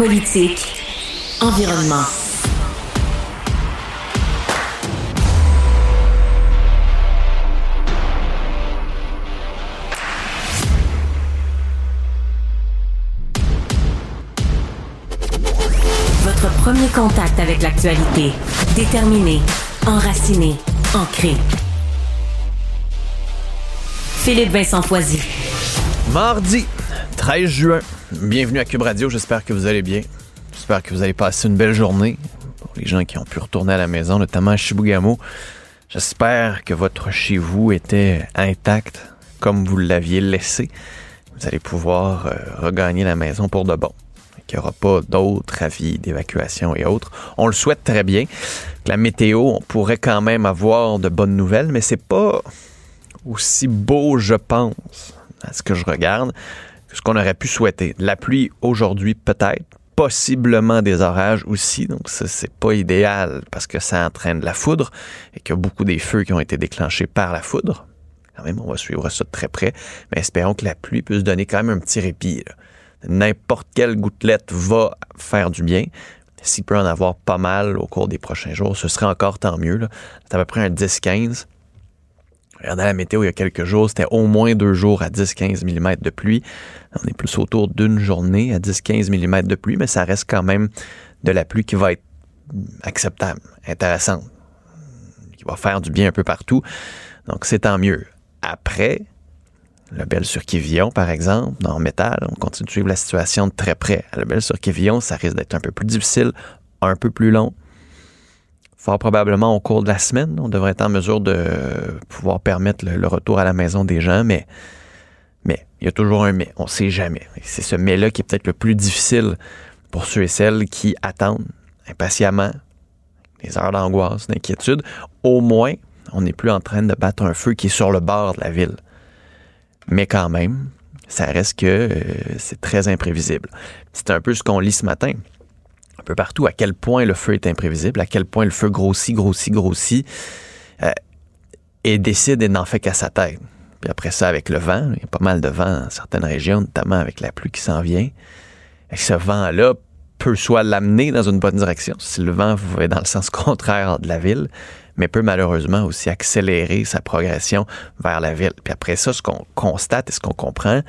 politique, environnement. Votre premier contact avec l'actualité. Déterminé, enraciné, ancré. Philippe Vincent Foisy. Mardi 13 juin. Bienvenue à Cube Radio. J'espère que vous allez bien. J'espère que vous allez passer une belle journée. Pour les gens qui ont pu retourner à la maison, notamment à Chibougamau, j'espère que votre chez vous était intact comme vous l'aviez laissé. Vous allez pouvoir euh, regagner la maison pour de bon. Qu'il n'y aura pas d'autres avis d'évacuation et autres. On le souhaite très bien. La météo, on pourrait quand même avoir de bonnes nouvelles, mais c'est pas aussi beau, je pense, à ce que je regarde, ce qu'on aurait pu souhaiter. La pluie aujourd'hui, peut-être. Possiblement des orages aussi, donc c'est pas idéal parce que ça entraîne de la foudre et qu'il y a beaucoup des feux qui ont été déclenchés par la foudre. Quand même, on va suivre ça de très près, mais espérons que la pluie puisse donner quand même un petit répit. N'importe quelle gouttelette va faire du bien. S'il peut en avoir pas mal au cours des prochains jours, ce serait encore tant mieux. C'est à peu près un 10-15. Regardez la météo il y a quelques jours, c'était au moins deux jours à 10-15 mm de pluie. On est plus autour d'une journée à 10-15 mm de pluie, mais ça reste quand même de la pluie qui va être acceptable, intéressante, qui va faire du bien un peu partout. Donc c'est tant mieux. Après, le Bel sur Quévillon, par exemple, dans métal, on continue de suivre la situation de très près. le Bel sur Quévillon, ça risque d'être un peu plus difficile, un peu plus long fort probablement au cours de la semaine, on devrait être en mesure de pouvoir permettre le, retour à la maison des gens, mais mais il y a toujours un mais, on ne sait jamais. C'est ce mais-là qui est peut-être le plus difficile pour ceux et celles qui attendent impatiemment des heures d'angoisse, d'inquiétude. Au moins, on n'est plus en train de battre un feu qui est sur le bord de la ville. Mais quand même, ça reste que euh, c'est très imprévisible. C'est un peu ce qu'on lit ce matin un peu partout à quel point le feu est imprévisible, à quel point le feu grossit, grossit, grossit, euh, et décide et n'en fait qu'à sa tête. Puis après ça, avec le vent, il y a pas mal de vent dans certaines régions, notamment avec la pluie qui s'en vient. Et ce vent-là peut soit l'amener dans une bonne direction, si le vent va dans le sens contraire de la ville, mais peut malheureusement aussi accélérer sa progression vers la ville. Puis après ça, ce qu'on constate et ce qu'on comprend,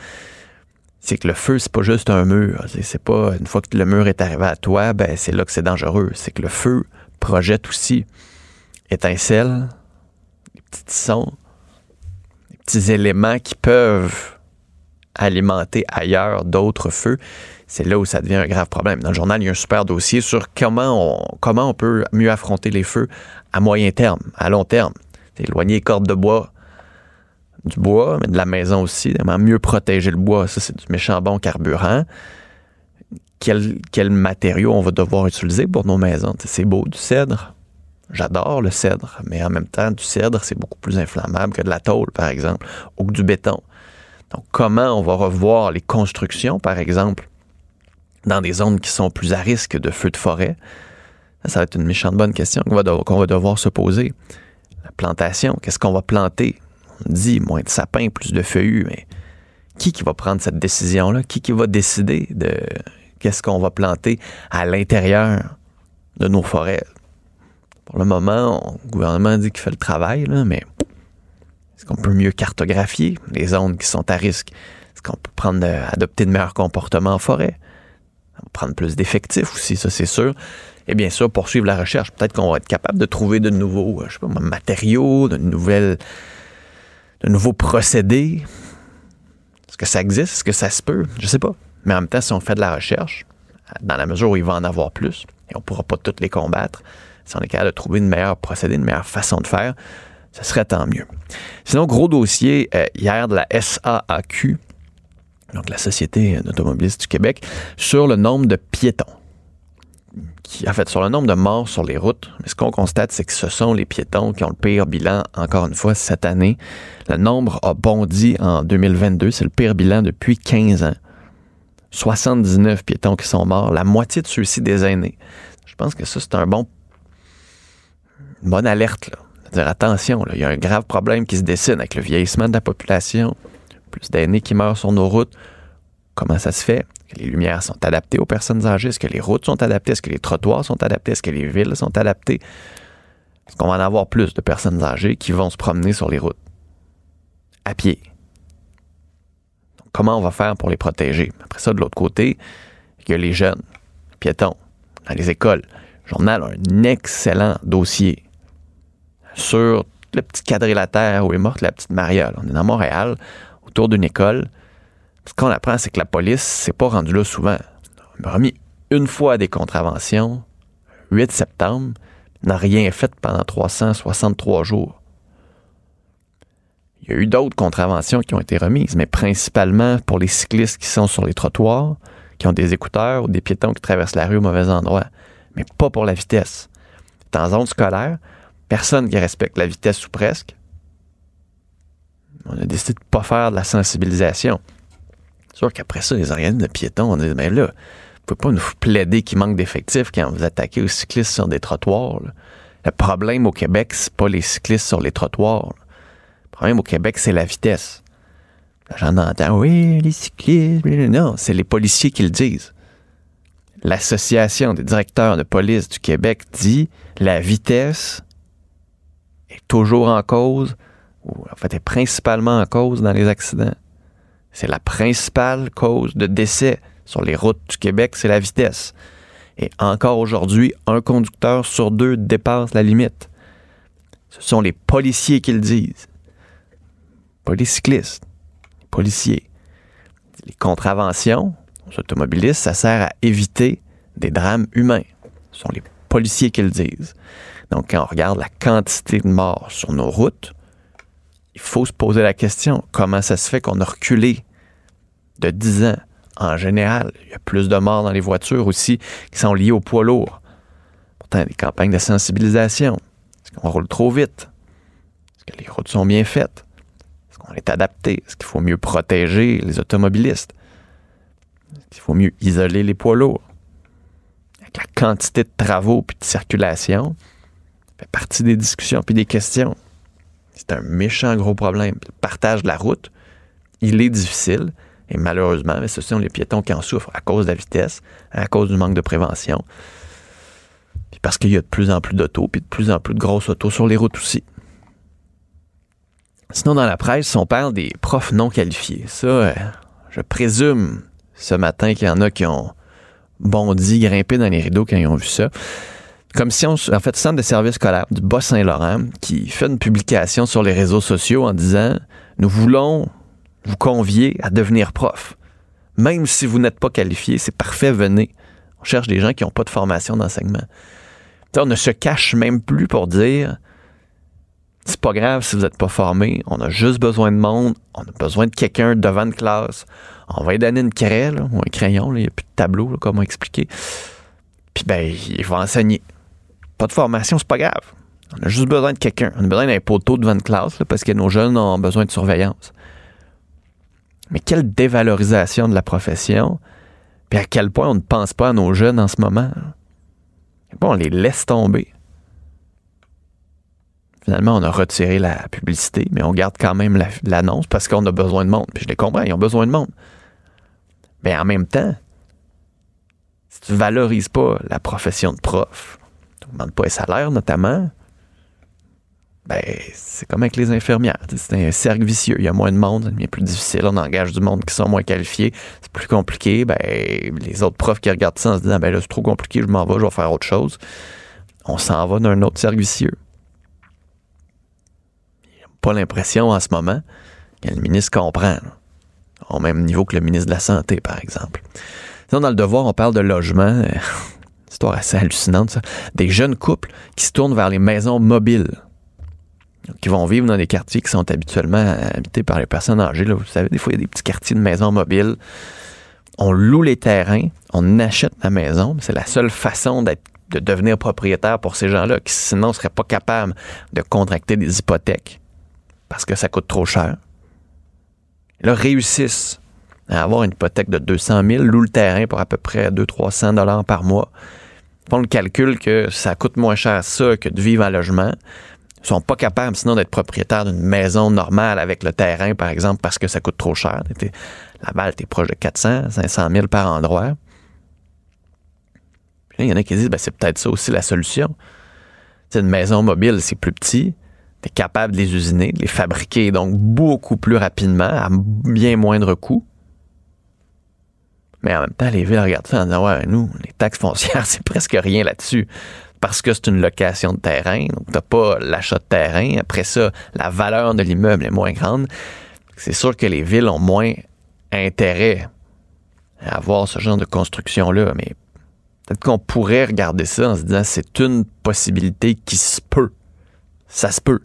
c'est que le feu, c'est pas juste un mur. C'est pas une fois que le mur est arrivé à toi, ben c'est là que c'est dangereux. C'est que le feu projette aussi étincelles, des petits sons, des petits éléments qui peuvent alimenter ailleurs d'autres feux. C'est là où ça devient un grave problème. Dans le journal, il y a un super dossier sur comment on, comment on peut mieux affronter les feux à moyen terme, à long terme. Éloigner les cordes de bois du bois, mais de la maison aussi, mieux protéger le bois. Ça, c'est du méchant bon carburant. Quel, quel matériau on va devoir utiliser pour nos maisons? C'est beau, du cèdre. J'adore le cèdre, mais en même temps, du cèdre, c'est beaucoup plus inflammable que de la tôle, par exemple, ou que du béton. Donc, comment on va revoir les constructions, par exemple, dans des zones qui sont plus à risque de feux de forêt? Ça, va être une méchante bonne question qu'on va, va devoir se poser. La plantation, qu'est-ce qu'on va planter? Dit moins de sapins, plus de feuillus, mais qui qui va prendre cette décision-là? Qui qui va décider de qu'est-ce qu'on va planter à l'intérieur de nos forêts? Pour le moment, le gouvernement dit qu'il fait le travail, mais est-ce qu'on peut mieux cartographier les zones qui sont à risque? Est-ce qu'on peut prendre, adopter de meilleurs comportements en forêt? On prendre plus d'effectifs aussi, ça c'est sûr. Et bien sûr, poursuivre la recherche. Peut-être qu'on va être capable de trouver de nouveaux, je sais pas, matériaux, de nouvelles, de nouveaux procédés? Est-ce que ça existe? Est-ce que ça se peut? Je sais pas. Mais en même temps, si on fait de la recherche, dans la mesure où il va en avoir plus, et on ne pourra pas toutes les combattre, si on est capable de trouver une meilleure procédé, une meilleure façon de faire, ce serait tant mieux. Sinon, gros dossier euh, hier de la SAAQ, donc la Société d'automobilistes du Québec, sur le nombre de piétons. Qui, en fait, sur le nombre de morts sur les routes. Mais ce qu'on constate, c'est que ce sont les piétons qui ont le pire bilan, encore une fois, cette année. Le nombre a bondi en 2022. C'est le pire bilan depuis 15 ans. 79 piétons qui sont morts, la moitié de ceux-ci des aînés. Je pense que ça, c'est un bon, une bonne alerte. Là. Dire attention, il y a un grave problème qui se dessine avec le vieillissement de la population, plus d'aînés qui meurent sur nos routes. Comment ça se fait? Que les lumières sont adaptées aux personnes âgées? Est-ce que les routes sont adaptées? Est-ce que les trottoirs sont adaptés? Est-ce que les villes sont adaptées? Est-ce qu'on va en avoir plus de personnes âgées qui vont se promener sur les routes? À pied. comment on va faire pour les protéger? Après ça, de l'autre côté, il y a les jeunes, piétons, dans les écoles. Le journal a un excellent dossier sur le petit quadrilatère où est morte la petite Maria. On est dans Montréal, autour d'une école. Ce qu'on apprend, c'est que la police s'est pas rendue là souvent. On m'a remis une fois des contraventions, 8 septembre, n'a rien fait pendant 363 jours. Il y a eu d'autres contraventions qui ont été remises, mais principalement pour les cyclistes qui sont sur les trottoirs, qui ont des écouteurs ou des piétons qui traversent la rue au mauvais endroit, mais pas pour la vitesse. Dans zone scolaire, personne qui respecte la vitesse ou presque. On a décidé de ne pas faire de la sensibilisation. C'est sûr qu'après ça, les organismes de piétons, on dit, mais là, vous pouvez pas nous plaider qu'il manque d'effectifs quand vous attaquez aux cyclistes sur des trottoirs. Le problème au Québec, c'est pas les cyclistes sur les trottoirs. Le problème au Québec, c'est la vitesse. J'en entends, oui, les cyclistes. Non, c'est les policiers qui le disent. L'Association des directeurs de police du Québec dit la vitesse est toujours en cause, ou en fait est principalement en cause dans les accidents. C'est la principale cause de décès sur les routes du Québec, c'est la vitesse. Et encore aujourd'hui, un conducteur sur deux dépasse la limite. Ce sont les policiers qui le disent. Pas les cyclistes, les policiers. Les contraventions aux automobilistes, ça sert à éviter des drames humains. Ce sont les policiers qui le disent. Donc, quand on regarde la quantité de morts sur nos routes, il faut se poser la question, comment ça se fait qu'on a reculé de 10 ans? En général, il y a plus de morts dans les voitures aussi qui sont liées au poids lourd. Pourtant, des campagnes de sensibilisation. Est-ce qu'on roule trop vite? Est-ce que les routes sont bien faites? Est-ce qu'on est adapté? Est-ce qu'il faut mieux protéger les automobilistes? Est-ce qu'il faut mieux isoler les poids lourds? Avec la quantité de travaux et de circulation, fait partie des discussions puis des questions. C'est un méchant gros problème. Le partage de la route, il est difficile. Et malheureusement, ce sont les piétons qui en souffrent à cause de la vitesse, à cause du manque de prévention. Puis parce qu'il y a de plus en plus d'autos, puis de plus en plus de grosses autos sur les routes aussi. Sinon, dans la presse, on parle des profs non qualifiés. Ça, euh, je présume ce matin qu'il y en a qui ont bondi, grimpé dans les rideaux quand ils ont vu ça commission, en fait, centre de services scolaires du Bas-Saint-Laurent qui fait une publication sur les réseaux sociaux en disant Nous voulons vous convier à devenir prof. Même si vous n'êtes pas qualifié, c'est parfait, venez. On cherche des gens qui n'ont pas de formation d'enseignement. On ne se cache même plus pour dire c'est pas grave si vous n'êtes pas formé, on a juste besoin de monde, on a besoin de quelqu'un devant une classe. On va lui donner une craie ou un crayon, il n'y a plus de tableau, là, comment expliquer. Puis ben, il va enseigner. Pas de formation, c'est pas grave. On a juste besoin de quelqu'un. On a besoin d'un poteau devant une classe parce que nos jeunes ont besoin de surveillance. Mais quelle dévalorisation de la profession, puis à quel point on ne pense pas à nos jeunes en ce moment. Bon, on les laisse tomber. Finalement, on a retiré la publicité, mais on garde quand même l'annonce parce qu'on a besoin de monde. Puis je les comprends, ils ont besoin de monde. Mais en même temps, si tu valorises pas la profession de prof, tu ne demandes pas un salaire notamment, ben, c'est comme avec les infirmières. C'est un cercle vicieux. Il y a moins de monde, ça devient plus difficile. On engage du monde qui sont moins qualifiés. C'est plus compliqué. Ben, les autres profs qui regardent ça en se disant, ben là, c'est trop compliqué, je m'en vais, je vais faire autre chose. On s'en va d'un autre cercle vicieux. Il n'y a pas l'impression en ce moment que le ministre comprend. Au même niveau que le ministre de la Santé, par exemple. Sinon, dans le devoir, on parle de logement. Histoire assez hallucinante, ça. Des jeunes couples qui se tournent vers les maisons mobiles qui vont vivre dans des quartiers qui sont habituellement habités par les personnes âgées. Vous savez, des fois, il y a des petits quartiers de maisons mobiles. On loue les terrains, on achète la maison. C'est la seule façon de devenir propriétaire pour ces gens-là qui sinon ne seraient pas capables de contracter des hypothèques parce que ça coûte trop cher. là, réussissent à avoir une hypothèque de 200 000, louent le terrain pour à peu près 200-300 dollars par mois. Font le calcul que ça coûte moins cher ça que de vivre en logement sont pas capables sinon d'être propriétaires d'une maison normale avec le terrain, par exemple, parce que ça coûte trop cher. La balle, t'es proche de 400, 500 000 par endroit. il y en a qui disent, ben, c'est peut-être ça aussi la solution. C'est une maison mobile, c'est plus petit. Tu es capable de les usiner, de les fabriquer donc beaucoup plus rapidement, à bien moindre coût. Mais en même temps, les villes regardent ça en disant, ouais, nous, les taxes foncières, c'est presque rien là-dessus parce que c'est une location de terrain. Donc, tu n'as pas l'achat de terrain. Après ça, la valeur de l'immeuble est moins grande. C'est sûr que les villes ont moins intérêt à avoir ce genre de construction-là, mais peut-être qu'on pourrait regarder ça en se disant c'est une possibilité qui se peut. Ça se peut.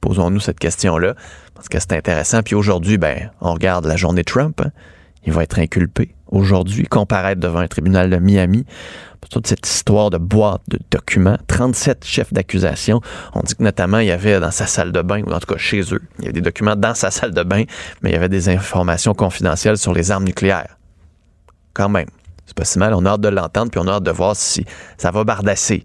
Posons-nous cette question-là, parce que c'est intéressant. Puis aujourd'hui, ben, on regarde la journée Trump. Hein. Il va être inculpé aujourd'hui, comparaître devant un tribunal de Miami toute cette histoire de boîte de documents, 37 chefs d'accusation. On dit que notamment, il y avait dans sa salle de bain, ou en tout cas chez eux, il y avait des documents dans sa salle de bain, mais il y avait des informations confidentielles sur les armes nucléaires. Quand même. C'est pas si mal. On a hâte de l'entendre, puis on a hâte de voir si ça va bardasser.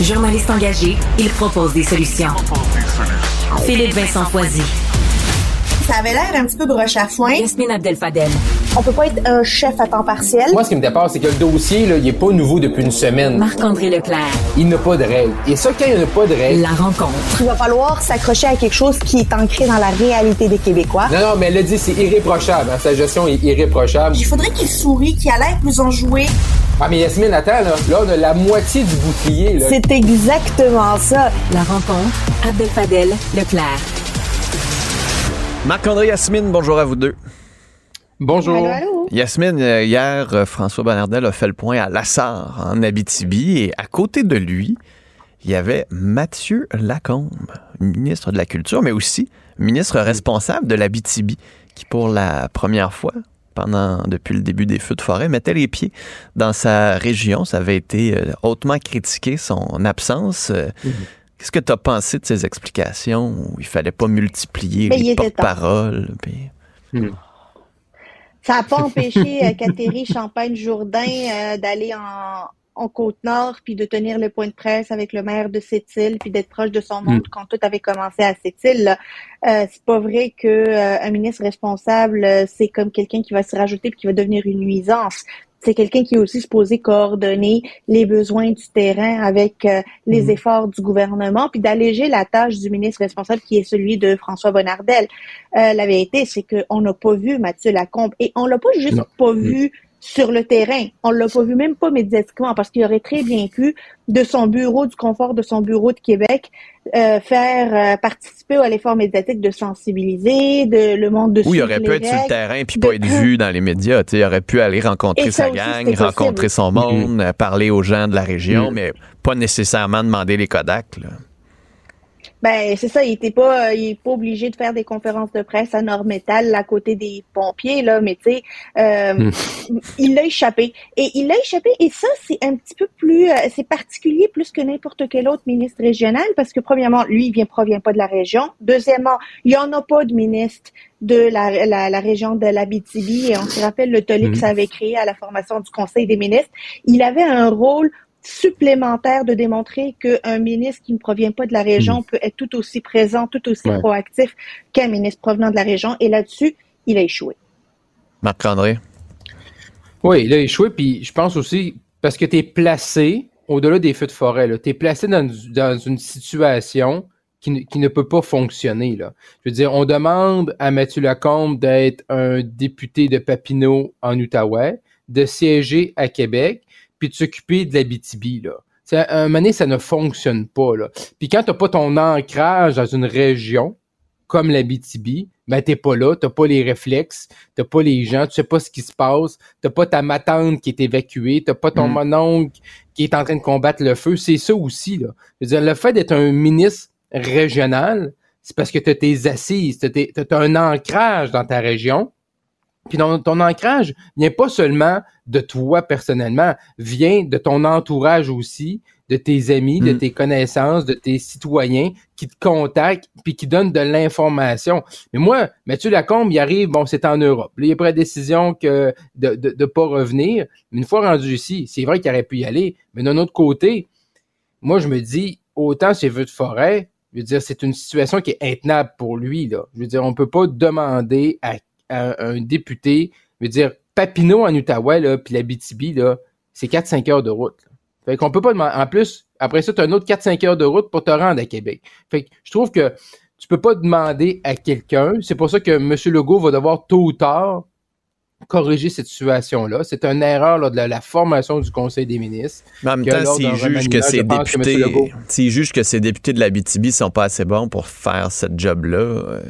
Journaliste engagé, il propose des solutions. Philippe Vincent Foisy. Ça avait l'air un petit peu broche à foin. Yasmine Abdel-Fadel. On peut pas être un chef à temps partiel. Moi, ce qui me dépasse, c'est que le dossier, là, il est pas nouveau depuis une semaine. Marc-André Leclerc. Il n'a pas de règles. Et ça, quand il n'y a pas de règles... La rencontre. Il va falloir s'accrocher à quelque chose qui est ancré dans la réalité des Québécois. Non, non, mais elle l'a dit, c'est irréprochable. Hein. Sa gestion est irréprochable. Il faudrait qu'il sourie, qu'il a l'air plus enjoué. Ah, mais Yasmine, attends, là, là, on a la moitié du bouclier. Là. C'est exactement ça. La rencontre, Abdel-Fadel Leclerc. Marc-André Yasmine, bonjour à vous deux. Bonjour. Yasmine, euh, hier, euh, François Bonnardel a fait le point à Lassar, en Abitibi, et à côté de lui, il y avait Mathieu Lacombe, ministre de la Culture, mais aussi ministre responsable de l'Abitibi, qui pour la première fois pendant depuis le début des feux de forêt, mettait les pieds dans sa région. Ça avait été euh, hautement critiqué, son absence. Mhm. Qu'est-ce que tu as pensé de ces explications où il fallait pas multiplier les porte-paroles? Mhm. Ça n'a pas empêché euh, Catherine Champagne-Jourdain d'aller en, en Côte-Nord, puis de tenir le point de presse avec le maire de Sept-Îles, puis d'être proche de son monde mm. quand tout avait commencé à Sept-Îles. Euh, c'est pas vrai que euh, un ministre responsable, euh, c'est comme quelqu'un qui va se rajouter puis qui va devenir une nuisance c'est quelqu'un qui est aussi supposé coordonner les besoins du terrain avec euh, les mhm. efforts du gouvernement, puis d'alléger la tâche du ministre responsable qui est celui de François Bonnardel. Euh, la vérité, c'est qu'on n'a pas vu Mathieu Lacombe et on l'a pas juste pas vu sur le terrain. On l'a pas vu même pas médiatiquement parce qu'il aurait très bien pu, de son bureau, du confort de son bureau de Québec, euh, faire euh, participer à l'effort médiatique de sensibiliser, de le monde de Oui, il aurait pu être sur le terrain puis pas être vu dans les médias. Il aurait pu aller rencontrer sa gang, rencontrer son monde, mm-hmm. parler aux gens de la région, mm. mais pas nécessairement demander les Kodak. Là. Ben, c'est ça, il était pas, il est pas obligé de faire des conférences de presse à Nord-Métal à côté des pompiers, là, mais tu sais, euh, hmm. il l'a échappé. Et il l'a échappé, et ça, c'est un petit peu plus, euh, c'est particulier plus que n'importe quel autre ministre régional, parce que premièrement, lui, il vient, provient pas de la région. Deuxièmement, il y en a pas de ministre de la, la, la région de l'Abitibi, et on se rappelle le tollé que hmm. ça avait créé à la formation du Conseil des ministres. Il avait un rôle supplémentaire de démontrer qu'un ministre qui ne provient pas de la région hmm. peut être tout aussi présent, tout aussi proactif qu'un ministre provenant de la région. Et là-dessus, il a échoué. Marc-André? Oui, il a échoué. Puis je pense aussi, parce que tu es placé au-delà des feux de forêt, tu es placé dans, une situation qui, qui, ne peut pas fonctionner. Là. Je veux dire, on demande à Mathieu Lacombe d'être un député de Papineau en Outaouais, de siéger à Québec puis de s'occuper de la BTB, là. à un moment donné, ça ne fonctionne pas, là. Puis quand t'as pas ton ancrage dans une région, comme la BTB, ben t'es pas là, t'as pas les réflexes, t'as pas les gens, tu sais pas ce qui se passe, t'as pas ta matante qui est évacuée, t'as pas ton mm. mononcle qui est en train de combattre le feu. C'est ça aussi, là. Je veux dire, le fait d'être un ministre régional, c'est parce que t'as tes assises, t'as, as un ancrage dans ta région, puis ton, ton ancrage vient pas seulement de toi personnellement, vient de ton entourage aussi, de tes amis, de mm. tes connaissances, de tes citoyens qui te contactent puis qui donnent de l'information. Mais moi, Mathieu Lacombe, il arrive, bon, c'est en Europe. Là, il a pris la décision que de, de, de pas revenir. Mais une fois rendu ici, c'est vrai qu'il aurait pu y aller. Mais d'un autre côté, moi, je me dis, autant c'est vœux de forêt, je veux dire, c'est une situation qui est intenable pour lui, là. Je veux dire, on peut pas demander à un député, je veux dire, Papineau en Outaouais, là, puis la BTB, là, c'est 4-5 heures de route. Fait qu'on peut pas demander. En plus, après ça, tu as un autre 4-5 heures de route pour te rendre à Québec. Fait que je trouve que tu peux pas demander à quelqu'un. C'est pour ça que M. Legault va devoir tôt ou tard corriger cette situation-là. C'est une erreur là, de la, formation du Conseil des ministres. Mais en même temps, s'ils jugent que ces députés, s'ils jugent que ces députés de la BTB sont pas assez bons pour faire cette job-là. Euh,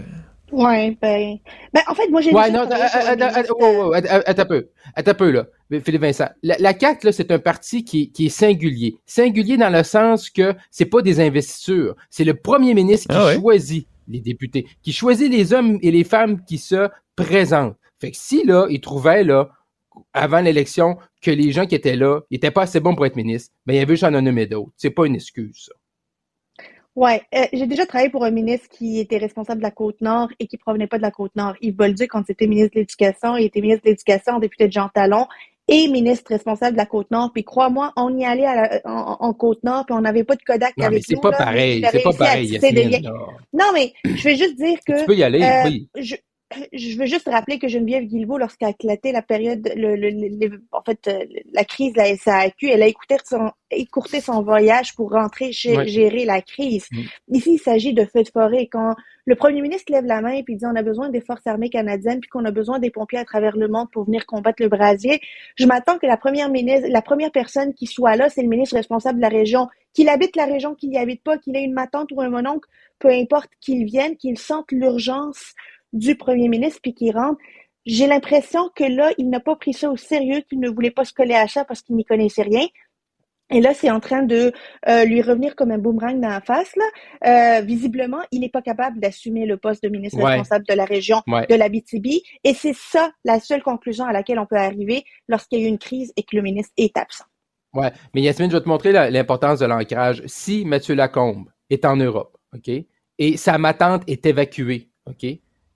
Ouais, ben, ben, en fait, moi, j'ai. Ouais, non, attends un peu. Attends un peu, là. Philippe Vincent. La, la CAQ, là, c'est un parti qui, qui, est singulier. Singulier dans le sens que c'est pas des investitures. C'est le premier ministre qui ah choisit les députés, qui choisit les hommes et les femmes qui se présentent. Fait que si, là, il trouvait, là, avant l'élection, que les gens qui étaient là n'étaient pas assez bons pour être ministre, ben, il y avait j'en ai nommé d'autres. C'est pas une excuse, ça. Ouais, euh, j'ai déjà travaillé pour un ministre qui était responsable de la Côte-Nord et qui provenait pas de la Côte-Nord. Yves Bolduc, quand c'était ministre de l'Éducation, il était ministre de l'Éducation, député de Jean Talon et ministre responsable de la Côte-Nord. Puis crois-moi, on y allait à en, Côte-Nord, puis on n'avait pas de Kodak non, avec mais c'est pas pareil, c'est pas pareil. Non, mais je vais juste dire que... Tu peux y aller, euh, oui je veux juste rappeler que Geneviève Guilbeault, lorsqu'elle a éclaté la période, le, le, en fait, euh, la crise de la SAQ, elle a écouté son, écourté son voyage pour rentrer chez, gérer la crise. Mm. Ici, il s'agit de feux de forêt. Quand le premier ministre lève la main et dit on a besoin des forces armées canadiennes puis qu'on a besoin des pompiers à travers le monde pour venir combattre le brasier, je m'attends que la première ministre, la première personne qui soit là, c'est le ministre responsable de la région, qu'il habite la région, qu'il n'y habite pas, qu'il ait une matante ou un mononcle, peu importe qu'il vienne, qu'il sente l'urgence du premier ministre puis qui rentre. J'ai l'impression que là, il n'a pas pris ça au sérieux, qu'il ne voulait pas se coller à ça parce qu'il n'y connaissait rien. Et là, c'est en train de euh, lui revenir comme un boomerang dans la face. Là. Euh, visiblement, il n'est pas capable d'assumer le poste de ministre responsable de la région de la BTB. Et c'est ça la seule conclusion à laquelle on peut arriver lorsqu'il y a eu une crise et que le ministre est absent. Ouais, mais Yasmine, je vais te montrer l'importance de l'ancrage. Si Mathieu Lacombe est en Europe, OK, et sa matante est évacuée, OK,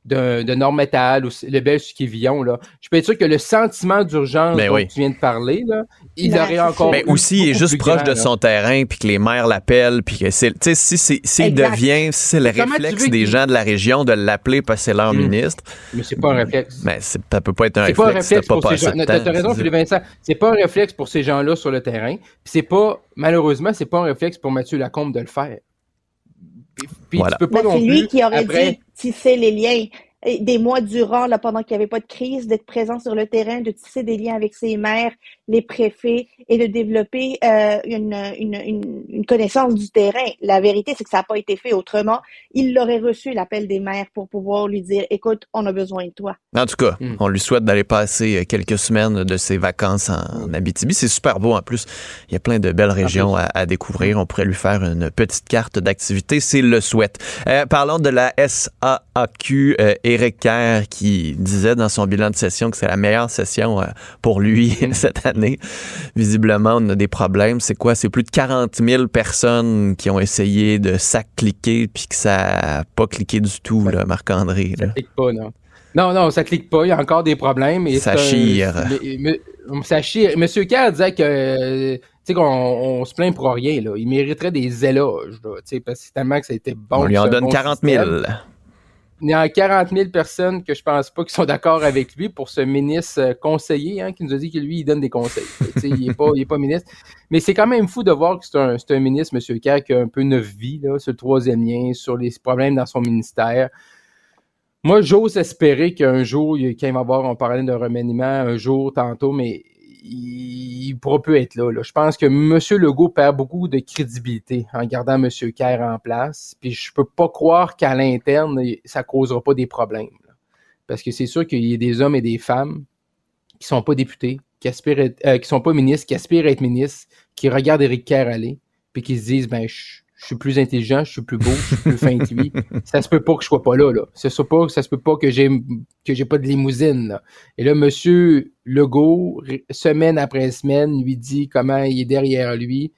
de, de Nord-Métal ou le Belge qui Villon, là, je peux être sûr que le sentiment d'urgence ben dont tu viens de parler, là, il aurait encore. Mais aussi, il est juste proche de son terrain, puis que les maires l'appellent, puis que c'est. Tu sais, si c'est devient, si c'est le réflexe des gens de la région de l'appeler parce que c'est leur hmm. ministre? Mais c'est pas un réflexe. Mais ça peut pas être un réflexe. Pas un réflexe pour ces gens. T'as raison, Philippe Vincent. C'est pas un réflexe pour ces gens-là sur le terrain. C'est pas, malheureusement, c'est pas un réflexe pour Mathieu Lacombe de le faire. Puis, tu peux pas non plus. C'est lui qui aurait dit tisser les liens des mois durant, là, pendant qu'il n'y avait pas de crise, d'être présent sur le terrain, de tisser des liens avec ses maires, les préfets et de développer euh, une, une, une, connaissance du terrain. La vérité, c'est que ça n'a pas été fait autrement. Il aurait reçu l'appel des maires pour pouvoir lui dire, écoute, on a besoin de toi. En tout cas, hmm. on lui souhaite d'aller passer euh, quelques semaines de ses vacances en, Abitibi. C'est super beau en plus. Il y a plein de belles régions à, découvrir. On pourrait lui faire une petite carte d'activité s'il le souhaite. Euh, parlons de la SAAQ. Euh, Éric Kerr qui disait dans son bilan de session que c'est la meilleure session euh, pour lui cette année. Visiblement, on a des problèmes. C'est quoi? C'est plus de 40 000 personnes qui ont essayé de s'accliquer puis que ça n'a pas cliqué du tout, là, Marc-André. Ça clique pas, non. Non, non, ça clique pas. Il y a encore des problèmes. Et ça chire. ça chire. Monsieur Kerr disait que, qu'on on se plaint pour rien, là. Il mériterait des éloges, là, parce que tellement que ça a été bon. On lui en donne 40 000 il y a 40 000 personnes que je pense pas qui sont d'accord avec lui pour ce ministre euh, conseiller hein, qui nous a dit que lui, il donne des conseils. il n'est pas, ministre. Mais c'est quand même fou de voir que c'est un, ministre, M. Kerr, qui a un peu neuf vies là, sur le troisième lien, sur les problèmes dans son ministère. Moi, j'ose espérer qu'un jour, quand il va avoir, on parlait de remaniement un jour, tantôt, mais il, pourra plus être là, Je pense que M. Legault perd beaucoup de crédibilité en gardant M. Kerr en place. Puis je peux pas croire qu'à l'interne, ça causera pas des problèmes. Parce que c'est sûr qu'il y a des hommes et des femmes qui sont pas députés, qui aspirent euh, sont pas ministres, qui aspirent à être ministres, qui regardent Éric Kerr aller, puis qui se disent ben je, je suis plus intelligent, je suis plus beau, je suis plus fin que lui. Ça se peut pas que je sois pas là, là. Ça se peut pas, ça se peut pas que j'ai que j'ai pas de limousine. Et là, monsieur Legault, semaine après semaine, lui dit comment il est derrière lui.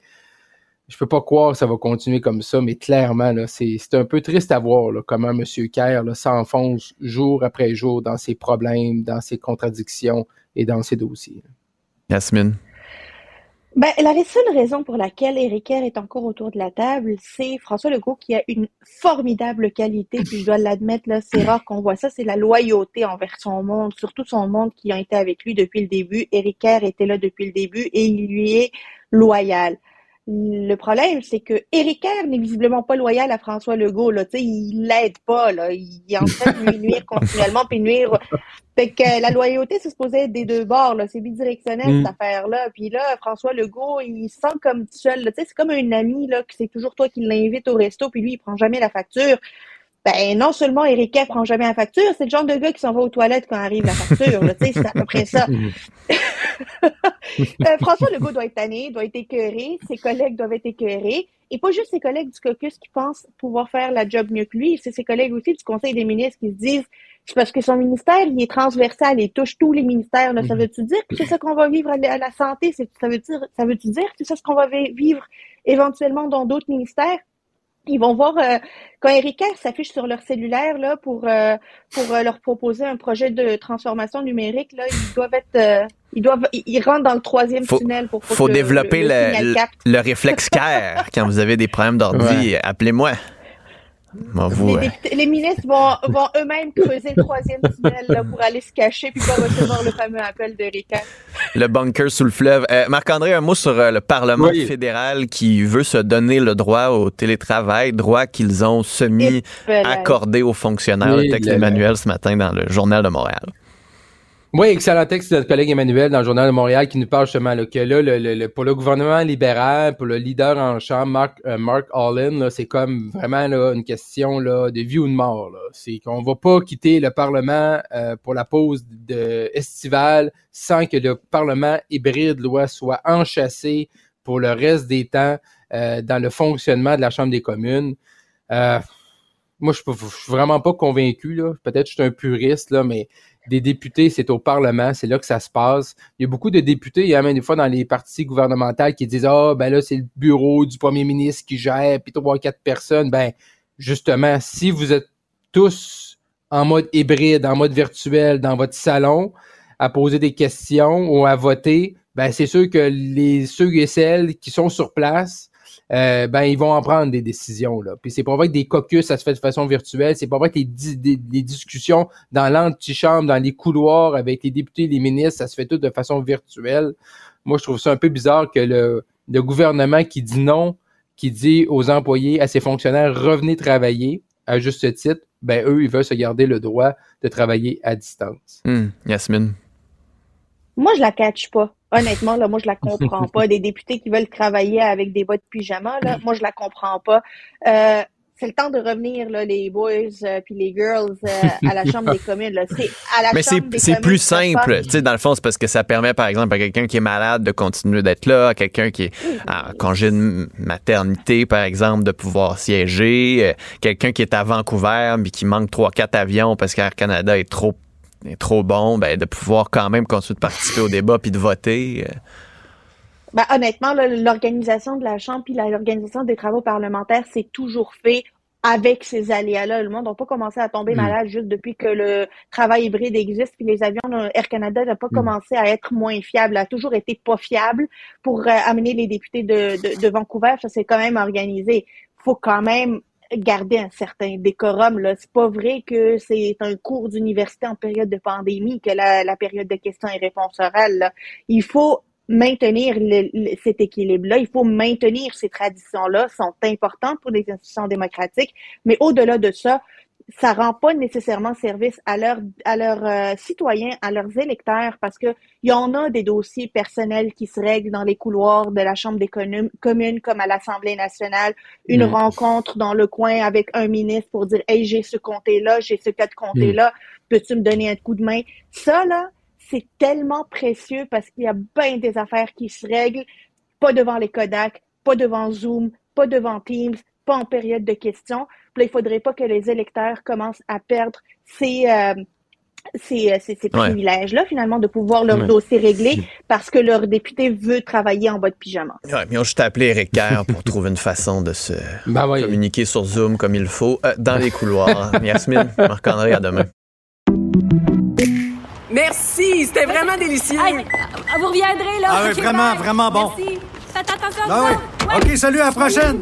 Je peux pas croire que ça va continuer comme ça, mais clairement, là, c'est, un peu triste à voir, là, comment monsieur Kerr, s'enfonce jour après jour dans ses problèmes, dans ses contradictions et dans ses dossiers. Yasmine. Ben, la seule raison pour laquelle Éric Kerr est encore autour de la table, c'est François Legault qui a une formidable qualité, puis je dois l'admettre, là, c'est rare qu'on voit ça, c'est la loyauté envers son monde, surtout son monde qui a été avec lui depuis le début. Éric Kerr était là depuis le début et il lui est loyal. Le problème, c'est que Éric n'est visiblement pas loyal à François Legault. Là. sais, il l'aide pas. Là. Il est en train de lui nuire continuellement, puis nuire. Fait que la loyauté, c'est supposé être des deux bords. Là. C'est bidirectionnel, cette mm. affaire-là. Puis là, François Legault, il sent comme seul. C'est comme un ami là, que c'est toujours toi qui l'invite au resto, puis lui, il prend jamais la facture ben non seulement Eric prend jamais la facture, c'est le genre de gars qui s'en va aux toilettes quand arrive la facture. c'est à peu près ça. Euh, François Legault doit être tanné, doit être écœuré, ses collègues doivent être écœurés. Et pas juste ses collègues du caucus qui pensent pouvoir faire la job mieux que lui, c'est ses collègues aussi du Conseil des ministres qui se disent c'est parce que son ministère, il est transversal, il touche tous les ministères. Ça mhm. veut-tu dire que c'est ça qu'on va vivre à la santé? Ça veut dire, ça veut-tu dire que c'est ça ce qu'on va vivre éventuellement dans d'autres ministères? Ils vont voir euh, quand Erika s'affiche sur leur cellulaire là pour euh, pour euh, leur proposer un projet de transformation numérique là, ils doivent être ils doivent ils rentrent dans le troisième tunnel pour faut développer le, le, réflexe CARE quand vous avez des problèmes d'ordi, appelez-moi les, ministres vont, vont eux-mêmes creuser le troisième tunnel là, pour aller se cacher puis pas recevoir le fameux appel de Ricard. Le bunker sous le fleuve. Euh, Marc-André, un mot sur euh, le Parlement fédéral qui veut se donner le droit au télétravail, droit qu'ils ont semi-accordé aux fonctionnaires. le texte Emmanuel ce matin dans le Journal de Montréal. Oui, excellent texte de notre collègue Emmanuel dans le Journal de Montréal qui nous parle justement là, que là, le, pour le gouvernement libéral, pour le leader en chambre, Mark, euh, Mark Allen, c'est comme vraiment là, une question là, de vie ou de mort. C'est qu'on va pas quitter le Parlement euh, pour la pause de estivale sans que le Parlement hybride loi soit enchâssé pour le reste des temps euh, dans le fonctionnement de la Chambre des communes. moi, je suis vraiment pas convaincu. Peut-être que je suis un puriste, là, mais des députés, c'est au Parlement, c'est là que ça se passe. Il y a beaucoup de députés, il y a même des fois dans les partis gouvernementaux qui disent Ah, ben là, c'est le bureau du premier ministre qui gère, puis trois, quatre personnes. Ben, justement, si vous êtes tous en mode hybride, en mode virtuel, dans votre salon, à poser des questions ou à voter, ben c'est sûr que les ceux et celles qui sont sur place euh, ben ils vont en prendre des décisions. Là. Puis c'est pas vrai que des caucus, ça se fait de façon virtuelle. C'est pas vrai que les, discussions dans l'antichambre, dans les couloirs avec les députés, les ministres, ça se fait tout de façon virtuelle. Moi, je trouve ça un peu bizarre que le, le gouvernement qui dit non, qui dit aux employés, à ses fonctionnaires, revenez travailler, à juste titre, ben eux, ils veulent se garder le droit de travailler à distance. Hmm, Yasmine? Moi, je la catch pas. Honnêtement, là, moi, je la comprends pas. Des députés qui veulent travailler avec des bottes de pyjama, là, moi, je la comprends pas. Euh, c'est le temps de revenir, là, les boys euh, puis les girls euh, à la Chambre des communes. Là. C'est à la Mais c'est plus simple. Tu sais, dans le fond, c'est parce que ça permet, par exemple, à quelqu'un qui est malade de continuer d'être là, à quelqu'un qui est en congé de maternité, par exemple, de pouvoir siéger, euh, quelqu'un qui est à Vancouver, mais qui manque 3-4 avions parce qu'Air Canada est trop est trop bon, ben, de pouvoir quand même continuer de participer au débat puis de voter. euh. Ben, honnêtement, l'organisation de la Chambre puis l'organisation des travaux parlementaires, c'est toujours fait avec ces aléas-là. Le monde n'a pas commencé à tomber Mm. malade juste depuis que le travail hybride existe, puis les avions Air Canada n'ont pas Mm. commencé à être moins fiables, a toujours été pas fiable pour euh, amener les députés de, de, de Vancouver. Ça s'est quand même organisé. faut quand même garder un certain décorum. Là. C'est pas vrai que c'est un cours d'université en période de pandémie que la, période de questions et réponses orales. Il faut maintenir le- cet équilibre-là. Il faut maintenir ces traditions-là, sont importantes pour les institutions démocratiques, mais au-delà de ça, ça rend pas nécessairement service à leurs à leurs euh, citoyens, à leurs électeurs, parce que il y en a des dossiers personnels qui se règlent dans les couloirs de la Chambre des communes, comme à l'Assemblée nationale, une Mm. rencontre dans le coin avec un ministre pour dire Hey, j'ai ce comté-là, j'ai ce cas de comté-là, peux-tu me donner un coup de main? Ça, là, c'est tellement précieux parce qu'il y a bien des affaires qui se règlent, pas devant les Kodak, pas devant Zoom, pas devant Teams, pas en période de questions. Puis là, il faudrait pas que les électeurs commencent à perdre ces, euh, ces, euh, ces, ces Ouais. privilèges-là, finalement, de pouvoir leur Ouais. dossier réglé parce que leur député veut travailler en bas de pyjama. Ouais, mais on juste appelé Eric Kerr pour trouver une façon de se Ben communiquer sur Zoom comme il faut euh, dans les couloirs. Yasmine, Marc-André, à demain. Merci, c'était vraiment délicieux. Vous reviendrez, là. Ah oui, vraiment, bye. vraiment bon. Merci. Faites attention Ah oui. ça. OK, salut, à la prochaine.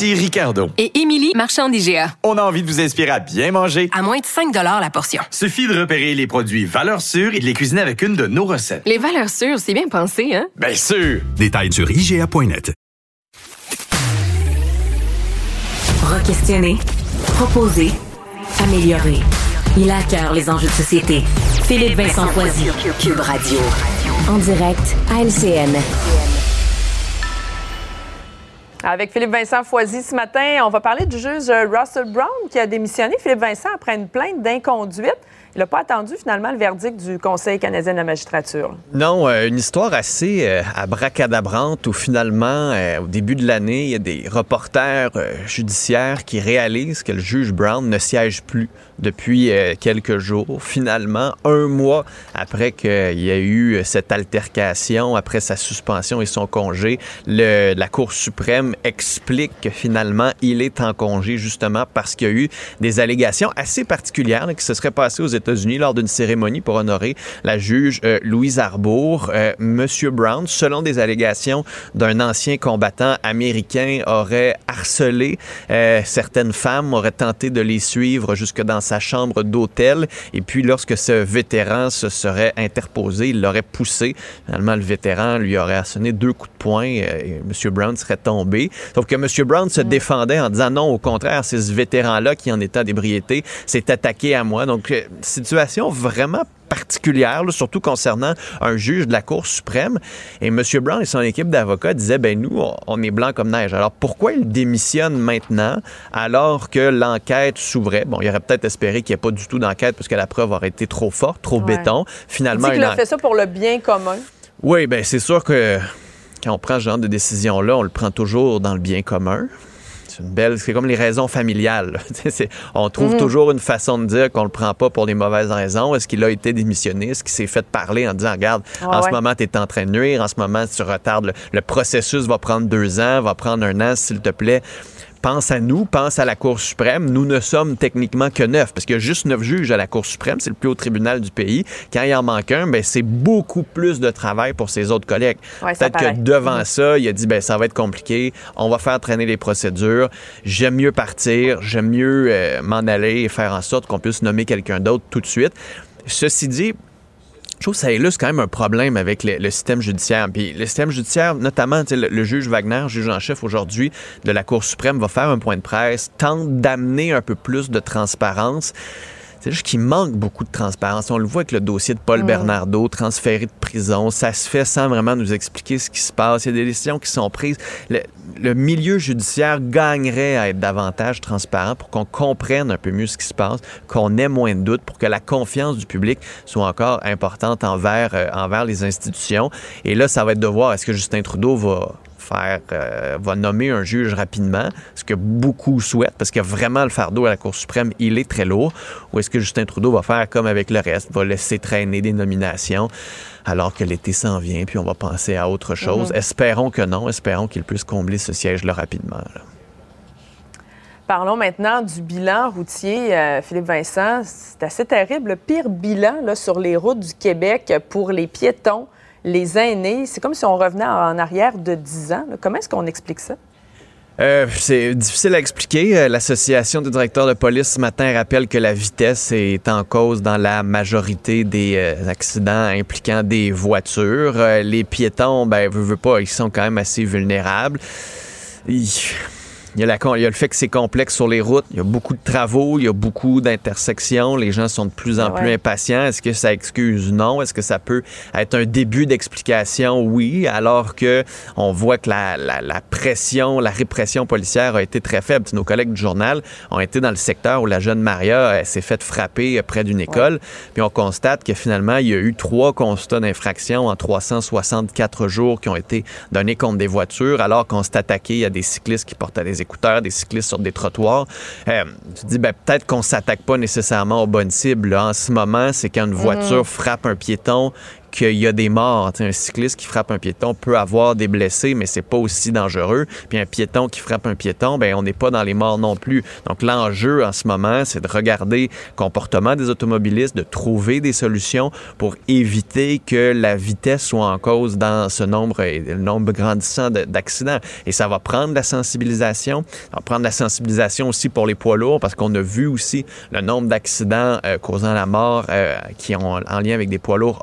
Ici Ricardo. Et Émilie, marchand d'IGA. On a envie de vous inspirer à bien manger. À moins de 5 la portion. Suffit de repérer les produits valeurs sûres et de les cuisiner avec une de nos recettes. Les valeurs sûres, c'est bien pensé, hein? Bien sûr! Détails sur IGA.net. Re-questionner, proposer, améliorer. Il a à cœur les enjeux de société. Philippe Vincent Foisy. Cube Radio. En direct à LCN. Avec Philippe Vincent Foisy ce matin, on va parler du juge euh, Russell Brown qui a démissionné. Philippe Vincent après une plainte d'inconduite. Il n'a pas attendu finalement le verdict du Conseil canadien de la magistrature. Non, euh, une histoire assez euh, abracadabrante où finalement, au début de l'année, il y a des reporters judiciaires qui réalisent que le juge Brown ne siège plus depuis euh, quelques jours. Finalement, un mois après qu'il y a eu cette altercation, après sa suspension et son congé, le- la Cour suprême explique que finalement, il est en congé justement parce qu'il y a eu des allégations assez particulières là, qui se seraient passées aux États-Unis lors d'une cérémonie pour honorer la juge euh, Louise Arbour. Euh, Monsieur Brown, selon des allégations d'un ancien combattant américain, aurait harcelé euh, certaines femmes, aurait tenté de les suivre jusque dans sa chambre d'hôtel. Et puis, lorsque ce vétéran se serait interposé, il l'aurait poussé. Finalement, le vétéran lui aurait assoné deux coups de poing euh, et M. Brown serait tombé. Sauf que M. Brown se défendait en disant non, au contraire, c'est ce vétéran-là qui, en état d'ébriété, s'est attaqué à moi. Donc, euh, situation vraiment particulière, là, surtout concernant un juge de la Cour suprême. Et M. Brown et son équipe d'avocats disaient, ben nous, on- est blanc comme neige. Alors pourquoi il démissionne maintenant alors que l'enquête s'ouvrait? Bon, il aurait peut-être espéré qu'il n'y ait pas du tout d'enquête parce que la preuve aurait été trop forte, trop Ouais. béton. Il Finalement, dit qu'il une a fait ça pour le bien commun. oui, ben c'est sûr que quand on prend ce genre de décision-là, on le prend toujours dans le bien commun. C'est une belle, c'est comme les raisons familiales. on trouve Mhm. toujours une façon de dire qu'on le prend pas pour des mauvaises raisons. Est-ce qu'il a été démissionné? Est-ce qu'il s'est fait parler en disant, regarde, Ouais, en ce moment, tu es en train de nuire. En ce moment, tu retardes. Le, le processus va prendre deux ans, va prendre un an, s'il te plaît pense à nous, pense à la Cour suprême. Nous ne sommes techniquement que neuf, parce qu'il y a juste neuf juges à la Cour suprême, c'est le plus haut tribunal du pays. Quand il en manque un, ben, c'est beaucoup plus de travail pour ses autres collègues. Ouais, Peut-être que devant Mhm. ça, il a dit, ben, ça va être compliqué, on va faire traîner les procédures, j'aime mieux partir, j'aime mieux euh, m'en aller et faire en sorte qu'on puisse nommer quelqu'un d'autre tout de suite. Ceci dit, je trouve que ça illustre quand même un problème avec le, système judiciaire. Puis le système judiciaire, notamment le, le juge Wagner, juge en chef aujourd'hui de la Cour suprême, va faire un point de presse, tente d'amener un peu plus de transparence. C'est juste qu'il manque beaucoup de transparence. On le voit avec le dossier de Paul Mm. Bernardo, transféré de prison. Ça se fait sans vraiment nous expliquer ce qui se passe. Il y a des décisions qui sont prises. Le, le milieu judiciaire gagnerait à être davantage transparent pour qu'on comprenne un peu mieux ce qui se passe, qu'on ait moins de doutes, pour que la confiance du public soit encore importante envers, euh, envers les institutions. Et là, ça va être de voir est-ce que Justin Trudeau va faire, euh, va nommer un juge rapidement, ce que beaucoup souhaitent, parce que vraiment le fardeau à la Cour suprême, il est très lourd, ou est-ce que Justin Trudeau va faire comme avec le reste, va laisser traîner des nominations alors que l'été s'en vient, puis on va penser à autre chose? Mhm. Espérons que non, espérons qu'il puisse combler ce siège-là rapidement. là. Parlons maintenant du bilan routier, euh, Philippe Vincent. C'est assez terrible. Le pire bilan là, sur les routes du Québec pour les piétons, les aînés. C'est comme si on revenait en arrière de 10 ans. Comment est-ce qu'on explique ça? Euh, c'est difficile à expliquer. Euh, L'Association des directeurs de police ce matin rappelle que la vitesse est en cause dans la majorité des euh, accidents impliquant des voitures. Les piétons, ben, veut, veut pas, ils sont quand même assez vulnérables. Il y, a la il y a le fait que c'est complexe sur les routes. Il y a beaucoup de travaux, il y a beaucoup d'intersections. Les gens sont de plus en Ah plus impatients. Est-ce que ça excuse? Non. Est-ce que ça peut être un début d'explication? Oui. Alors que on voit que la, la- la pression, la répression policière a été très faible. Nos collègues du journal ont été dans le secteur où la jeune Maria s'est faite frapper près d'une école. Puis on constate que finalement, il y a eu trois constats d'infraction en 364 jours qui ont été donnés contre des voitures, alors qu'on s'est attaqué à des cyclistes qui portaient des écouteurs, des cyclistes sur des trottoirs. Euh, tu te dis, ben, peut-être qu'on s'attaque pas nécessairement aux bonnes cibles. là. En ce moment, c'est quand une voiture Mhm. frappe un piéton qu'il y a des morts. Tu sais, un cycliste qui frappe un piéton peut avoir des blessés, mais c'est pas aussi dangereux. Puis un piéton qui frappe un piéton, ben on n'est pas dans les morts non plus. Donc l'enjeu en ce moment, c'est de regarder le comportement des automobilistes, de trouver des solutions pour éviter que la vitesse soit en cause dans ce nombre, et le nombre grandissant de- d'accidents. Et ça va prendre la sensibilisation, ça va prendre la sensibilisation aussi pour les poids lourds, parce qu'on a vu aussi le nombre d'accidents euh, causant la mort euh, qui ont en lien avec des poids lourds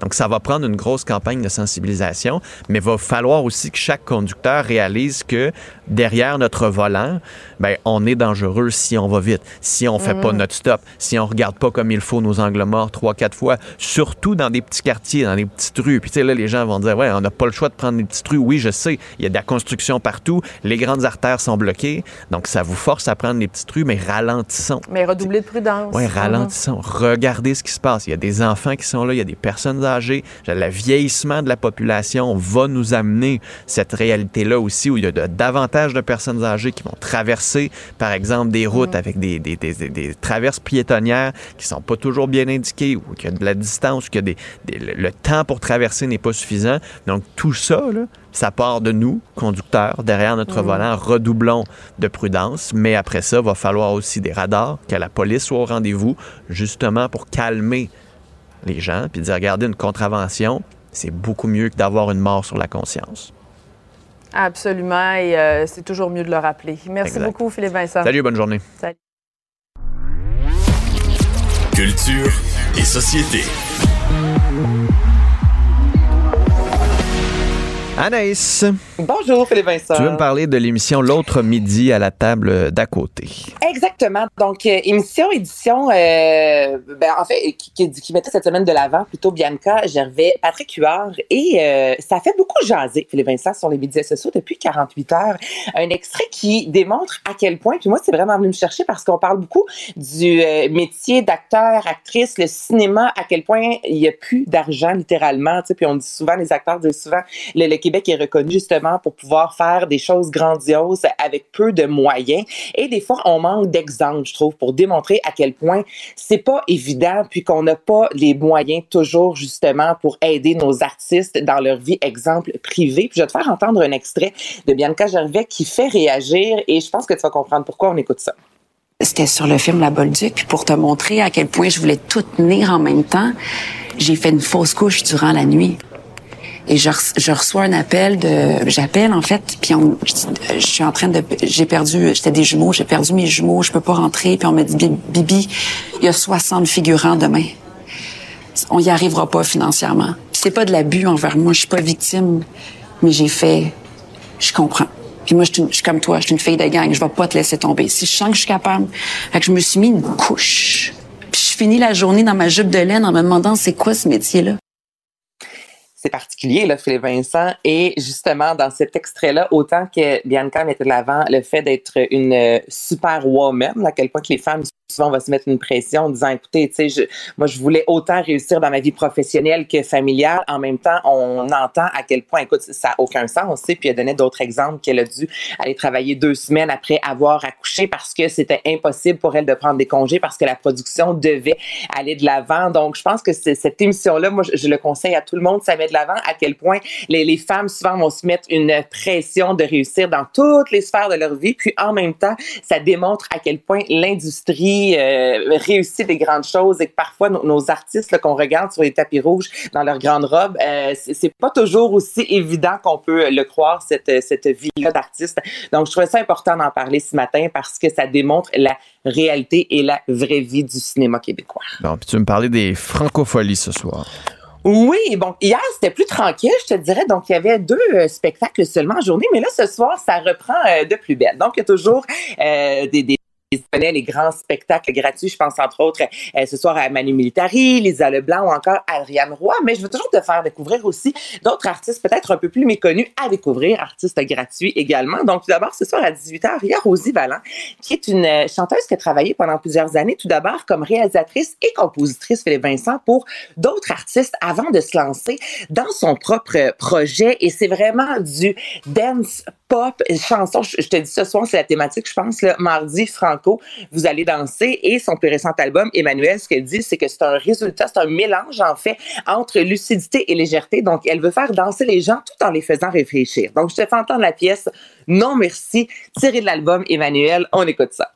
Donc, ça va prendre une grosse campagne de sensibilisation, mais va falloir aussi que chaque conducteur réalise que derrière notre volant, ben, on est dangereux si on va vite, si on fait pas notre stop, si on regarde pas comme il faut nos angles morts trois, quatre fois, surtout dans des petits quartiers, dans des petites rues. Puis, tu sais, là, les gens vont dire, ouais, on n'a pas le choix de prendre des petites rues. Oui, je sais, il y a de la construction partout, les grandes artères sont bloquées, donc ça vous force à prendre les petites rues, mais ralentissons. Mais redoubler de prudence. Oui, Mhm. ralentissons. Regardez ce qui se passe. Il y a des enfants qui sont là, il y a des personnes âgées. Le vieillissement de la population va nous amener cette réalité-là aussi où il y a de- davantage de personnes âgées qui vont traverser, par exemple, des routes avec des, des- des- des- des traverses piétonnières qui sont pas toujours bien indiquées ou qu'il y a de la distance, ou des, des- le, temps pour traverser n'est pas suffisant. Donc, tout ça, là, ça part de nous, conducteurs, derrière notre volant. Redoublons de prudence, mais après ça, va falloir aussi des radars, que la police soit au rendez-vous, justement pour calmer les gens, puis dire, regardez, une contravention, c'est beaucoup mieux que d'avoir une mort sur la conscience. Absolument. Et euh, c'est toujours mieux de le rappeler. Merci Exact. beaucoup, Philippe Vincent. Salut, bonne journée. Salut. Culture et société. Anaïs, Bonjour, Philippe Vincent. tu veux me parler de l'émission L'autre midi à la table d'à côté. Exactement. Donc, euh, émission, édition, euh, ben, en fait, qui, qui, qui mettait cette semaine de l'avant, plutôt Bianca Gervais, Patrick Huard. Et euh, ça fait beaucoup jaser, Philippe Vincent, sur les médias sociaux depuis 48 heures. Un extrait qui démontre à quel point, puis moi, c'est vraiment venu me chercher parce qu'on parle beaucoup du euh, métier d'acteur, actrice, le cinéma, à quel point il n'y a plus d'argent, littéralement. Puis on dit souvent, les acteurs disent souvent, le, le Québec est reconnu justement pour pouvoir faire des choses grandioses avec peu de moyens. Et des fois, on manque d'exemples, je trouve, pour démontrer à quel point c'est pas évident, puis qu'on n'a pas les moyens toujours justement pour aider nos artistes dans leur vie, exemple privé. Puis je vais te faire entendre un extrait de Bianca Gervais qui fait réagir et je pense que tu vas comprendre pourquoi on écoute ça. C'était sur le film La Bolduc, puis pour te montrer à quel point je voulais tout tenir en même temps, j'ai fait une fausse couche durant la nuit. Et je, re- je reçois un appel de, j'appelle en fait, puis on- je, je suis en train de, j'ai perdu, j'étais des jumeaux, j'ai perdu mes jumeaux, je peux pas rentrer, puis on me dit Bi- Bibi, il y a 60 figurants demain. On y arrivera pas financièrement. C'est pas de l'abus envers moi, je suis pas victime, mais j'ai fait, je comprends. Puis moi, je suis comme toi, je suis une fille de gang, je vais pas te laisser tomber. Si je sens que je suis capable, fait que je me suis mis une couche. Puis je finis la journée dans ma jupe de laine en me demandant c'est quoi ce métier-là? Particulier, là, Philippe Vincent. Et justement, dans cet extrait-là, autant que Bianca mettait de l'avant le fait d'être une euh, super woman, à quel point que les femmes souvent vont se mettre une pression en disant, écoutez, tu sais, moi, je voulais autant réussir dans ma vie professionnelle que familiale. En même temps, on entend à quel point, écoute, ça n'a aucun sens, tu sais. Puis elle donnait d'autres exemples qu'elle a dû aller travailler deux semaines après avoir accouché parce que c'était impossible pour elle de prendre des congés parce que la production devait aller de l'avant. Donc, je pense que cette émission-là, moi, je, je le conseille à tout le monde. Ça met de l'avant à quel point les, femmes souvent vont se mettre une pression de réussir dans toutes les sphères de leur vie. Puis en même temps, ça démontre à quel point l'industrie euh, réussit des grandes choses et que parfois nos, artistes qu'on regarde sur les tapis rouges dans leurs grandes robes, euh, c'est pas toujours aussi évident qu'on peut le croire cette cette vie-là d'artiste. Donc je trouvais ça important d'en parler ce matin parce que ça démontre la réalité et la vraie vie du cinéma québécois. Bon, puis tu veux me parler des francopholies ce soir. Oui, bon, hier, c'était plus tranquille, je te dirais. Donc, il y avait deux euh, spectacles seulement en journée, mais là, ce soir, ça reprend euh, de plus belle. Donc, il y a toujours euh, des, des je connais les grands spectacles gratuits. Je pense entre autres euh, ce soir à Manu Militari, Lisa Leblanc ou encore Adrienne Roy. Mais je veux toujours te faire découvrir aussi d'autres artistes peut-être un peu plus méconnus à découvrir, artistes gratuits également. Donc tout d'abord, ce soir à 18h, il y a Rosie Vallant, qui est une euh, chanteuse qui a travaillé pendant plusieurs années, tout d'abord comme réalisatrice et compositrice, Philippe Vincent, pour d'autres artistes avant de se lancer dans son propre projet. Et c'est vraiment du dance chanson. Je, te dis ce soir, c'est la thématique, je pense, mardi franco. Vous allez danser et son plus récent album, Emmanuel, ce qu'elle dit, c'est que c'est un résultat, c'est un mélange en fait entre lucidité et légèreté. Donc, elle veut faire danser les gens tout en les faisant réfléchir. Donc, je te fais entendre la pièce Non merci, tirée de l'album Emmanuel. On écoute ça.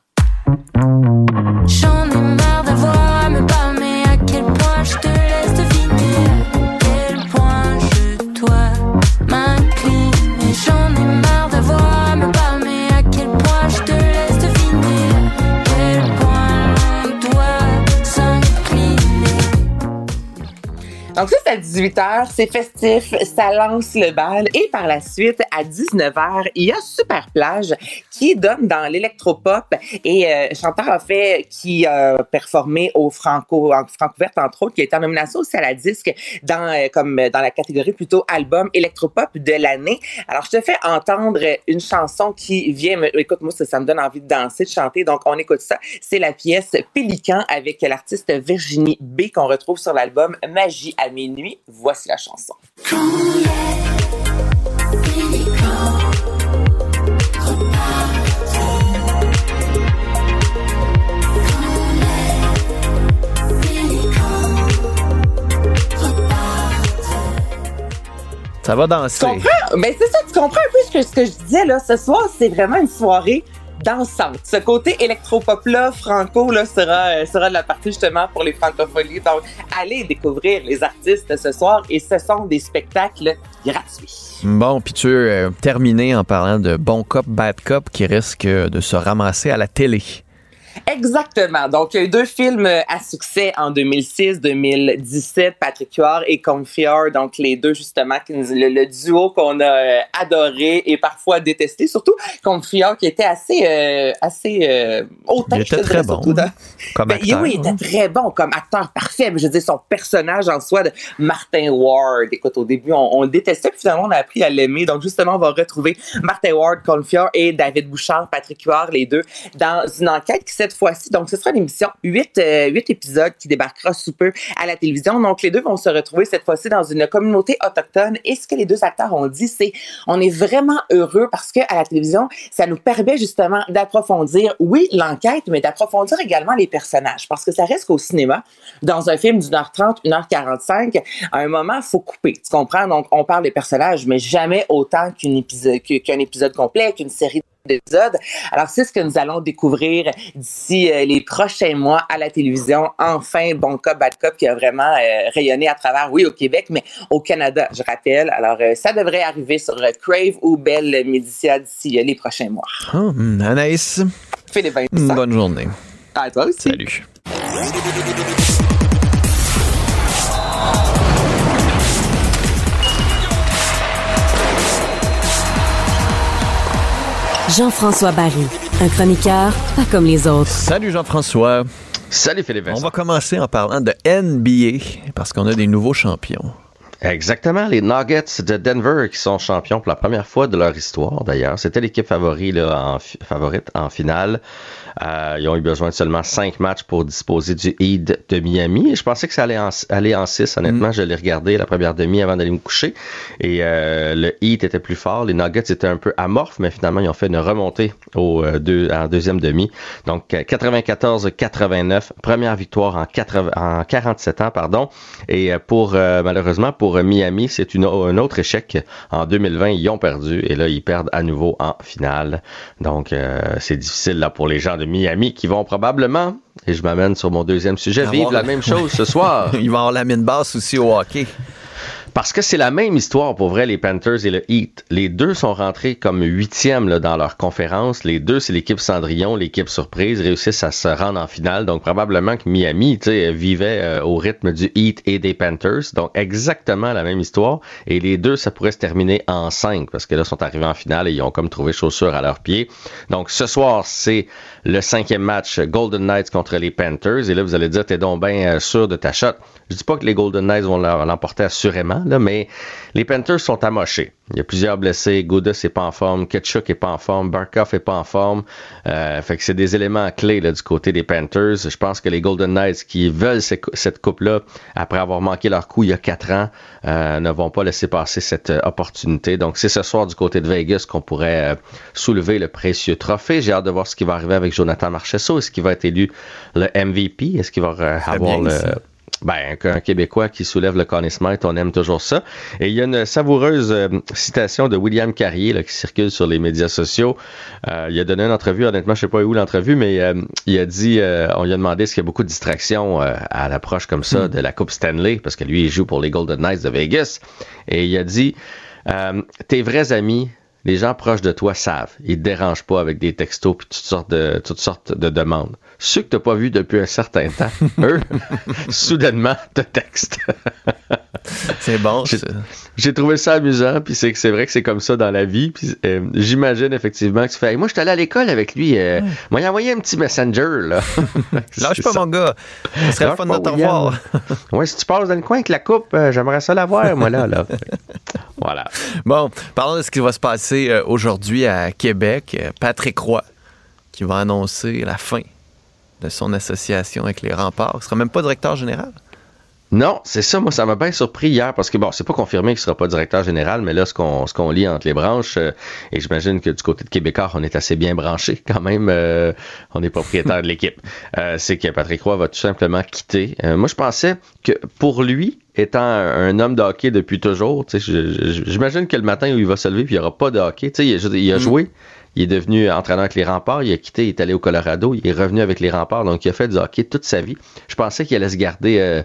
Donc ça, c'est à 18h, c'est festif, ça lance le bal. Et par la suite, à 19h, il y a Super Plage qui donne dans l'électropop. Et euh, chanteur a fait, qui a performé au Franco, en Francouverte, entre autres, qui a été en nomination aussi à la disque dans, euh, comme dans la catégorie plutôt album électropop de l'année. Alors, je te fais entendre une chanson qui vient, écoute, moi, ça, ça me donne envie de danser, de chanter. Donc, on écoute ça. C'est la pièce Pélican avec l'artiste Virginie B qu'on retrouve sur l'album Magie à minuit. Voici la chanson. Ça va danser. Tu comprends? Ben, c'est ça, tu comprends un peu ce que, ce que je disais, là. Ce soir, c'est vraiment une soirée dansante. Ce côté électropop-là, franco, là, sera, euh, sera de la partie justement pour les francopholies. Donc, allez découvrir les artistes ce soir et ce sont des spectacles gratuits. Bon, puis tu veux euh, terminer en parlant de bon cop, bad cop qui risque de se ramasser à la télé. Exactement. Donc, il y a eu deux films à succès en 2006-2017, Patrick Huard et Confior. Donc, les deux, justement, le, le duo qu'on a euh, adoré et parfois détesté. Surtout Confior, qui était assez, euh, assez euh, hautain, Il était très bon dans- comme Ben, acteur. oui, il était très bon comme acteur, parfait. Mais je dire, son personnage en soi de Martin Ward. Écoute, au début, on, on le détestait, puis finalement, on a appris à l'aimer. Donc, justement, on va retrouver Martin Ward, Confior et David Bouchard, Patrick Huard, les deux, dans une enquête qui cette fois-ci. Donc, ce sera une émission, huit, euh, huit épisodes qui débarquera sous peu à la télévision. Donc, les deux vont se retrouver cette fois-ci dans une communauté autochtone. Et ce que les deux acteurs ont dit, c'est on est vraiment heureux parce que à la télévision, ça nous permet justement d'approfondir, oui, l'enquête, mais d'approfondir également les personnages. Parce que ça reste qu'au cinéma, dans un film d'une heure trente, une heure quarante-cinq, à un moment, faut couper. Tu comprends? Donc, on parle des personnages, mais jamais autant qu'une épisode, qu'un épisode complet, qu'une série Alors, c'est ce que nous allons découvrir d'ici euh, les prochains mois à la télévision. Enfin, Bon Cop, Bad Cop qui a vraiment euh, rayonné à travers, oui, au Québec, mais au Canada, je rappelle. Alors, euh, ça devrait arriver sur Crave ou Belle Médicia d'ici les prochains mois. Hum, Anaïs, Philippe Vincent. bonne journée. À toi aussi. Salut. Jean-François Barry, un chroniqueur pas comme les autres. Salut Jean-François. Salut Philippe On va commencer en parlant de NBA parce qu'on a des nouveaux champions. Exactement, les Nuggets de Denver qui sont champions pour la première fois de leur histoire d'ailleurs. C'était l'équipe en, favorite en finale. Euh, ils ont eu besoin de seulement cinq matchs pour disposer du Heat de Miami. Et je pensais que ça allait en, aller en six. Honnêtement, je l'ai regardé la première demi avant d'aller me coucher. Et euh, le Heat était plus fort. Les Nuggets étaient un peu amorphes, mais finalement, ils ont fait une remontée au, euh, deux, en deuxième demi. Donc, euh, 94-89, première victoire en, 80 en 47 ans, pardon. Et euh, pour euh, malheureusement pour euh, Miami, c'est une, un autre échec. En 2020, ils ont perdu et là, ils perdent à nouveau en finale. Donc, euh, c'est difficile là pour les gens de Miami qui vont probablement, et je m'amène sur mon deuxième sujet, vivre la même chose ce soir. Ils vont avoir la mine basse aussi au hockey. Parce que c'est la même histoire pour vrai, les Panthers et le Heat. Les deux sont rentrés comme huitièmes dans leur conférence. Les deux, c'est l'équipe Cendrillon, l'équipe surprise, réussissent à se rendre en finale. Donc probablement que Miami vivait euh, au rythme du Heat et des Panthers. Donc exactement la même histoire. Et les deux, ça pourrait se terminer en cinq parce que là, ils sont arrivés en finale et ils ont comme trouvé chaussures à leurs pieds. Donc ce soir, c'est le cinquième match Golden Knights contre les Panthers. Et là, vous allez dire, t'es donc bien euh, sûr de ta shot. Je dis pas que les Golden Knights vont l'emporter assurément, là, mais les Panthers sont amochés. Il y a plusieurs blessés. Gouda est pas en forme. Ketchuk est pas en forme. Barkov est pas en forme. Euh, fait que c'est des éléments clés là, du côté des Panthers. Je pense que les Golden Knights qui veulent cette coupe-là, après avoir manqué leur coup il y a quatre ans, euh, ne vont pas laisser passer cette euh, opportunité. Donc c'est ce soir du côté de Vegas qu'on pourrait euh, soulever le précieux trophée. J'ai hâte de voir ce qui va arriver avec Jonathan Marchesso. Est-ce qu'il va être élu le MVP? Est-ce qu'il va avoir le... Ben, un, Québécois qui soulève le Conn Smythe, on aime toujours ça. Et il y a une savoureuse euh, citation de William Carrier là, qui circule sur les médias sociaux. Euh, il a donné une entrevue, honnêtement, je sais pas où l'entrevue, mais euh, il a dit, euh, on lui a demandé s'il y a beaucoup de distractions euh, à l'approche comme ça de la Coupe Stanley, parce que lui, il joue pour les Golden Knights de Vegas. Et il a dit, euh, tes vrais amis, les gens proches de toi savent. Ils te dérangent pas avec des textos puis toutes sortes de, toutes sortes de demandes. Ceux que t'as pas vus depuis un certain temps, eux, soudainement, te textent. C'est bon. J'ai- trouvé ça amusant, puis c'est que c'est vrai que c'est comme ça dans la vie. Euh, j'imagine effectivement que tu fais, Hey, moi, je suis allé à l'école avec lui. Euh, Moi, il a envoyé un petit messenger là. Lâche pas, ça. mon gars. Ce serait le fun de te revoir. ouais, si tu passes dans le coin avec la coupe, euh, j'aimerais ça la voir, moi là. là. voilà. Bon, parlons de ce qui va se passer euh, aujourd'hui à Québec. Euh, Patrick Roy qui va annoncer la fin de son association avec les remparts. Il sera même pas directeur général? Non, c'est ça, moi, ça m'a bien surpris hier parce que, bon, c'est pas confirmé qu'il sera pas directeur général, mais là, ce qu'on ce qu'on lit entre les branches, euh, et j'imagine que du côté de Québécois, on est assez bien branché quand même, euh, on est propriétaire de l'équipe, euh, c'est que Patrick Roy va tout simplement quitter. Moi, je pensais que pour lui, étant un, homme de hockey depuis toujours, j'imagine que le matin où il va se lever, puis il n'y aura pas de hockey, tu sais, il, a- il a Mm. joué, il est devenu entraîneur avec les remparts, il a quitté, il est allé au Colorado, il est revenu avec les remparts, donc il a fait du hockey toute sa vie. Je pensais qu'il allait se garder euh,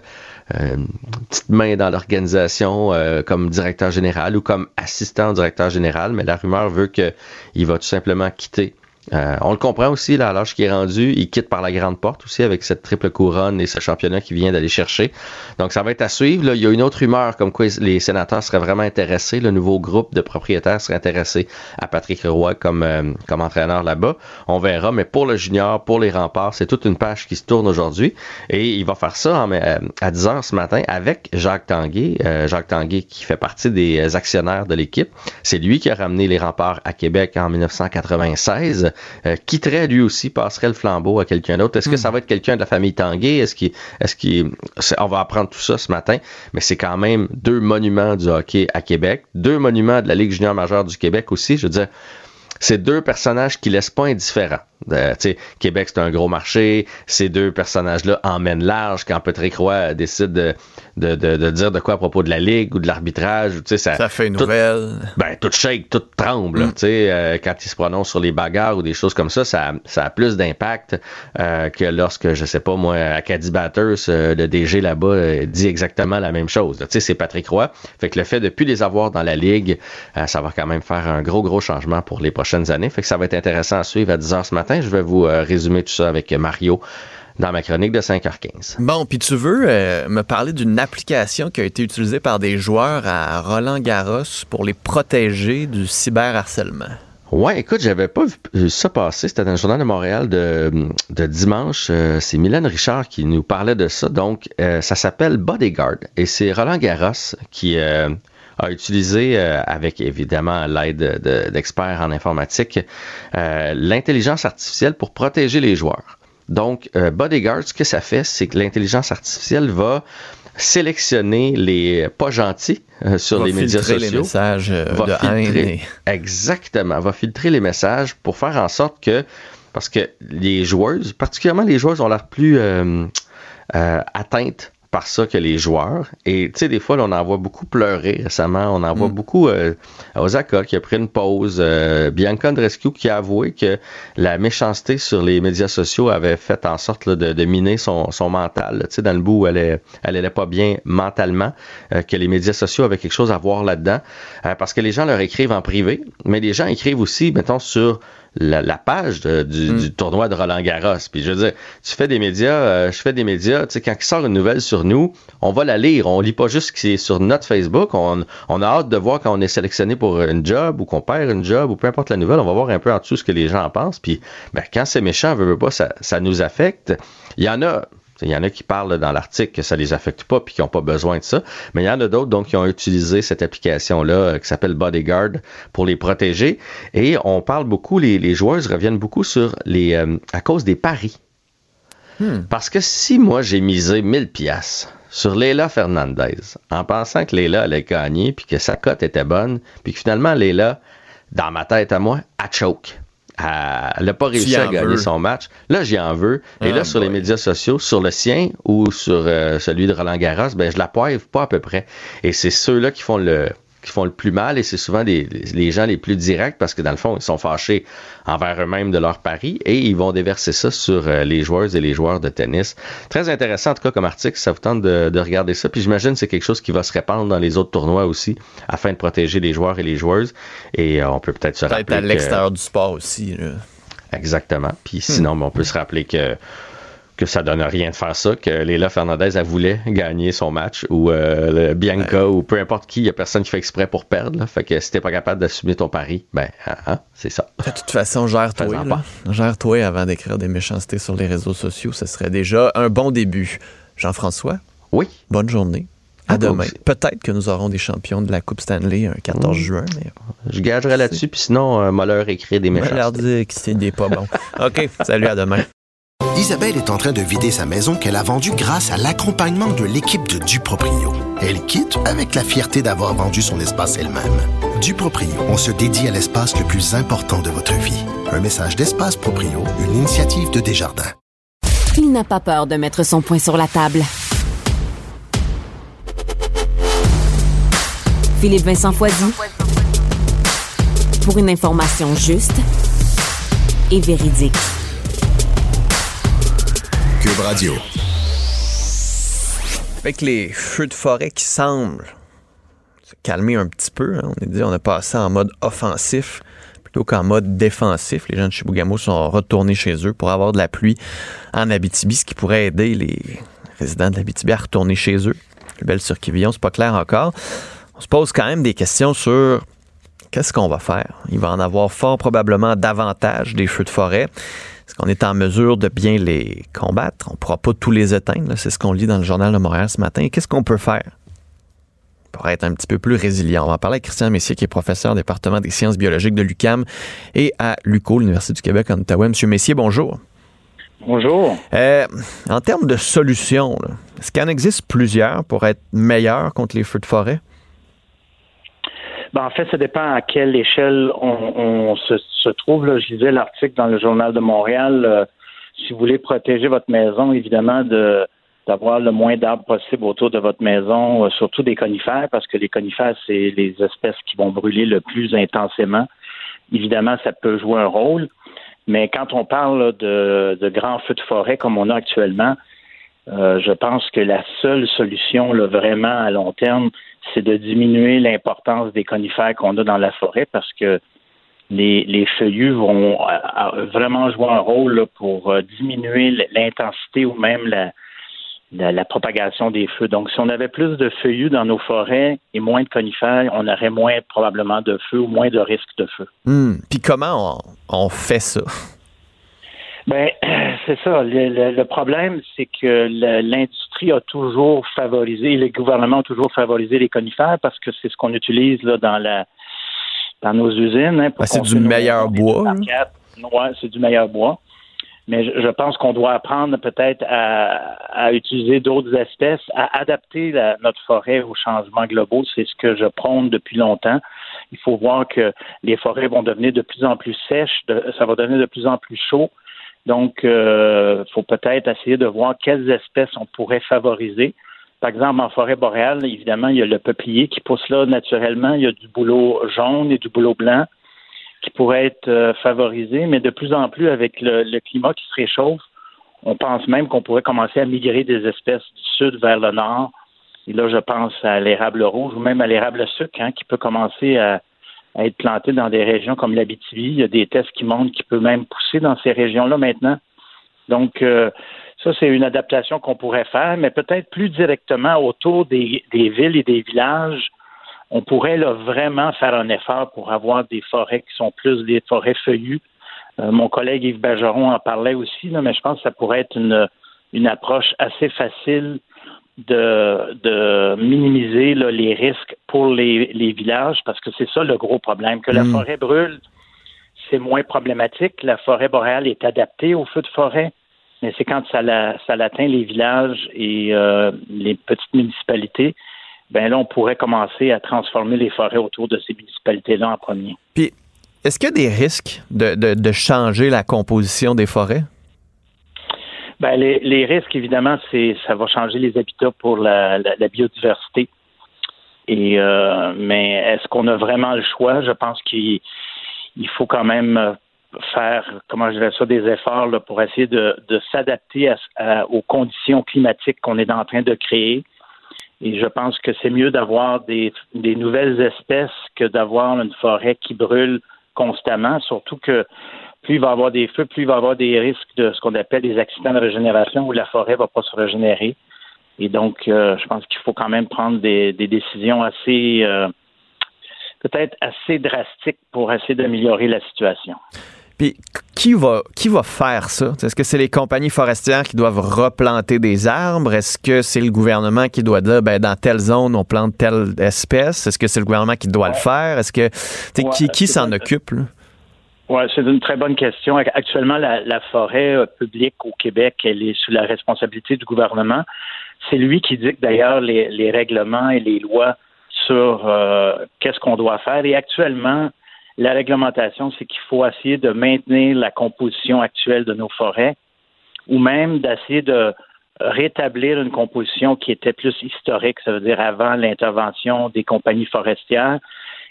euh, une petite main dans l'organisation euh, comme directeur général ou comme assistant directeur général, mais la rumeur veut qu'il va tout simplement quitter. Euh, on le comprend aussi, là, à l'âge qu'il est rendu, il quitte par la grande porte aussi avec cette triple couronne et ce championnat qu'il vient d'aller chercher. Donc ça va être à suivre. Il y a une autre rumeur comme quoi les sénateurs seraient vraiment intéressés, le nouveau groupe de propriétaires serait intéressé à Patrick Roy comme, euh, comme entraîneur là-bas. On verra, mais pour le junior, pour les remparts, c'est toute une page qui se tourne aujourd'hui et il va faire ça euh, à 10h ce matin avec Jacques Tanguay. Jacques Tanguay qui fait partie des actionnaires de l'équipe. C'est lui qui a ramené les remparts à Québec en 1996. Euh, quitterait lui aussi, passerait le flambeau à quelqu'un d'autre. Est-ce que ça va être quelqu'un de la famille Tanguay? Est-ce qu'il, est-ce qu'il, on va apprendre tout ça ce matin, mais c'est quand même deux monuments du hockey à Québec, deux monuments de la Ligue junior majeure du Québec aussi. Je veux dire, c'est deux personnages qui laissent pas indifférents. Euh, Québec, c'est un gros marché. Ces deux personnages-là emmènent large quand Patrick Roy décide de, de, de, de dire de quoi à propos de la Ligue ou de l'arbitrage. Ça, Ça fait une tout- nouvelle. ben, tout shake, tout tremble. sais, euh, quand il se prononce sur les bagarres ou des choses comme ça, ça, ça a plus d'impact euh, que lorsque, je sais pas moi, Acadie Batters, euh, le DG là-bas, dit exactement la même chose. là. Tu sais, c'est Patrick Roy. Fait que le fait de plus les avoir dans la Ligue, euh, ça va quand même faire un gros, gros changement pour les prochaines années. Fait que ça va être intéressant à suivre à 10h ce matin. Je vais vous euh, résumer tout ça avec Mario dans ma chronique de 5h15. Bon, puis tu veux euh, me parler d'une application qui a été utilisée par des joueurs à Roland Garros pour les protéger du cyberharcèlement? Ouais, écoute, j'avais pas vu ça passer. C'était dans le journal de Montréal de, de dimanche. Euh, c'est Mylène Richard qui nous parlait de ça. Donc, euh, ça s'appelle Bodyguard. Et c'est Roland Garros qui a utilisé, euh, avec évidemment l'aide de- d'experts en informatique, euh, l'intelligence artificielle pour protéger les joueurs. Donc, euh, Bodyguard, ce que ça fait, c'est que l'intelligence artificielle va sélectionner les pas gentils euh, sur Va les médias filtrer sociaux. les messages euh, Va de haine. filtrer- et- Exactement. Va filtrer les messages pour faire en sorte que, parce que les joueuses, particulièrement les joueuses, ont l'air plus euh, euh, atteintes par ça que les joueurs. Et tu sais, des fois, là, on en voit beaucoup pleurer récemment. On en voit beaucoup euh, Osaka qui a pris une pause. euh, Bianca Andreescu qui a avoué que la méchanceté sur les médias sociaux avait fait en sorte là, de, de miner son, son mental. Tu sais, dans le bout où elle est, elle allait pas bien mentalement, euh, que les médias sociaux avaient quelque chose à voir là-dedans. Euh, parce que les gens leur écrivent en privé, mais les gens écrivent aussi, mettons, sur la, la page de- du, du tournoi de Roland Garros. Puis je veux dire, tu fais des médias, euh, je fais des médias, tu sais, quand il sort une nouvelle sur nous, on va la lire. On lit pas juste ce qui est sur notre Facebook. On, on a hâte de voir quand on est sélectionné pour une job ou qu'on perd une job ou peu importe la nouvelle, on va voir un peu en dessous ce que les gens en pensent. Puis ben, quand c'est méchant, veut, veut pas, ça, ça nous affecte. Il y en a. Il y en a qui parlent dans l'article que ça les affecte pas puis qui n'ont pas besoin de ça. Mais il y en a d'autres donc qui ont utilisé cette application-là euh, qui s'appelle Bodyguard pour les protéger. Et on parle beaucoup, les, les joueuses reviennent beaucoup sur les euh, à cause des paris. Parce que si moi j'ai misé 1000 pièces sur Leila Fernandez en pensant que Leila allait gagner puis que sa cote était bonne puis que finalement Leila dans ma tête à moi a choke. Elle n'a pas réussi à gagner veux. son match. Là, j'y en veux. Et Ah, là, sur les médias sociaux, sur le sien ou sur euh, celui de Roland Garros, ben, je la poivre pas à peu près. Et c'est ceux-là qui font le qui font le plus mal et c'est souvent des, les gens les plus directs parce que dans le fond, ils sont fâchés envers eux-mêmes de leur pari et ils vont déverser ça sur euh, les joueuses et les joueurs de tennis. Très intéressant en tout cas comme article, ça vous tente de, de regarder ça. Puis j'imagine que c'est quelque chose qui va se répandre dans les autres tournois aussi afin de protéger les joueurs et les joueuses. Et euh, on peut peut-être se Peut-être rappeler à que- l'extérieur du sport aussi. là. Exactement. Puis sinon, ben, on peut se rappeler que que ça donne rien de faire ça, que Léla Fernandez, elle voulait gagner son match, ou euh, le Bianca, ou peu importe qui, il n'y a personne qui fait exprès pour perdre. là. Fait que si t'es pas capable d'assumer ton pari, ben, hein, hein, c'est ça. De toute façon, gère-toi. Gère-toi avant d'écrire des méchancetés sur les réseaux sociaux. Ce serait déjà un bon début. Jean-François? Oui. Bonne journée. À À toi demain. Peut-être que nous aurons des champions de la Coupe Stanley un 14 Mm. juin, mais Je gagerai là-dessus, puis sinon, euh, m'a leur écrit des méchancetés. dire que c'est des pas bons. OK, salut, à demain. Isabelle est en train de vider sa maison qu'elle a vendue grâce à l'accompagnement de l'équipe de Duproprio. Elle quitte avec la fierté d'avoir vendu son espace elle-même. Duproprio, on se dédie à l'espace le plus important de votre vie. Un message d'Espace Proprio, une initiative de Desjardins. Il n'a pas peur de mettre son poing sur la table. Philippe Vincent Foisy. Pour une information juste et véridique. Avec les feux de forêt qui semblent se calmer un petit peu, hein, on est dit, on a passé en mode offensif plutôt qu'en mode défensif. Les gens de Chibougamau sont retournés chez eux pour avoir de la pluie en Abitibi, ce qui pourrait aider les résidents de l'Abitibi à retourner chez eux. Le bel circuivillon, c'est pas clair encore. On se pose quand même des questions sur qu'est-ce qu'on va faire. Il va en avoir fort probablement davantage des feux de forêt. Qu'on est en mesure de bien les combattre? On ne pourra pas tous les éteindre. C'est ce qu'on lit dans le journal de Montréal ce matin. Qu'est-ce qu'on peut faire? pour être un petit peu plus résilient? On va en parler avec Christian Messier, qui est professeur au département des sciences biologiques de l'UCAM et à l'UCO, l'Université du Québec en Ottawa. Monsieur Messier, bonjour. Bonjour. Euh, en termes de solutions, est-ce qu'il en existe plusieurs pour être meilleur contre les feux de forêt? Ben, en fait, ça dépend à quelle échelle on, on se, se, trouve. Là. Je lisais l'article dans le Journal de Montréal. Euh, si vous voulez protéger votre maison, évidemment, de d'avoir le moins d'arbres possible autour de votre maison, euh, surtout des conifères, parce que les conifères, c'est les espèces qui vont brûler le plus intensément. Évidemment, ça peut jouer un rôle, mais quand on parle de, de grands feux de forêt comme on a actuellement, euh, je pense que la seule solution, là, vraiment à long terme, c'est de diminuer l'importance des conifères qu'on a dans la forêt parce que les, feuillus vont euh, vraiment jouer un rôle là, pour euh, diminuer l'intensité ou même la, propagation des feux. Donc, si on avait plus de feuillus dans nos forêts et moins de conifères, on aurait moins probablement de feux ou moins de risques de feu. Hum. Puis comment on fait ça? Ben, c'est ça. Le, le, le problème, c'est que l'industrie a toujours favorisé, les gouvernements ont toujours favorisé les conifères parce que c'est ce qu'on utilise là, dans la dans nos usines. Hein, ben, c'est du meilleur bois. Ouais, c'est du meilleur bois. Mais je, je pense qu'on doit apprendre peut-être à, à, utiliser d'autres espèces, à adapter la, notre forêt aux changements globaux. C'est ce que je prône depuis longtemps. Il faut voir que les forêts vont devenir de plus en plus sèches, de, ça va devenir de plus en plus chaud. Donc, il euh, faut peut-être essayer de voir quelles espèces on pourrait favoriser. Par exemple, en forêt boréale, évidemment, il y a le peuplier qui pousse là naturellement. Il y a du boulot jaune et du boulot blanc qui pourraient être euh, favorisés, mais de plus en plus, avec le, le climat qui se réchauffe, on pense même qu'on pourrait commencer à migrer des espèces du sud vers le nord. Et là, je pense à l'érable rouge ou même à l'érable sucre, hein, qui peut commencer à, à être planté dans des régions comme l'Abitibi. Il y a des tests qui montrent qu'il peut même pousser dans ces régions-là maintenant. Donc, euh, ça, c'est une adaptation qu'on pourrait faire, mais peut-être plus directement autour des, villes et des villages. On pourrait là, vraiment faire un effort pour avoir des forêts qui sont plus des forêts feuillues. Euh, mon collègue Yves Bergeron en parlait aussi, là, mais je pense que ça pourrait être une, une approche assez facile de, de minimiser là, les risques pour les, les, villages, parce que c'est ça le gros problème. Que la Hmm. forêt brûle, c'est moins problématique. La forêt boréale est adaptée au feu de forêt, mais c'est quand ça, la, ça l'atteint les villages et euh, les petites municipalités, ben là, on pourrait commencer à transformer les forêts autour de ces municipalités-là en premier. Puis, est-ce qu'il y a des risques de, de, de changer la composition des forêts? Ben, les, les, risques, évidemment, c'est ça va changer les habitats pour la, la, la biodiversité. Et euh, mais est-ce qu'on a vraiment le choix? Je pense qu'il il faut quand même faire, comment je dirais ça, des efforts là, pour essayer de, de s'adapter à, à, aux conditions climatiques qu'on est en train de créer. Et je pense que c'est mieux d'avoir des, des nouvelles espèces que d'avoir une forêt qui brûle constamment, surtout que plus il va y avoir des feux, plus il va y avoir des risques de ce qu'on appelle des accidents de régénération où la forêt ne va pas se régénérer. Et donc, euh, je pense qu'il faut quand même prendre des, des décisions assez, euh, peut-être assez drastiques pour essayer d'améliorer la situation. Puis, qui va, qui va faire ça? Est-ce que c'est les compagnies forestières qui doivent replanter des arbres? Est-ce que c'est le gouvernement qui doit dire, ben, dans telle zone, on plante telle espèce? Est-ce que c'est le gouvernement qui doit ouais. le faire? Est-ce que, ouais, qui, qui s'en occupe, là? Oui, c'est une très bonne question. Actuellement, la, la forêt euh, publique au Québec, elle est sous la responsabilité du gouvernement. C'est lui qui dicte d'ailleurs les, les, règlements et les lois sur euh, qu'est-ce qu'on doit faire. Et actuellement, la réglementation, c'est qu'il faut essayer de maintenir la composition actuelle de nos forêts ou même d'essayer de rétablir une composition qui était plus historique, ça veut dire avant l'intervention des compagnies forestières.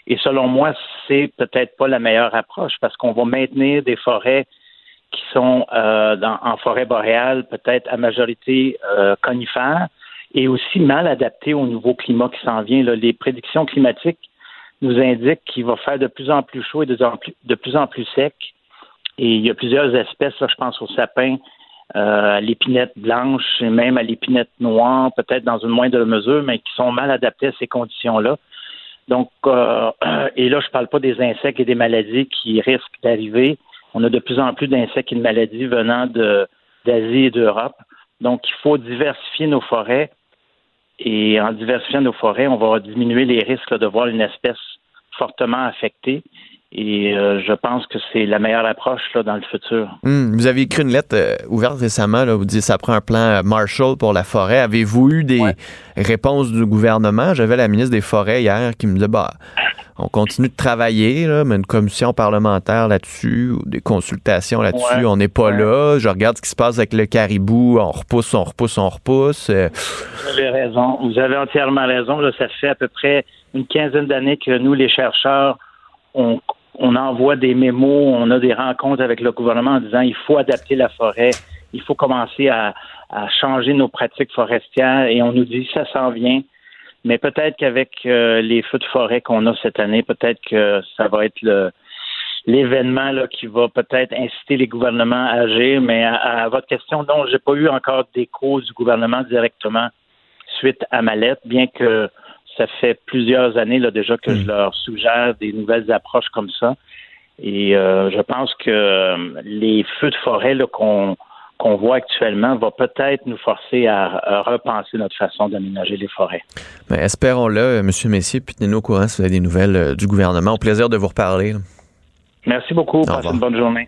Et selon moi, c'est peut-être pas la meilleure approche parce qu'on va maintenir des forêts qui sont euh, dans, en forêt boréale, peut-être à majorité euh, conifères, et aussi mal adaptées au nouveau climat qui s'en vient. Là. Les prédictions climatiques nous indiquent qu'il va faire de plus en plus chaud et de plus en plus, de plus, en plus sec. Et il y a plusieurs espèces, là, je pense au sapin, euh, à l'épinette blanche et même à l'épinette noire, peut-être dans une moindre mesure, mais qui sont mal adaptées à ces conditions-là. Donc, euh, et là, je ne parle pas des insectes et des maladies qui risquent d'arriver. On a de plus en plus d'insectes et de maladies venant d'Asie et d'Europe. Donc, il faut diversifier nos forêts Et en diversifiant nos forêts, on va diminuer les risques de voir une espèce fortement affectée. Et euh, je pense que c'est la meilleure approche là, dans le futur. Hum, vous avez écrit une lettre euh, ouverte récemment. Là, vous dites que ça prend un plan euh, Marshall pour la forêt. Avez-vous eu des réponses du gouvernement? J'avais la ministre des Forêts hier qui me disait bah, on continue de travailler, là, mais une commission parlementaire là-dessus, ou des consultations là-dessus, Ouais. on n'est pas là. Je regarde ce qui se passe avec le caribou. On repousse, on repousse, on repousse. Euh, Vous avez raison. Vous avez entièrement raison. Là, ça fait à peu près une quinzaine d'années que nous, les chercheurs, on, on envoie des mémos, on a des rencontres avec le gouvernement en disant il faut adapter la forêt, il faut commencer à, changer nos pratiques forestières et on nous dit ça s'en vient. Mais peut-être qu'avec euh, les feux de forêt qu'on a cette année, peut-être que ça va être le l'événement là, qui va peut-être inciter les gouvernements à agir. Mais à, à votre question, non, j'ai pas eu encore d'écho du gouvernement directement suite à ma lettre, bien que ça fait plusieurs années là, déjà que je leur suggère des nouvelles approches comme ça. Et euh, je pense que euh, les feux de forêt qu'on qu'on voit actuellement va peut-être nous forcer à, à repenser notre façon d'aménager les forêts. mais espérons-le, euh, M. Messier, puis tenez-nous au courant si vous avez des nouvelles du gouvernement. Au plaisir de vous reparler. Merci beaucoup. Passez une bonne journée.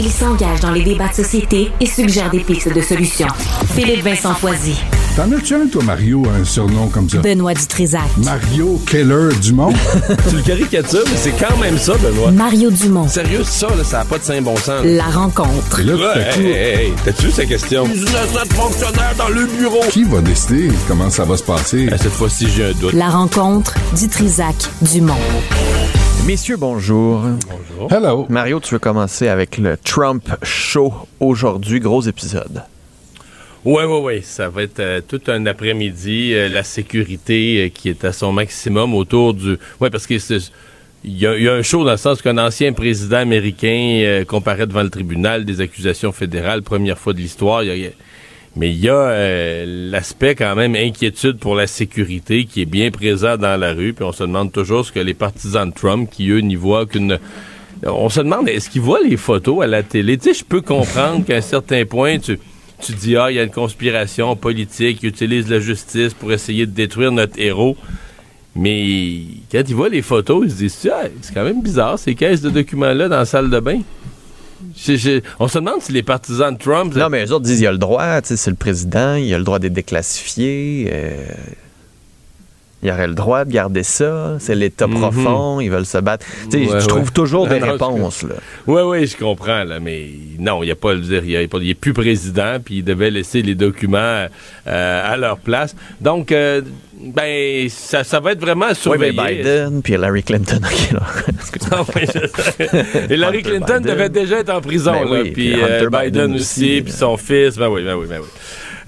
Il s'engage dans les débats de société et suggère des pistes de solutions. Philippe Vincent Foisy. T'en as-tu un, toi, Mario, un surnom comme ça? Benoît Dutrisac. Mario Keller Dumont? tu le caricatures, mais c'est quand même ça, Benoît. Mario Dumont. Sérieux, ça, là, ça n'a pas de saint bon sens. La rencontre. là, Ouais, à hey, hey, hey, t'as-tu vu sa question? 19 fonctionnaires dans le bureau. Qui va décider comment ça va se passer? cette fois-ci, j'ai un doute. La rencontre Dutrisac Dumont. Messieurs, bonjour. Bonjour. Hello. Mario, tu veux commencer avec le Trump Show aujourd'hui, gros épisode. Oui, oui, oui. Ça va être euh, tout un après-midi. euh, la sécurité euh, qui est à son maximum autour du. Oui, parce que c'est- Il y, y a un show dans le sens qu'un ancien président américain euh, comparaît devant le tribunal des accusations fédérales, première fois de l'histoire. Il y a- il y a- mais il y a euh, l'aspect quand même inquiétude pour la sécurité qui est bien présent dans la rue. Puis on se demande toujours ce que les partisans de Trump, qui eux n'y voient qu'une... On se demande, est-ce qu'ils voient les photos à la télé? Tu sais, je peux comprendre qu'à un certain point, tu, tu dis, ah, il y a une conspiration politique, ils utilisent la justice pour essayer de détruire notre héros. Mais quand ils voient les photos, ils se disent, Ah, c'est quand même bizarre, ces caisses de documents-là dans la salle de bain. Je- on se demande si les partisans de Trump... Non, mais eux autres disent il y a le droit, c'est le président, il a le droit de les déclassifier. euh, il aurait le droit de garder ça. C'est l'État Mhm. profond, ils veulent se battre. Tu sais, Ouais, je trouve ouais. toujours des Non, réponses. Là. Oui, oui, je comprends, là, mais non, il n'y a pas, je veux dire, il y a pas- il est plus président, puis il devait laisser les documents euh, à leur place. Donc, euh, ben, ça, ça va être vraiment à Oui, mais. Biden, puis Hillary Clinton. ok, là. Je sais. Hillary Clinton Biden. devait déjà être en prison, Ben là, oui, puis puis euh, Biden, Biden aussi, aussi, puis son fils, ben oui, ben oui, ben oui.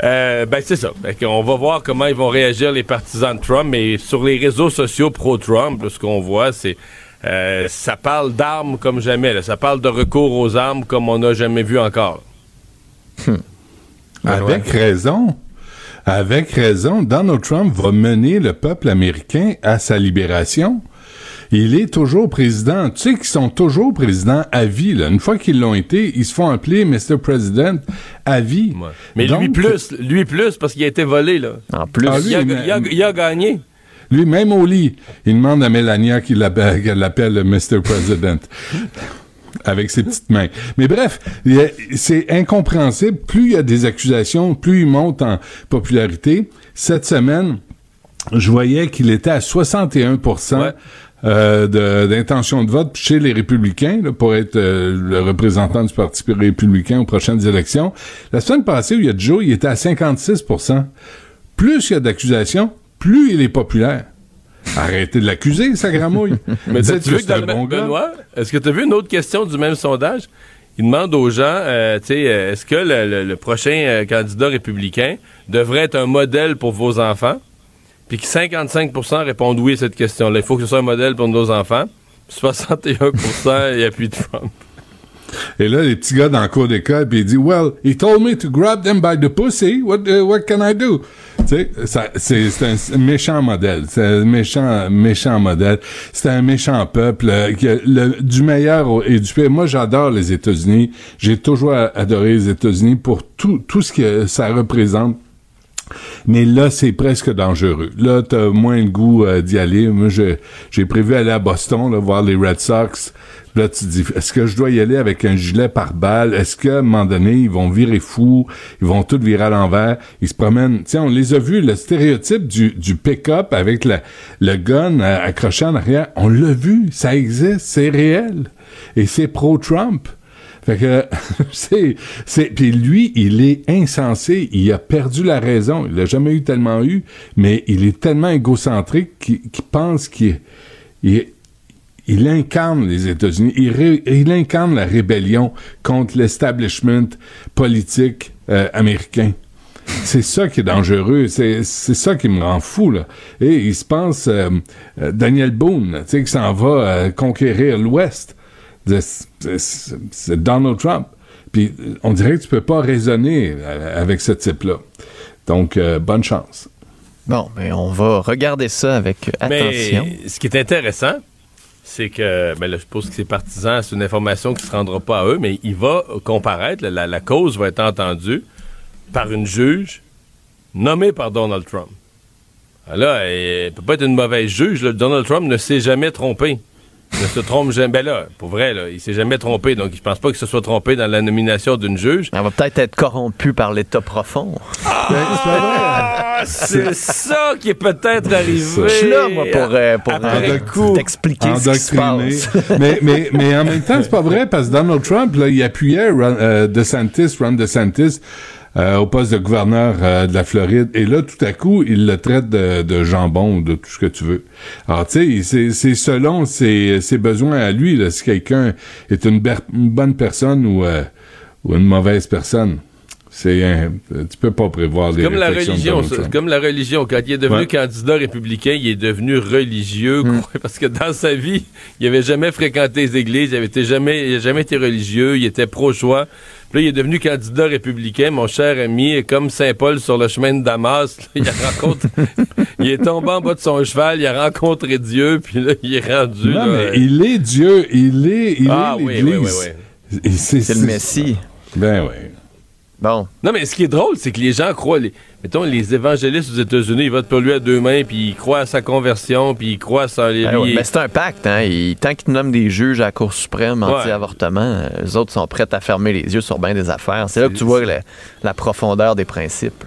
Euh, ben c'est ça. Fait qu'on va voir comment ils vont réagir les partisans de Trump, mais sur les réseaux sociaux pro-Trump, ce qu'on voit, c'est euh, ça parle d'armes comme jamais. là. Ça parle de recours aux armes comme on n'a jamais vu encore. Avec raison. Avec raison, Donald Trump va mener le peuple américain à sa libération. Il est toujours président. Tu sais qu'ils sont toujours présidents à vie. Là. Une fois qu'ils l'ont été, ils se font appeler Mr. President à vie. Mais lui plus, lui plus, parce qu'il a été volé, là. En plus. Ah, lui, il, a, mais- il a- il a gagné. Lui, même au lit, il demande à Melania qu'il l'appelle, qu'elle l'appelle le Mr. President. Avec ses petites mains. Mais bref, c'est incompréhensible. Plus il y a des accusations, plus il monte en popularité. Cette semaine, je voyais qu'il était à 61 euh, d'intention de vote chez les républicains là, pour être euh, le représentant du Parti républicain aux prochaines élections. La semaine passée, où il y a Joe, il était à 56% Plus il y a d'accusations, plus il est populaire. Arrêtez de l'accuser, sa gramouille. Mais tu vu que dans le bon. Benoît, est-ce que tu as vu une autre question du même sondage? il demande aux gens, euh, tu sais, euh, est-ce que le, le- le prochain euh, candidat républicain devrait être un modèle pour vos enfants? Puis que 55% répondent oui à cette question-là. Il faut que ce soit un modèle pour nos enfants. Puis 61 il appuie Trump. Et là, les petits gars dans le cours d'école, puis il dit, well, he told me to grab them by the pussy. What, uh, what can I do? Tu sais, c'est un méchant modèle. C'est un méchant, méchant modèle. C'est un méchant peuple euh, du meilleur et du pire. Moi, j'adore les États-Unis. J'ai toujours adoré les États-Unis pour tout, tout ce que ça représente. Mais là, c'est presque dangereux. Là, t'as moins le goût euh, d'y aller. Moi, j'ai prévu aller à Boston, là, voir les Red Sox. Là, tu te dis, est-ce que je dois y aller avec un gilet par balle? Est-ce qu'à un moment donné, ils vont virer fous? Ils vont tout virer à l'envers? Ils se promènent. Sais, on les a vus, le stéréotype du, du pick-up avec le gun euh, accroché en arrière. On l'a vu. Ça existe. C'est réel. Et c'est pro-Trump. Fait que c'est c'est puis lui, il est insensé, il a perdu la raison, il l'a jamais eu tellement eu, mais il est tellement égocentrique qu'il pense qu'il il, il incarne les États-Unis, il, incarne la rébellion contre l'establishment politique euh, américain. C'est ça qui est dangereux, c'est ça qui me rend fou là. Et il se pense euh, euh, Daniel Boone, tu sais qui s'en va conquérir l'Ouest. C'est- Donald Trump. Puis on dirait que tu peux pas raisonner euh, avec ce type-là. Donc euh, bonne chance. Bon, mais on va regarder ça avec attention. Mais ce qui est intéressant, c'est que, ben là, je suppose que ses partisans, c'est une information qui ne se rendra pas à eux, mais il va comparaître, la, la cause va être entendue par une juge nommée par Donald Trump. Ah Là, elle peut pas être une mauvaise juge. là. Donald Trump ne s'est jamais trompé. Ne se trompe jamais. Ben là, pour vrai, là, il s'est jamais trompé. Donc, je pense pas qu'il se soit trompé dans la nomination d'une juge. Elle va peut-être être corrompue par l'État profond. Ah, c'est ça qui est peut-être arrivé. Je suis là, moi, pour, euh, pour, Après euh, coup. t'expliquer ce qui se passe. mais, mais, mais en même temps, c'est pas vrai parce que Donald Trump, là, il appuyait Ron, euh, DeSantis, Ron DeSantis, euh, au poste de gouverneur euh, de la Floride. Et là, tout à coup, il le traite de, de jambon ou de tout ce que tu veux. Alors, tu sais, c'est- selon ses, ses besoins à lui, là, si quelqu'un est une, une bonne personne ou, euh, ou une mauvaise personne. C'est un- tu peux pas prévoir les Comme la de religion, comme la religion. Quand il est devenu Ouais. candidat républicain, il est devenu religieux, Hmm. quoi, parce que dans sa vie, il avait jamais fréquenté les églises, il avait été jamais, il a jamais été religieux, il était pro-choix. Puis là, il est devenu candidat républicain, mon cher ami, et comme Saint Paul sur le chemin de Damas. là, il a rencontré, il est tombé en bas de son cheval, il a rencontré Dieu, puis là, il est rendu. Non, là, mais il est Dieu, il est, il Ah, est oui, l'Église. oui, oui, C'est C'est le Messie. Ben oui. Bon. Non, mais ce qui est drôle, c'est que les gens croient, les, mettons, les évangélistes aux États-Unis, ils votent pour lui à deux mains, puis ils croient à sa conversion, puis ils croient à sa... Ben ouais, mais c'est un pacte, hein. Il- tant qu'ils nomment des juges à la Cour suprême anti-avortement, euh, les autres sont prêts à fermer les yeux sur bien des affaires. C'est là que tu vois la, la profondeur des principes.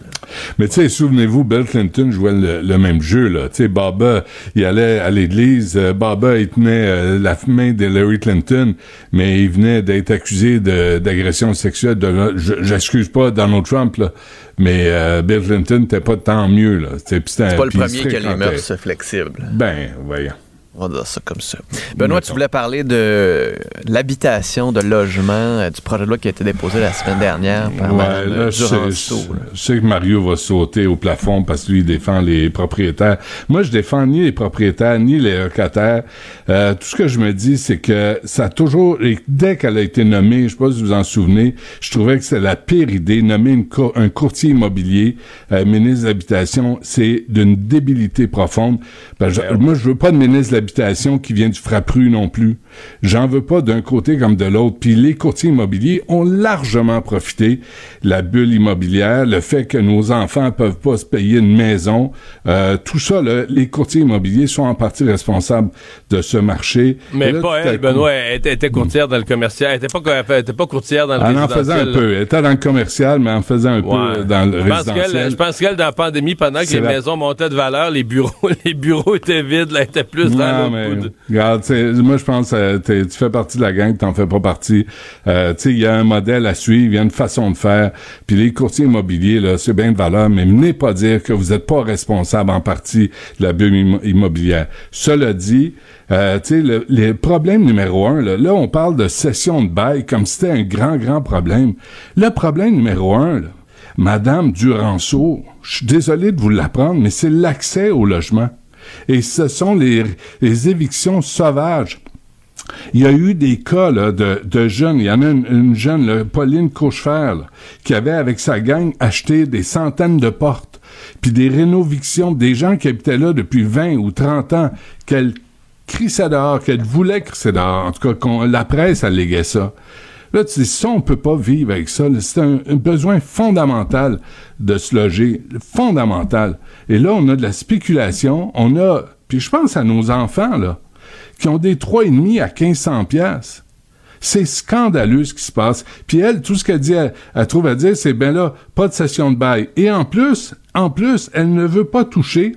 Mais tu sais, souvenez-vous, Bill Clinton jouait le, le même jeu, là. Tu sais, Baba, il allait à l'église, euh, Baba, il tenait euh, la main de Larry Clinton, mais il venait d'être accusé de- d'agression sexuelle. De, J'excuse pas Donald Trump, là, mais euh, Bill Clinton n'était pas tant mieux, là. C'est C'est pas le premier qui a les mœurs flexibles. Ben, voyons. On va dire ça comme ça. Benoît, tu voulais parler de l'habitation, de logement, euh, du projet de loi qui a été déposé la semaine dernière par Ouais, là, je sais, je sais que Mario va sauter au plafond parce que lui, il défend les propriétaires. Moi, je défends ni les propriétaires, ni les locataires. Euh, tout ce que je me dis, c'est que ça a toujours... Et dès qu'elle a été nommée, je sais pas si vous vous en souvenez, je trouvais que c'est la pire idée, nommer une cour- un courtier immobilier euh, ministre de l'Habitation, c'est d'une débilité profonde. Ben, je- moi, je veux pas de ministre de l'Habitation qui vient du frappru non plus. J'en veux pas d'un côté comme de l'autre. Puis les courtiers immobiliers ont largement profité la bulle immobilière, le fait que nos enfants peuvent pas se payer une maison, euh, tout ça, là, les courtiers immobiliers sont en partie responsables de ce marché. Mais là, pas elle, coup- Benoît, elle était, était courtière dans le commercial. Elle était pas, elle était pas courtière dans le Elle en faisait un résidentiel. peu. Elle était dans le commercial, mais en faisait un Ouais. peu dans le je résidentiel. je pense qu'elle, dans la pandémie, pendant que les la- maisons montaient de valeur, les bureaux, les bureaux étaient vides, là, elle était plus dans, Non, mais regarde, moi je pense que tu fais partie de la gang, t'en fais pas partie. Euh, tu sais, il y a un modèle à suivre, il y a une façon de faire. Puis les courtiers immobiliers, là, c'est bien de valeur, mais venez pas dire que vous êtes pas responsable en partie de la bulle immo- immobilière. Cela dit, euh, tu sais, le, le problème numéro un, là, là, on parle de cession de bail comme si c'était un grand, grand problème. Le problème numéro un, là, Madame Duranceau, je suis désolé de vous l'apprendre, mais c'est l'accès au logement. Et ce sont les, évictions sauvages. Il y a eu des cas de, jeunes. Il y en a une, une jeune, Pauline Cochefer, là, qui avait avec sa gang acheté des centaines de portes, puis des rénovictions, des gens qui habitaient là depuis 20 ou 30 ans, qu'elle crissait dehors, qu'elle voulait crisser dehors. En tout cas, la presse alléguait ça. Là, tu dis, ça, on peut pas vivre avec ça. C'est un, un besoin fondamental de se loger. Fondamental. Et là, on a de la spéculation. On a, puis je pense à nos enfants, là, qui ont des trois et demi à 1500 pièces. C'est scandaleux ce qui se passe. Puis elle, tout ce qu'elle dit, elle, elle trouve à dire, c'est ben là, pas de session de bail. Et en plus, en plus, elle ne veut pas toucher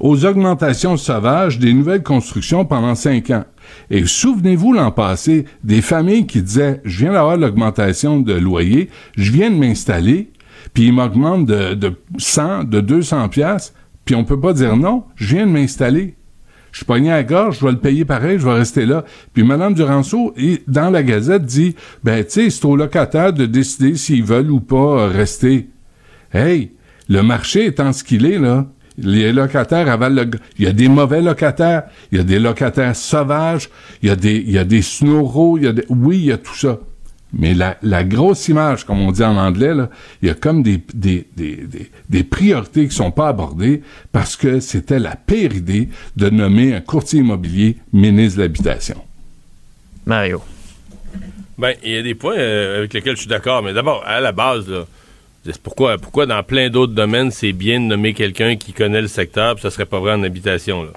aux augmentations sauvages des nouvelles constructions pendant cinq ans. Et souvenez-vous l'an passé, des familles qui disaient, je viens d'avoir l'augmentation de loyer, je viens de m'installer, puis ils m'augmentent de, de 100, de 200 pièces, puis on peut pas dire non, je viens de m'installer. Je suis pogné à gorge, je vais le payer pareil, je vais rester là. Puis Mme Duranceau, dans la Gazette, dit, ben, tu sais, c'est aux locataires de décider s'ils veulent ou pas rester. Hey, le marché étant ce qu'il est, là, les locataires avalent le... Il y a des mauvais locataires, il y a des locataires sauvages, il y a des, il y a des snoraux, il y a des... Oui, il y a tout ça. Mais la, la grosse image, comme on dit en anglais, là, il y a comme des, des, des, des, des priorités qui sont pas abordées parce que c'était la pire idée de nommer un courtier immobilier ministre de l'Habitation. Mario. Ben, il y a des points euh, avec lesquels je suis d'accord, mais d'abord, à la base, là, pourquoi, pourquoi dans plein d'autres domaines, c'est bien de nommer quelqu'un qui connaît le secteur, puis ça serait pas vrai en habitation, là.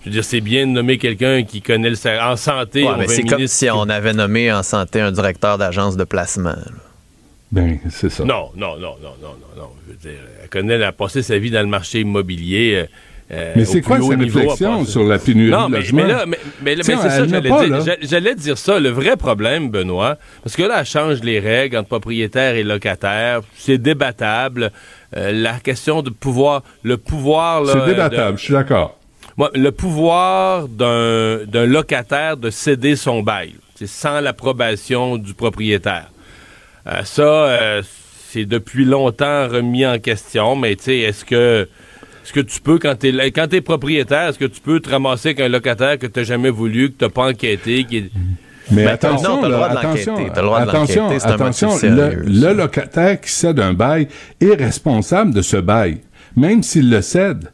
Je veux dire, c'est bien de nommer quelqu'un qui connaît le secteur. En santé, Ouais, c'est comme si on avait nommé en santé un directeur d'agence de placement. là. Ben, c'est ça. Non, non, non, non, non, non, non. Je veux dire, elle connaît, elle a passé sa vie dans le marché immobilier. euh, euh, Mais c'est quoi sa réflexion sur la pénurie non, de mais, logement? mais là, mais, mais- mais c'est ça, j'allais dire, j'allais dire ça. Le vrai problème, Benoît, parce que là, elle change les règles entre propriétaires et locataires. C'est débattable. Euh, la question de pouvoir, le pouvoir. C'est euh, débattable, de- je suis d'accord. moi, le pouvoir d'un locataire de céder son bail, c'est sans l'approbation du propriétaire. Euh, ça, c'est depuis longtemps remis en question, mais tu sais, est-ce que est-ce que tu peux, quand tu es, quand t'es propriétaire, est-ce que tu peux te ramasser avec un locataire que tu n'as jamais voulu, que tu n'as pas enquêté, qui est- Mais Ben, attention, non, t'as là, attention, t'as attention, l'enquêter, c'est un attention, le, locataire qui cède un bail est responsable de ce bail, même s'il le cède.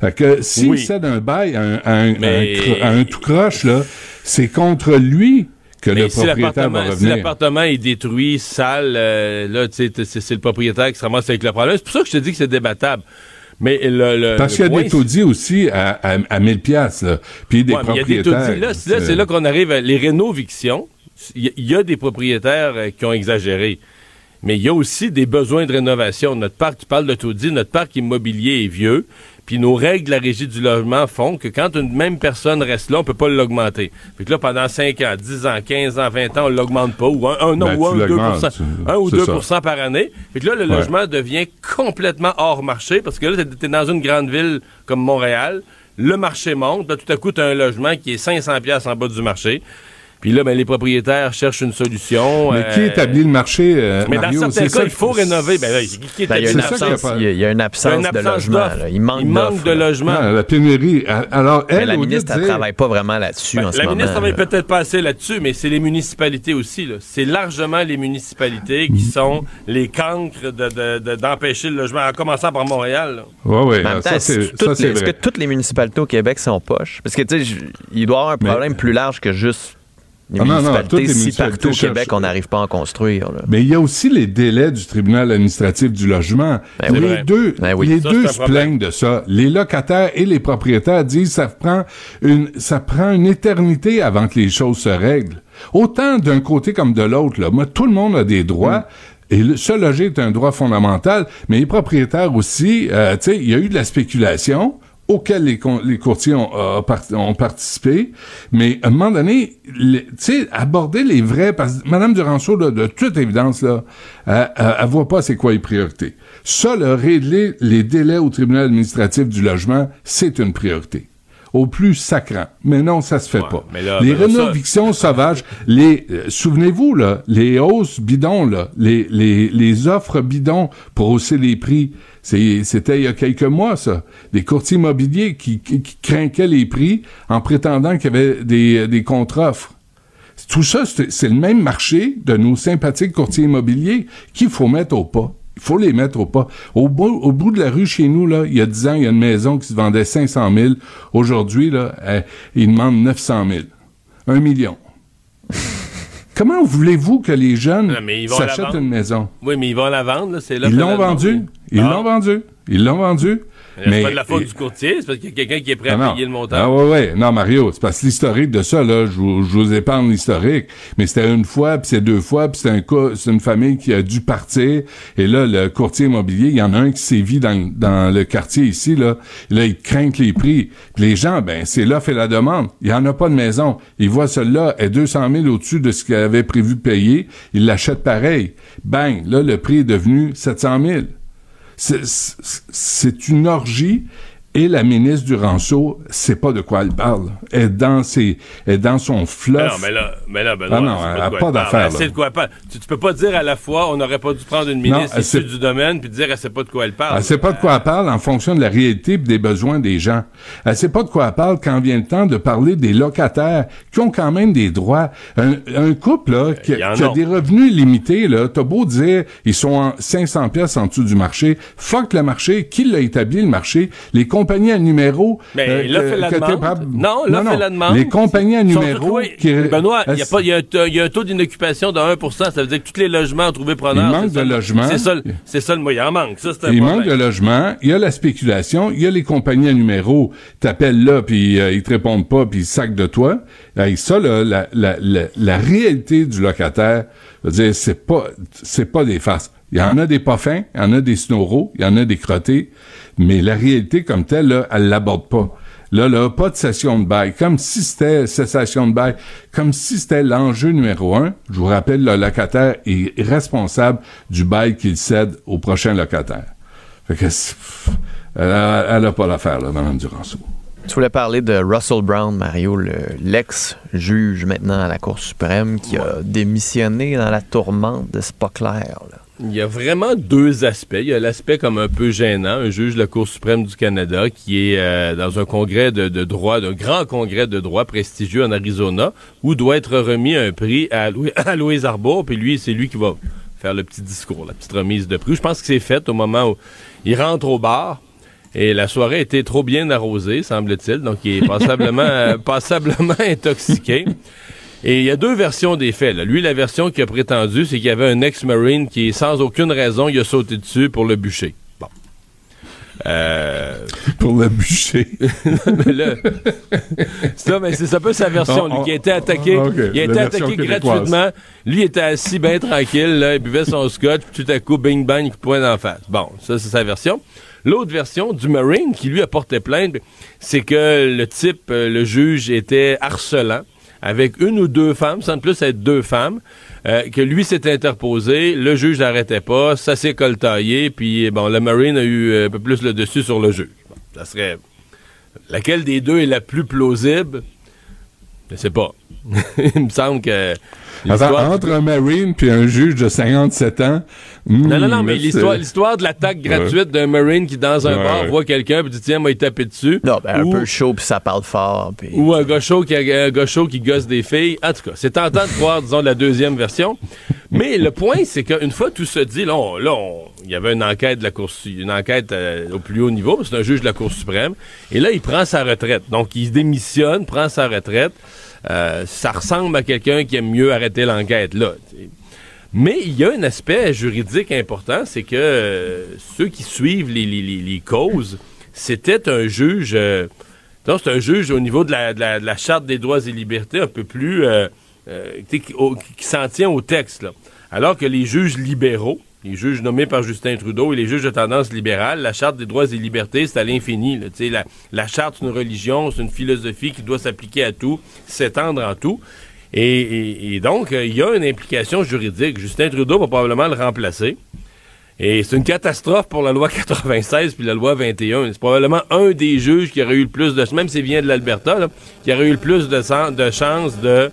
Fait que s'il Oui. cède un bail à un, à un- Mais- à un cro- à un tout croche, là, c'est contre lui que Mais le si propriétaire va l'appartement- si revenir. l'appartement est détruit, sale, euh, là, c'est le propriétaire qui se ramasse avec le problème. C'est pour ça que je te dis que c'est débattable. Mais le, le- Parce qu'il y a point, des taudis aussi à, à, à 1000 piastres, là. Puis des Ouais, il y a des propriétaires. taudis. Là, c'est- là, c'est là qu'on arrive à les rénovictions. Il y, a- il y a des propriétaires euh, qui ont exagéré. Mais il y a aussi des besoins de rénovation. Notre parc, tu parles de taudis, notre parc immobilier est vieux. Puis nos règles de la régie du logement font que quand une même personne reste là, on peut pas l'augmenter. Fait que là, pendant 5 ans, 10 ans, 15 ans, 20 ans, on l'augmente pas. Ou un, un, non, Ben, ou un, 2 l'augmentes, tu- un ou c'est 2 ça. par année. Fait que là, le Ouais. logement devient complètement hors marché parce que là, t'es- t'es dans une grande ville comme Montréal. Le marché monte. Là, tout à coup, t'as un logement qui est 500 pièces en bas du marché. Puis là, ben, les propriétaires cherchent une solution. Mais qui euh, établit le marché, euh, mais Mario? dans certains cas, il faut rénover. Ben, là, qui- qui Ben, il y a établit une la- absence, il y a- il y a une absence, Il y a une de logement. là. Il manque, Il manque de logement. Ah, la pénurie. Ah, Alors, elle, Mais la ministre, elle dire- travaille pas vraiment là-dessus Ben, en ce la moment. ministre travaille peut-être pas assez là-dessus, mais c'est les municipalités aussi. là. C'est largement les municipalités qui sont les cancres de- de- de- d'empêcher le logement, en commençant par Montréal. temps, c'est est-ce que ça, toutes c'est les- est-ce que vrai. toutes les municipalités au Québec sont poches? Parce que, tu sais, il doit y avoir un problème plus large que juste les Ah non, non, municipalités. toutes les si municipalités partout au Québec, on n'arrive pas à en construire. là. Mais il y a aussi les délais du tribunal administratif du logement. Ben les oui. deux, Ben oui. les Ça, deux se plaignent de ça. Les locataires et les propriétaires disent ça prend une, ça prend une éternité avant que les choses se règlent. Autant d'un côté comme de l'autre, là. Moi, tout le monde a des droits. Et le, se loger est un droit fondamental, mais les propriétaires aussi, euh, tu sais, il y a eu de la spéculation auxquels les, courtiers ont, euh, ont participé. Mais à un moment donné, tu sais, aborder les vrais, parce que Mme Duranceau, là, de toute évidence, là, elle, voit pas c'est quoi les priorités. Là, régler les délais au tribunal administratif du logement, c'est une priorité. Au plus sacrant. Mais non, ça se fait pas. mais là, les ben ça- sauvages, les, euh, souvenez-vous, là, les hausses bidons, là, les, les, les offres bidons pour hausser les prix, c'était il y a quelques mois, ça. Des courtiers immobiliers qui, qui, qui craquaient les prix en prétendant qu'il y avait des, des contre-offres. Tout ça, c'est le même marché de nos sympathiques courtiers immobiliers qu'il faut mettre au pas. Il faut les mettre au pas. Au bout, au bout de la rue chez nous, là, il y a 10 ans, il y a une maison qui se vendait 500 000. Aujourd'hui, là, euh, ils demandent 900 000. Un million. Comment voulez-vous que les jeunes s'achètent une maison? Oui, mais ils vont la vendre, là, c'est là Ils l'ont la vendu. demande. Ils Ah. l'ont vendu. Ils l'ont vendu. C'est pas de la faute du courtier, c'est parce qu'il y a quelqu'un qui est prêt à Ah payer le montant. Ah ouais, ouais. Non, Mario, c'est parce que l'historique de ça, là, je vous, je vous épargne l'historique, mais c'était une fois, puis c'est deux fois, puis c'est un cas, c'est une famille qui a dû partir, et là, le courtier immobilier, il y en a un qui sévit dans, dans le quartier ici, là, là, il craint les prix. Puis les gens, ben, c'est l'offre et la demande. Il y en a pas de maison. Ils voient celle-là est 200 000 au-dessus de ce qu'ils avaient prévu de payer. Ils l'achètent pareil. Bang! Là, le prix est devenu 700 000. C'est- une orgie. Et la ministre du Ranceau, c'est pas de quoi elle parle. Elle est dans ses, elle est dans son Mais fluff. non, mais là, mais là, Benoît, Ah non, elle de a quoi pas elle parle. d'affaire, Elle sait de quoi elle parle. Tu, tu peux pas dire à la fois, on n'aurait pas dû prendre une ministre issue du domaine puis dire elle sait pas de quoi elle parle. Elle sait pas de quoi elle parle en fonction de la réalité et des besoins des gens. Elle sait pas de quoi elle parle quand vient le temps de parler des locataires qui ont quand même des droits. Un, un couple là, qui, a. des revenus limités, là, t'as beau dire ils sont en 500 pièces en dessous du marché. Fuck le marché. Qui l'a établi le marché? Les compagnies à numéro. Mais euh, là, fait la demande. Non, là, fait la demande. Les compagnies à numéro qui... Benoît, il y, y a un t- il y a un taux d'inoccupation de 1% Ça veut dire que tous les logements ont trouvé preneur. Il manque de logements. C'est ça, le- c'est ça le moyen. Il manque. Ça, Il problème. manque de logement, il y a la spéculation, il y a les compagnies à numéro, t'appelles là, puis euh, ils te répondent pas, puis ils sacent de toi. Hey, ça, là, la, la, la, la réalité du locataire, c'est pas, c'est pas des farces. Il y en a des pas fins, il y en a des snoros, il y en a des crottés, mais la réalité comme telle, là, elle l'aborde pas. Là, là, pas de cession de bail. Comme si c'était cessation de bail. Comme si c'était l'enjeu numéro un. Je vous rappelle, le locataire est responsable du bail qu'il cède au prochain locataire. Fait que elle a, elle a pas l'affaire, là, Mme Duranceau. Tu voulais parler de Russell Brown, Mario, le- l'ex-juge maintenant à la Cour suprême qui a démissionné dans la tourmente de c'est pas clair. là? Il y a vraiment deux aspects. Il y a l'aspect comme un peu gênant, un juge de la Cour suprême du Canada qui est euh, dans un congrès de, droit, d'un grand congrès de droit prestigieux en Arizona, où doit être remis un prix à, Louis, Arbour, puis lui, c'est lui qui va faire le petit discours, la petite remise de prix. Je pense que c'est fait au moment où il rentre au bar. Et la soirée était trop bien arrosée, semble-t-il, donc il est passablement, euh, passablement intoxiqué. Et il y a deux versions des faits. là. Lui, la version qu'il a prétendue, c'est qu'il y avait un ex-marine qui, sans aucune raison, il a sauté dessus pour le bûcher. Bon. Euh... Pour le bûcher. mais là, ça, mais c'est un peu sa version. Lui, qui a été attaqué, Ah, il a été attaqué gratuitement. Lui il était assis bien tranquille, là, il buvait son scotch, puis tout à coup, bing bang, il pointe en face. Bon, ça, c'est sa version. L'autre version du Marine, qui lui a porté plainte, c'est que le type, euh, le juge, était harcelant avec une ou deux femmes, semble plus être deux femmes, euh, que lui s'est interposé, le juge n'arrêtait pas, ça s'est coltaillé, puis bon, le Marine a eu euh, un peu plus le dessus sur le juge. Ça serait... Laquelle des deux est la plus plausible? Je sais pas. Il me semble que... Attends, entre un Marine puis un juge de 57 ans. hmm, Non, non, non, mais l'histoire, de l'attaque gratuite d'un Marine qui, dans un Ouais, bar, ouais. voit quelqu'un puis dit Tiens, moi, il taper dessus. Non, ben, un peu chaud, puis ça parle fort. Puis... Ou un gars chaud qui, a- un gars chaud qui gosse des filles. En tout cas, c'est tentant de croire, disons, la deuxième version. Mais le point, c'est qu'une fois tout se dit, là, on- là, on- il y avait une enquête de la Cour, une enquête euh, au plus haut niveau, c'est un juge de la Cour suprême. Et là, il prend sa retraite. Donc, il démissionne, prend sa retraite. Euh, ça ressemble à quelqu'un qui aime mieux arrêter l'enquête, là. Mais il y a un aspect juridique important, c'est que euh, ceux qui suivent les, causes, c'était un juge. euh, c'est un juge au niveau de la, Charte des droits et libertés un peu plus. qui, s'en tient au texte. Alors que les juges libéraux, les juges nommés par Justin Trudeau et les juges de tendance libérale, la Charte des droits et libertés, c'est à l'infini. La, la Charte, c'est une religion, c'est une philosophie qui doit s'appliquer à tout, s'étendre en tout. Et, donc, euh, il y a une implication juridique. Justin Trudeau va probablement le remplacer. Et c'est une catastrophe pour la loi 96 puis la loi 21. C'est probablement un des juges qui aurait eu le plus de... Même s'il vient de l'Alberta, qui aurait eu le plus de, de chances de,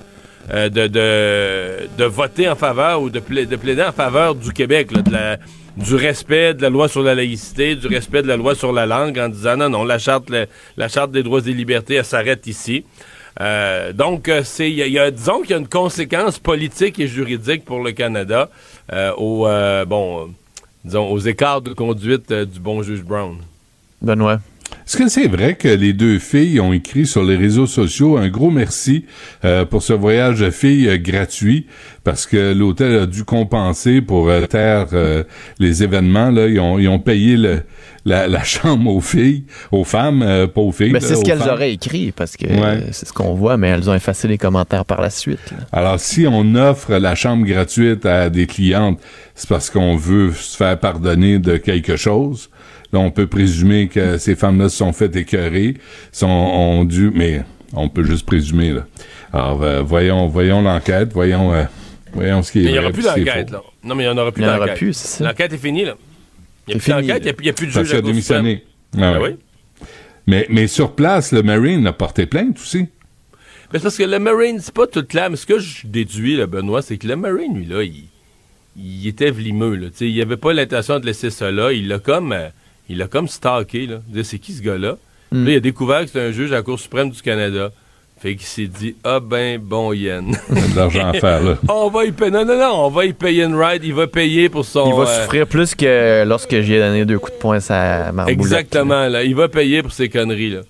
euh, de, de, de voter en faveur ou de, pla- de plaider en faveur du Québec, de la- du respect de la loi sur la laïcité, du respect de la loi sur la langue, en disant non, non, la charte, la, charte des droits et libertés, elle s'arrête ici. Euh, donc, euh, c'est, y y a- disons qu'il y a une conséquence politique et juridique pour le Canada au, bon, disons, aux écarts de conduite du bon juge Brown. Benoît. Est-ce que c'est vrai que les deux filles ont écrit sur les réseaux sociaux un gros merci euh, pour ce voyage de filles euh, gratuit? Parce que l'hôtel a dû compenser pour euh, taire euh, les événements là ils ont ils ont payé le, la, la chambre aux filles aux femmes euh, pas aux filles Mais c'est ce qu'elles auraient écrit parce que Ouais. c'est ce qu'on voit, mais elles ont effacé les commentaires par la suite. là. Alors, si on offre la chambre gratuite à des clientes, c'est parce qu'on veut se faire pardonner de quelque chose. Là, on peut présumer que ces femmes-là se sont fait écœurer, sont, ont dû, mais on peut juste présumer, là. Alors, euh, voyons, voyons l'enquête, voyons, euh, voyons ce qui est Mais il n'y aura plus d'enquête, là. Non, mais il n'y en aura plus d'enquête. plus, c'est ça. L'enquête est finie, là. Il n'y a plus d'enquête, il n'y a, plus de Parce juge à démissionné. Ah Ben ouais. oui. Mais, mais sur place, le Marine a porté plainte aussi. Mais c'est parce que le Marine, c'est pas tout clair. Mais ce que je déduis, là, Benoît, c'est que le Marine, lui, là, il, il était vlimeux. Là. Il avait pas l'intention de laisser ça là. Il l'a comme, euh, il l'a comme stalké. Là. C'est qui ce gars-là? Mm. Là, il a découvert que c'était un juge à la Cour suprême du Canada. Fait qu'il s'est dit, ah ben, bon yen. A de l'argent à faire, là. on va y payer. Non, non, non, on va y payer une ride. Il va payer pour son. Il va euh, souffrir plus que lorsque j'ai donné deux coups de poing à Marboulette. Exactement, là. Il va payer pour ces conneries, là.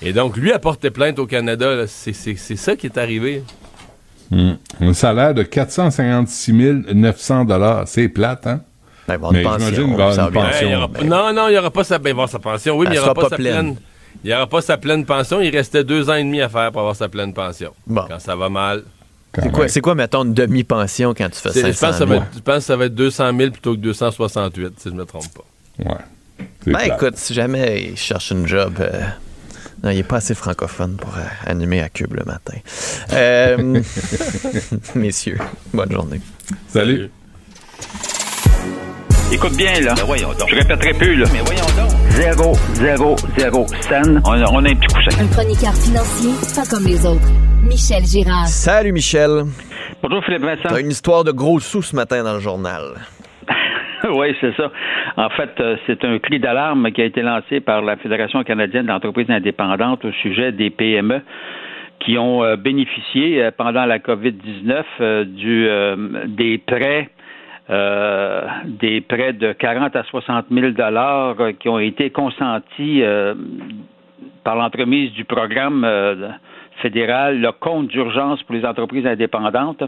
Et donc, lui a porté plainte au Canada, là. C'est, c'est, c'est ça qui est arrivé. Hmm. Un salaire de 456 900 dollars, c'est plate, hein? Ben, il va avoir Mais pension, va avoir une pension. Ben, aura non, non, il n'y aura pas sa, ben, sa pension. Oui, mais il n'y aura sera pas, pas sa pleine. Il n'y aura pas sa pleine pension. Il restait deux ans et demi à faire pour avoir sa pleine pension. Bon. Quand ça va mal. C'est quoi, c'est quoi, mettons, une demi-pension quand tu fais C'est- 500 je, pense que ça 000? va être, je pense que ça va être 200 000 plutôt que 268, si je ne me trompe pas. Ouais. Ben écoute, si jamais il cherche une job, euh, non, il est pas assez francophone pour euh, animer à Cube le matin. Euh, messieurs, bonne journée. Salut. Écoute bien, là. Je répéterai plus, là. Mais voyons donc. Zéro, zéro, zéro scène. On a, on a un petit coussin. Un chroniqueur financier, pas comme les autres. Michel Girard. Salut Michel. Bonjour Philippe Vincent. T'as une histoire de gros sous ce matin dans le journal. oui, c'est ça. En fait, euh, c'est un cri d'alarme qui a été lancé par la Fédération canadienne d'entreprises indépendantes au sujet des PME qui ont euh, bénéficié euh, pendant la COVID-19 euh, du, euh, des prêts euh, des prêts de 40 à 60 000 dollars euh, qui ont été consentis euh, par l'entremise du programme fédéral, le compte d'urgence pour les entreprises indépendantes.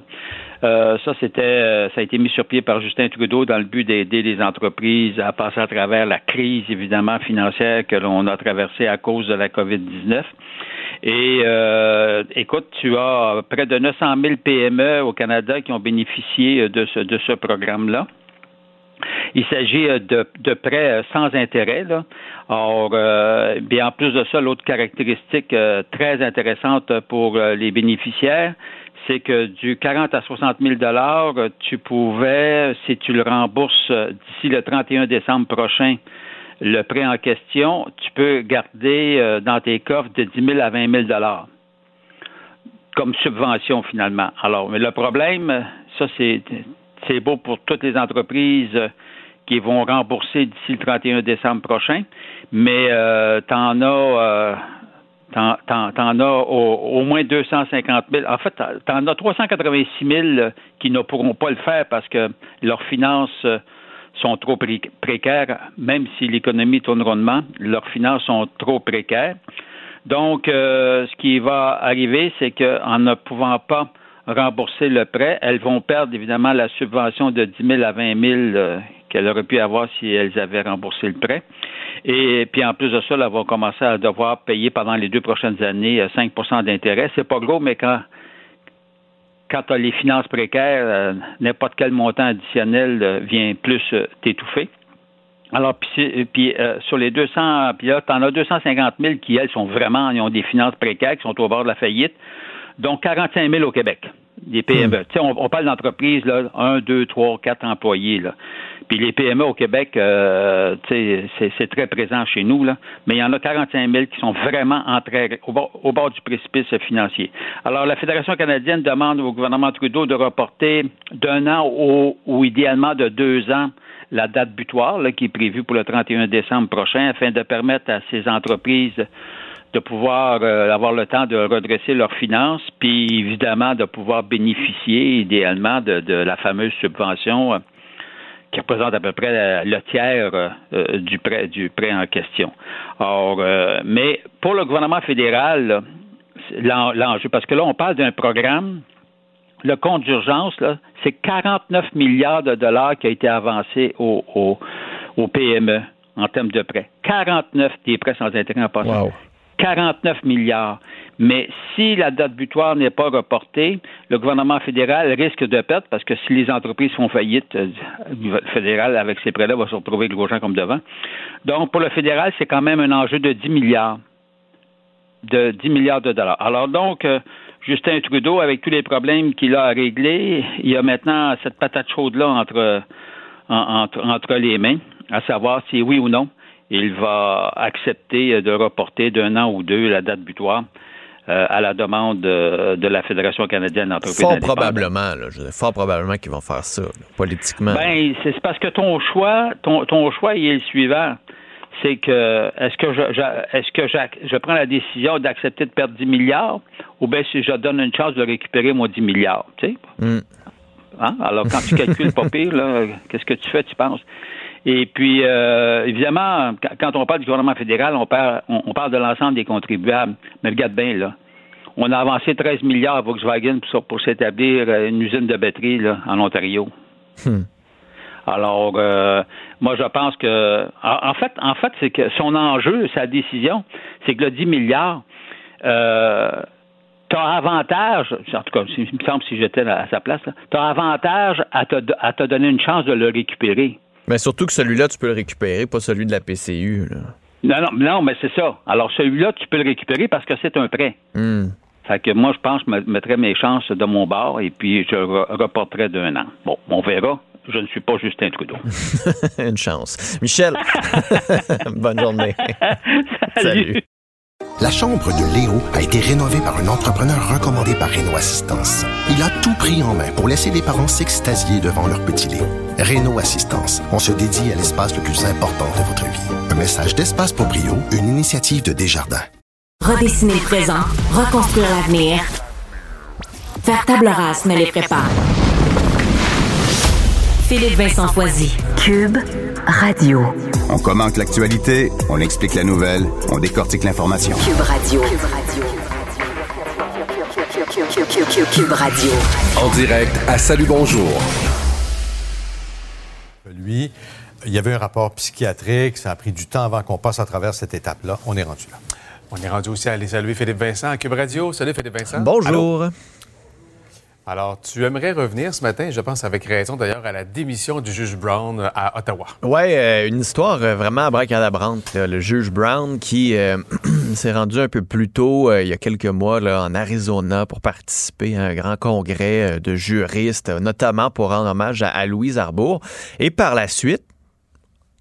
Ça, c'était, ça a été mis sur pied par Justin Trudeau dans le but d'aider les entreprises à passer à travers la crise, évidemment, financière que l'on a traversée à cause de la COVID-19. Et euh, écoute, tu as près de 900 000 PME au Canada qui ont bénéficié de ce, de ce programme-là. Il s'agit euh, de, prêts euh, sans intérêt. Là. Or, euh, bien en plus de ça, l'autre caractéristique euh, très intéressante pour euh, les bénéficiaires, c'est que du 40 à 60 000 dollars, euh, tu pouvais, si tu le rembourses euh, d'ici le 31 décembre prochain, le prêt en question, tu peux garder euh, dans tes coffres de 10 000 à 20 000 dollars comme subvention finalement. Alors, mais le problème, ça c'est beau pour toutes les entreprises euh, qui vont rembourser d'ici le 31 décembre prochain, mais euh, t'en, t'en as au, moins 250 000. En fait, t'en as 386 000 qui ne pourront pas le faire parce que leurs finances sont trop pré- précaires, même si l'économie tourne rondement, leurs finances sont trop précaires. Donc, euh, ce qui va arriver, c'est qu'en ne pouvant pas rembourser le prêt, elles vont perdre évidemment la subvention de 10 000 à 20 000 euh, qu'elles auraient pu avoir si elles avaient remboursé le prêt. Et puis en plus de ça, elles vont commencer à devoir payer pendant les deux prochaines années euh, 5% d'intérêt. C'est pas gros, mais quand quand tu as les finances précaires, euh, n'importe quel montant additionnel euh, vient plus euh, t'étouffer. Alors, puis, sur les 200, puis là, tu en as 250 000 qui, elles, sont vraiment, ils ont des finances précaires, qui sont au bord de la faillite, donc 45 000 au Québec, des PME. Tu sais, on, on parle d'entreprises, là, 1, 2, 3, 4 employés, là. Puis les PME au Québec, euh, c'est, très présent chez nous, là, mais il y en a 45 000 qui sont vraiment au bord, du précipice financier. Alors, la Fédération canadienne demande au gouvernement Trudeau de reporter d'un an ou idéalement de deux ans la date butoir là, qui est prévue pour le 31 décembre prochain afin de permettre à ces entreprises de pouvoir euh, avoir le temps de redresser leurs finances, puis évidemment de pouvoir bénéficier idéalement de, de la fameuse subvention euh, qui représente à peu près le tiers euh, du prêt du prêt en question. Or, euh, mais pour le gouvernement fédéral, l'enjeu, parce que là, on parle d'un programme, le compte d'urgence, c'est 49 milliards de dollars qui a été avancé au PME en termes de prêts. 49 des prêts sans intérêt en passant. 49 milliards. Mais si la date butoir n'est pas reportée, le gouvernement fédéral risque de perdre parce que si les entreprises font faillite, euh, le fédéral, avec ces prêts-là, va se retrouver gros gens comme devant. Donc, pour le fédéral, c'est quand même un enjeu de 10 milliards. De 10 milliards de dollars. Alors donc, euh, Justin Trudeau, avec tous les problèmes qu'il a à régler, il y a maintenant cette patate chaude-là entre, en- entre, entre les mains, à savoir si oui ou non il va accepter de reporter d'un an ou deux la date butoir euh, à la demande de, de la Fédération canadienne d'entreprises Fort probablement, là, je veux dire, fort probablement qu'ils vont faire ça, là, politiquement. Ben, c'est parce que ton choix, ton, ton choix, il est le suivant. C'est que est-ce que je, je- est-ce que j'ac- je prends la décision d'accepter de perdre 10 milliards ou bien si je donne une chance de récupérer mon 10 milliards, tu sais? Hmm. Hein? Alors, quand tu calcules pas pire, qu'est-ce que tu fais, tu penses? Et puis, euh, évidemment, quand- on parle du gouvernement fédéral, on parle, on, on parle de l'ensemble des contribuables. Mais regarde bien, là. On a avancé 13 milliards à Volkswagen pour, pour s'établir euh, une usine de batterie là, en Ontario. Hmm. Alors, euh, moi, je pense que, en, en fait, en fait, c'est que son enjeu, sa décision, c'est que le 10 milliards, euh, tu as avantage, en tout cas, il me semble si j'étais à sa place, tu as avantage à te, à te donner une chance de le récupérer. Mais surtout que celui-là, tu peux le récupérer, pas celui de la PCU. Là. Non, non, non, mais c'est ça. Alors, celui-là, tu peux le récupérer parce que c'est un prêt. Hmm. Fait que moi, je pense que je me- mettrais mes chances de mon bord et puis je re- reporterai d'un an. Bon, on verra. Je ne suis pas Justin Trudeau. Une chance. Michel, bonne journée. Salut. La chambre de Léo a été rénovée par un entrepreneur recommandé par Renault Assistance. Il a tout pris en main pour laisser les parents s'extasier devant leur petit Léo. Renault Assistance, on se dédie à l'espace le plus important de votre vie. Un message d'Espace pour Brio, une initiative de Desjardins. Redessiner le présent, reconstruire l'avenir. Faire table rase ne les prépare. Philippe Vincent Foisy. Cube Radio. On commente l'actualité, on explique la nouvelle, on décortique l'information. Cube Radio. Cube Radio. En direct à Salut Bonjour. Lui, il y avait un rapport psychiatrique, ça a pris du temps avant qu'on passe à travers cette étape-là. On est rendu là. On est rendu aussi à aller saluer Philippe Vincent à Cube Radio. Salut Philippe Vincent. Bonjour. Allô? Alors, tu aimerais revenir ce matin, je pense avec raison d'ailleurs, à la démission du juge Brown euh, à Ottawa. Ouais, euh, une histoire euh, vraiment abracadabrante. Le juge Brown qui s'est rendu un peu plus tôt, il y a quelques mois, là, en Arizona pour participer à un grand congrès de juristes, notamment pour rendre hommage à, à Louise Arbour. Et par la suite,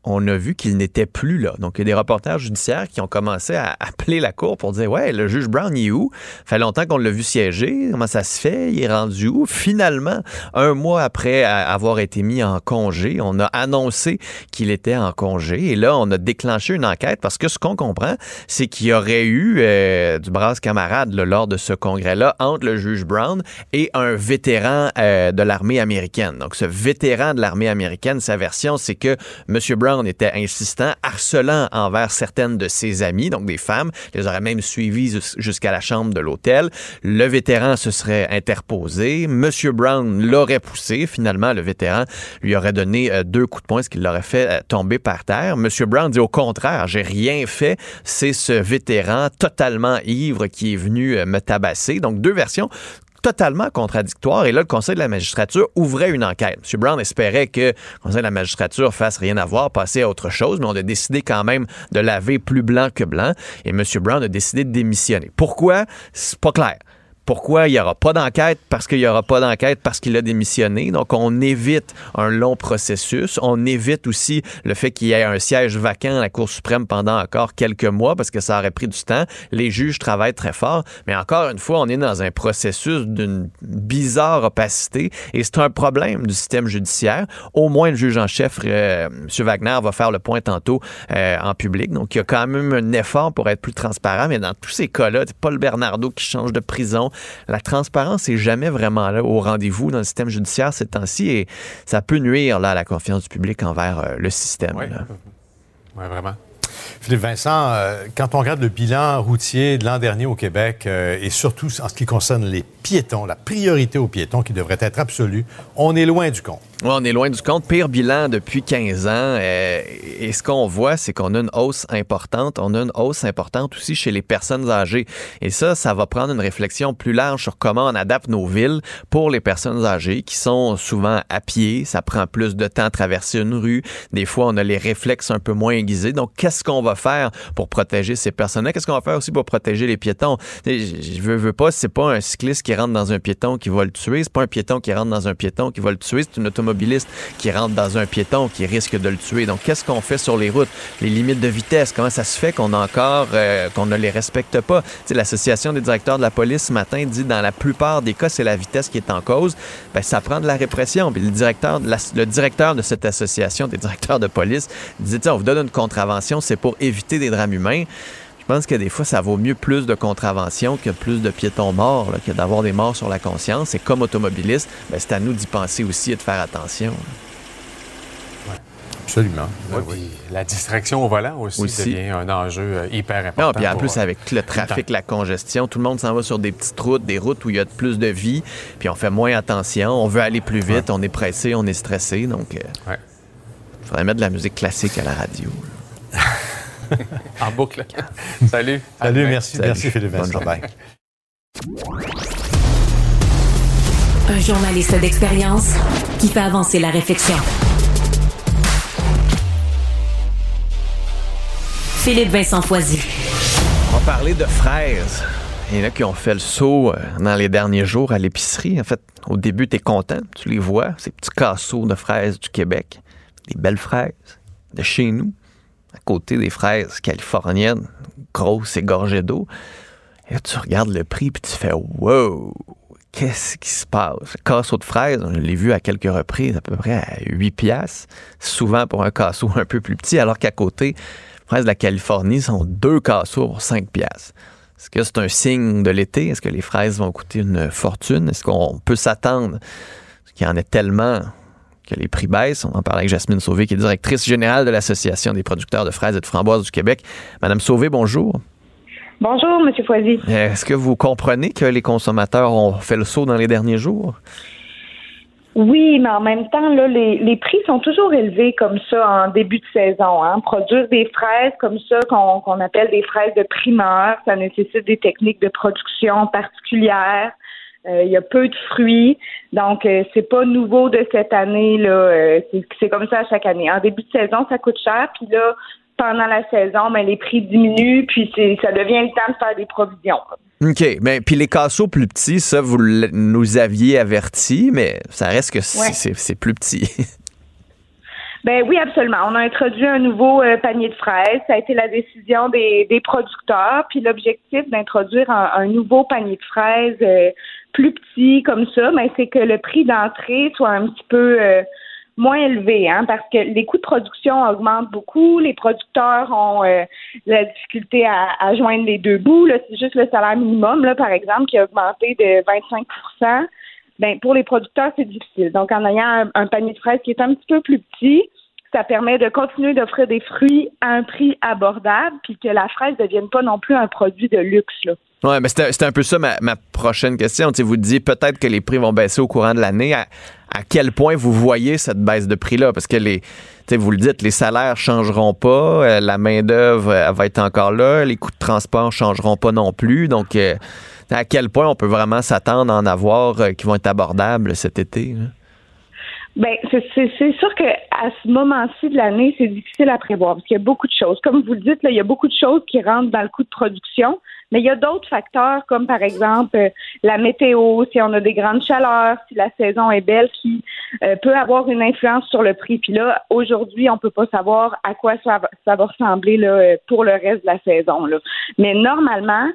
on a vu qu'il n'était plus là. Donc, il y a des reporters judiciaires qui ont commencé à appeler la cour pour dire Ouais, le juge Brown, il est où? Fait longtemps qu'on l'a vu siéger. Comment ça se fait? Il est rendu où? Finalement, un mois après avoir été mis en congé, on a annoncé qu'il était en congé. Et là, on a déclenché une enquête parce que ce qu'on comprend, c'est qu'il y aurait eu euh, du brasse camarade là, lors de ce congrès-là entre le juge Brown et un vétéran euh, de l'armée américaine. Donc, ce vétéran de l'armée américaine, sa version, c'est que M. Brown était insistant, harcelant envers certaines de ses amies, donc des femmes, les aurait même suivies jus- jusqu'à la chambre de l'hôtel. Le vétéran se serait interposé. M. Brown l'aurait poussé. Finalement, le vétéran lui aurait donné euh, deux coups de poing, ce qui l'aurait fait euh, tomber par terre. M. Brown dit au contraire, j'ai rien fait. C'est ce vétéran totalement ivre qui est venu euh, me tabasser. Donc, deux versions totalement contradictoire. Et là, le Conseil de la magistrature ouvrait une enquête. M. Brown espérait que le Conseil de la magistrature fasse rien à voir, passer à autre chose, mais on a décidé quand même de laver plus blanc que blanc. Et M. Brown a décidé de démissionner. Pourquoi? C'est pas clair. Pourquoi il n'y aura pas d'enquête? Parce qu'il n'y aura pas d'enquête parce qu'il a démissionné. Donc, on évite un long processus. On évite aussi le fait qu'il y ait un siège vacant à la Cour suprême pendant encore quelques mois parce que ça aurait pris du temps. Les juges travaillent très fort. Mais encore une fois, on est dans un processus d'une bizarre opacité et c'est un problème du système judiciaire. Au moins, le juge en chef, euh, M. Wagner, va faire le point tantôt euh, en public. Donc, il y a quand même un effort pour être plus transparent. Mais dans tous ces cas-là, c'est Paul Bernardo qui change de prison, la transparence n'est jamais vraiment là au rendez-vous dans le système judiciaire ces temps-ci et ça peut nuire là, à la confiance du public envers euh, le système. Oui. Ouais, vraiment. Philippe Vincent, euh, quand on regarde le bilan routier de l'an dernier au Québec, euh, et surtout en ce qui concerne les piétons, la priorité aux piétons qui devrait être absolue, on est loin du compte. On est loin du compte. Pire bilan depuis 15 ans. Euh, et ce qu'on voit, c'est qu'on a une hausse importante. On a une hausse importante aussi chez les personnes âgées. Et ça, ça va prendre une réflexion plus large sur comment on adapte nos villes pour les personnes âgées qui sont souvent à pied. Ça prend plus de temps à traverser une rue. Des fois, on a les réflexes un peu moins aiguisés. Donc, qu'est-ce qu'on va faire pour protéger ces personnes-là? Qu'est-ce qu'on va faire aussi pour protéger les piétons? Je je veux, veux pas, c'est pas un cycliste qui rentre dans un piéton qui va le tuer. C'est pas un piéton qui rentre dans un piéton qui va le tuer. C'est une qui rentre dans un piéton qui risque de le tuer. Donc, qu'est-ce qu'on fait sur les routes? Les limites de vitesse, comment ça se fait qu'on a encore, euh, qu'on ne les respecte pas? L'Association des directeurs de la police ce matin dit dans la plupart des cas, c'est la vitesse qui est en cause. Ben, ça prend de la répression. Le directeur, de le directeur de cette association des directeurs de police dit, Tiens, on vous donne une contravention, c'est pour éviter des drames humains. Je pense que des fois, ça vaut mieux plus de contraventions que plus de piétons morts, là, que d'avoir des morts sur la conscience. Et comme automobiliste, ben, c'est à nous d'y penser aussi et de faire attention. Absolument. Ouais, puis La distraction au volant aussi, Aussi. devient un enjeu euh, hyper important. Non, puis en plus, euh, avec le trafic, la congestion, tout le monde s'en va sur des petites routes, des routes où il y a plus de vie, puis on fait moins attention, on veut aller plus vite, on est pressé, on est stressé, donc il Ouais. faudrait mettre de la musique classique à la radio. en boucle. Salut. Salut, merci, Salut. merci Philippe Bonne Vincent. journée. Un journaliste d'expérience qui fait avancer la réflexion. Philippe Vincent Foisy. On va parler de fraises. Il y en a qui ont fait le saut euh, dans les derniers jours à l'épicerie. En fait, au début, tu es content. Tu les vois, ces petits casseaux de fraises du Québec. Des belles fraises de chez nous, à côté des fraises californiennes, grosses et gorgées d'eau. Et tu regardes le prix puis tu fais Wow! Qu'est-ce qui se passe? Le casseau de fraises, je l'ai vu à quelques reprises, à peu près à 8 piastres, souvent pour un casseau un peu plus petit, alors qu'à côté, les fraises de la Californie sont deux casseaux pour 5 piastres. Est-ce que c'est un signe de l'été? Est-ce que les fraises vont coûter une fortune? Est-ce qu'on peut s'attendre? Qu'il y en ait tellement que les prix baissent? On en parle avec Jasmine Sauvé, qui est directrice générale de l'Association des producteurs de fraises et de framboises du Québec. Madame Sauvé, bonjour. Bonjour, M. Foisy. Est-ce que vous comprenez que les consommateurs ont fait le saut dans les derniers jours? Oui, mais en même temps, là, les, les prix sont toujours élevés comme ça en début de saison. Hein. Produire des fraises comme ça, qu'on qu'on appelle des fraises de primeur, ça nécessite des techniques de production particulières. Euh, il y a peu de fruits, donc euh, c'est pas nouveau de cette année là. euh, c'est comme ça à chaque année. En début de saison, ça coûte cher, puis là, pendant la saison, ben les prix diminuent, puis ça devient le temps de faire des provisions. OK. Mais puis les casseaux plus petits, ça, vous nous aviez averti, mais ça reste que c'est Ouais. plus petit. Ben oui, absolument. On a introduit un nouveau euh, panier de fraises. Ça a été la décision des, des producteurs. Puis l'objectif d'introduire un, un nouveau panier de fraises euh, plus petit comme ça, ben, c'est que le prix d'entrée soit un petit peu euh, moins élevé, hein, parce que les coûts de production augmentent beaucoup. Les producteurs ont euh, la difficulté à, à joindre les deux bouts. C'est juste le salaire minimum, là, par exemple, qui a augmenté de 25% ben, pour les producteurs, c'est difficile. Donc, en ayant un, un panier de fraises qui est un petit peu plus petit, ça permet de continuer d'offrir des fruits à un prix abordable, puis que la fraise ne devienne pas non plus un produit de luxe. Là. Oui, mais c'était un peu ça ma, prochaine question. Tu sais, vous dites peut-être que les prix vont baisser au courant de l'année. À, quel point vous voyez cette baisse de prix-là? Parce que les, vous le dites, les salaires changeront pas, euh, la main-d'œuvre euh, va être encore là, les coûts de transport changeront pas non plus. Donc, euh, À quel point on peut vraiment s'attendre à en avoir qui vont être abordables cet été? Ben, c'est sûr que à ce moment-ci de l'année, c'est difficile à prévoir parce qu'il y a beaucoup de choses. Comme vous le dites, là, il y a beaucoup de choses qui rentrent dans le coût de production, mais il y a d'autres facteurs comme par exemple euh, la météo, si on a des grandes chaleurs, si la saison est belle, qui euh, peut avoir une influence sur le prix. Puis là, aujourd'hui, on peut pas savoir à quoi ça va, ça va ressembler là, euh, pour le reste de la saison. Là. Mais normalement,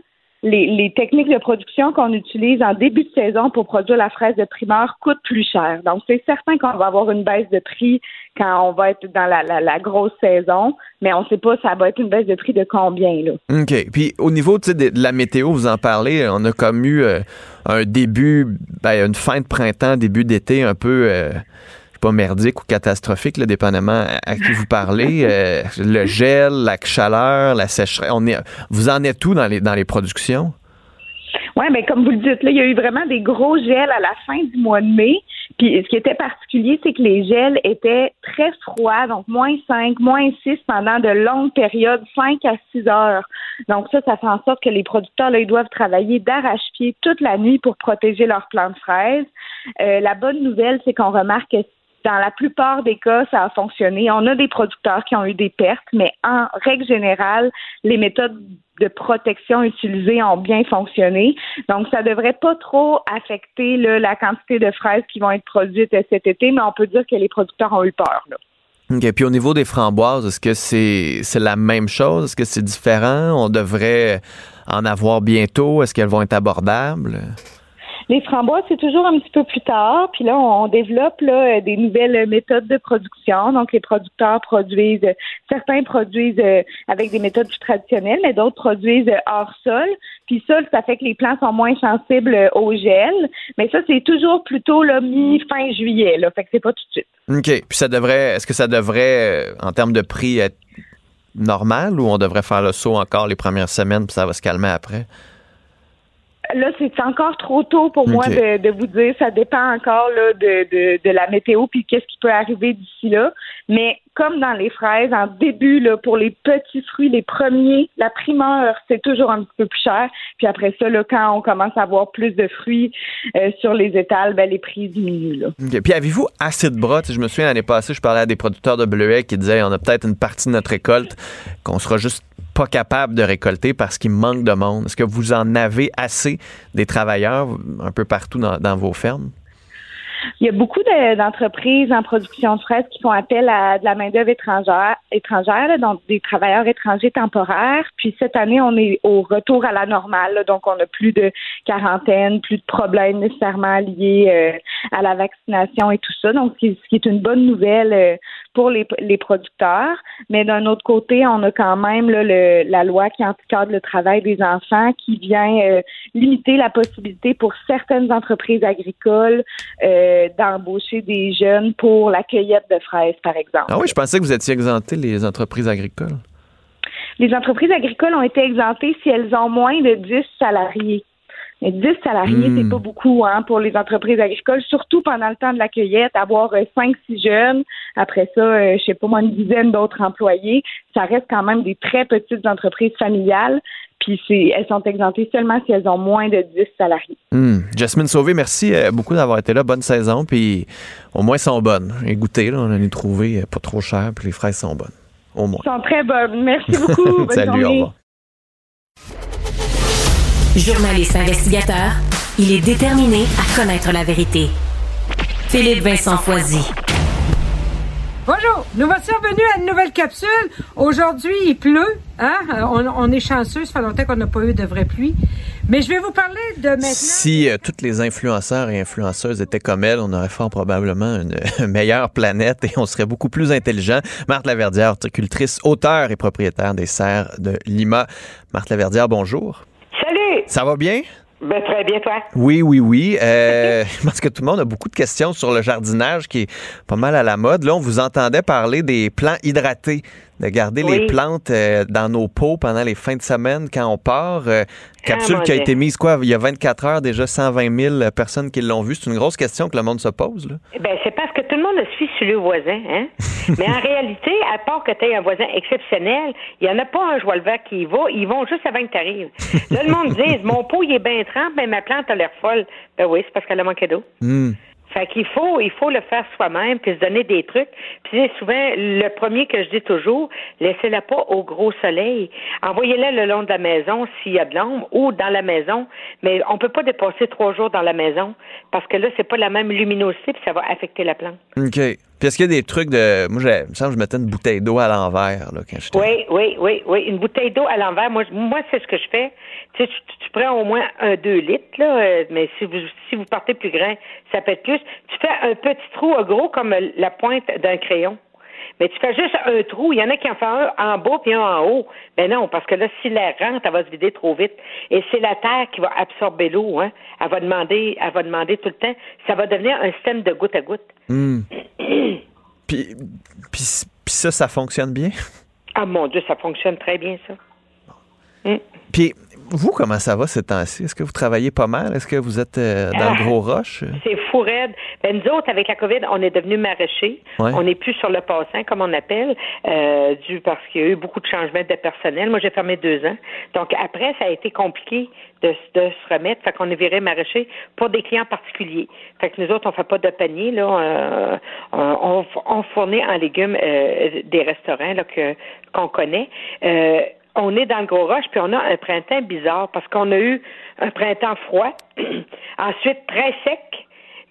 les, les techniques de production qu'on utilise en début de saison pour produire la fraise de primeur coûtent plus cher. Donc, c'est certain qu'on va avoir une baisse de prix quand on va être dans la, la, la grosse saison, mais on ne sait pas ça va être une baisse de prix de combien. Là. OK. Puis au niveau de, la météo, vous en parlez, on a comme eu euh, un début, ben, une fin de printemps, début d'été un peu, euh, pas, merdique ou catastrophique, là, dépendamment à, à qui vous parlez. Euh, le gel, la chaleur, la sécheresse. On est, vous en êtes tout dans les, dans les productions? Oui, mais comme vous le dites, là, il y a eu vraiment des gros gels à la fin du mois de mai. Puis ce qui était particulier, c'est que les gels étaient très froids, donc moins 5, moins 6 pendant de longues périodes, 5 à 6 heures. Donc ça, ça fait en sorte que les producteurs, là, ils doivent travailler d'arrache-pied toute la nuit pour protéger leurs plants de fraises. Euh, la bonne nouvelle, c'est qu'on remarque que dans la plupart des cas, ça a fonctionné. On a des producteurs qui ont eu des pertes, mais en règle générale, les méthodes de protection utilisées ont bien fonctionné. Donc, ça devrait pas trop affecter la quantité de fraises qui vont être produites cet été, mais on peut dire que les producteurs ont eu peur. Là. OK. Puis au niveau des framboises, est-ce que c'est la même chose? Est-ce que c'est différent? On devrait en avoir bientôt? Est-ce qu'elles vont être abordables? Les framboises, c'est toujours un petit peu plus tard. Puis là, on développe là, euh, des nouvelles méthodes de production. Donc, les producteurs produisent, certains produisent euh, avec des méthodes plus traditionnelles, mais d'autres produisent euh, hors sol. Puis ça, ça fait que les plants sont moins sensibles au gel. Mais ça, c'est toujours plutôt mi-fin juillet. Là. Fait que c'est pas tout de suite. OK. Puis ça devrait, est-ce que ça devrait, en termes de prix, être normal ou on devrait faire le saut encore les premières semaines puis ça va se calmer après? Là, c'est encore trop tôt pour moi de vous dire. Ça dépend encore là, de, de, de la météo puis qu'est-ce qui peut arriver d'ici là. Mais comme dans les fraises, en début, pour les petits fruits, les premiers, la primeur, c'est toujours un petit peu plus cher. Puis après ça, là, quand on commence à avoir plus de fruits euh, sur les étals, ben, les prix diminuent. Là. Puis avez-vous assez de bras? Je me souviens l'année passée, je parlais à des producteurs de bleuets qui disaient on a peut-être une partie de notre récolte qu'on sera juste pas capable de récolter parce qu'il manque de monde. Est-ce que vous en avez assez des travailleurs un peu partout dans vos fermes? Il y a beaucoup de- d'entreprises en production de fraises qui font appel à de la main-d'œuvre étrangère, étrangère donc des travailleurs étrangers temporaires. Puis cette année, on est au retour à la normale, donc on a plus de quarantaine, plus de problèmes nécessairement liés euh, à la vaccination et tout ça. Donc, ce qui, ce qui est une bonne nouvelle euh, pour les, les producteurs. Mais d'un autre côté, on a quand même là, le, la loi qui encadre le travail des enfants qui vient euh, limiter la possibilité pour certaines entreprises agricoles euh, d'embaucher des jeunes pour la cueillette de fraises, par exemple. Ah oui, je pensais que vous étiez exempté les entreprises agricoles. Les entreprises agricoles ont été exemptées si elles ont moins de 10 salariés. Mais 10 salariés, Hmm. c'est pas beaucoup hein, pour les entreprises agricoles, surtout pendant le temps de la cueillette, avoir 5-6 jeunes, après ça, euh, je sais pas moi, une dizaine d'autres employés, ça reste quand même des très petites entreprises familiales, puis c'est, elles sont exemptées seulement si elles ont moins de 10 salariés. Hmm. Jasmine Sauvé, merci euh, beaucoup d'avoir été là. Bonne saison. Puis au moins, elles sont bonnes. Et goûtez, là, on en a trouvé euh, pas trop cher. Puis les fraises sont bonnes. Au moins. Elles sont très bonnes. Merci beaucoup. Bonne Salut, au revoir. Journaliste investigateur, il est déterminé à connaître la vérité. Philippe Vincent Foisy. Bonjour, nous voici revenus à une nouvelle capsule. Aujourd'hui, il pleut. Hein? On, on est chanceux, ça fait longtemps qu'on n'a pas eu de vraie pluie. Mais je vais vous parler de maintenant. Si euh, toutes les influenceurs et influenceuses étaient comme elle, on aurait fort probablement une, une meilleure planète et on serait beaucoup plus intelligent. Marthe Laverdière, horticultrice, auteure et propriétaire des serres de Lima. Marthe Laverdière, bonjour. Salut! Ça va bien? Ben, très bien, toi? Oui, oui, oui. Euh, pense que tout le monde a beaucoup de questions sur le jardinage qui est pas mal à la mode. Là, on vous entendait parler des plants hydratés, de garder Oui. les plantes euh, dans nos pots pendant les fins de semaine quand on part. Euh, capsule mon qui a Dieu. été mise, quoi, il y a 24 heures, déjà 120 000 personnes qui l'ont vue. C'est une grosse question que le monde se pose. Là. Ben, c'est parce tout le monde le suit sur le voisin, hein? Mais en réalité, à part que tu aies un voisin exceptionnel, il n'y en a pas un joie le vert qui y va. Ils vont juste avant que tu arrives. Là, le monde dit Mon pot, il est bien trempe, mais ma plante a l'air folle. Ben oui, c'est parce qu'elle a manqué d'eau. Hmm. Fait qu'il faut, il faut le faire soi-même, puis se donner des trucs. Puis c'est souvent le premier que je dis toujours, laissez-la pas au gros soleil. Envoyez-la le long de la maison s'il y a de l'ombre ou dans la maison. Mais on peut pas dépasser trois jours dans la maison parce que là, c'est pas la même luminosité puis ça va affecter la plante. OK. Puis est-ce qu'il y a des trucs de. Moi, j'ai- il me semble que je mettais une bouteille d'eau à l'envers là, quand j'étais. Oui, oui, oui, oui. Une bouteille d'eau à l'envers. Moi, je- moi c'est ce que je fais. Tu, sais, tu, tu prends au moins un 2 litres, là, euh, mais si vous, si vous partez plus grand, ça peut être plus. Tu fais un petit trou gros comme la pointe d'un crayon. Mais tu fais juste un trou. Il y en a qui en font un en bas puis un en haut. Mais non, parce que là, si l'air rentre, elle va se vider trop vite. Et c'est la terre qui va absorber l'eau. Hein. Elle va demander, elle va demander tout le temps. Ça va devenir un système de goutte à goutte. Hmm. Puis, puis, puis ça, ça fonctionne bien? Ah mon Dieu, ça fonctionne très bien, ça. Puis vous, comment ça va ces temps-ci? Est-ce que vous travaillez pas mal? Est-ce que vous êtes euh, dans le gros rush? C'est fou raide. Ben, nous autres, avec la COVID, on est devenus maraîchers. Ouais. On n'est plus sur le passant, comme on appelle, euh, dû parce qu'il y a eu beaucoup de changements de personnel. Moi, j'ai fermé deux ans. Donc, après, ça a été compliqué de, de se remettre. Fait qu'on est viré maraîcher pour des clients particuliers. Fait que nous autres, on fait pas de panier, là. Euh, on, on fournit en légumes euh, des restaurants, là, que, qu'on connaît. Euh, on est dans le gros rush, puis on a un printemps bizarre parce qu'on a eu un printemps froid, ensuite très sec,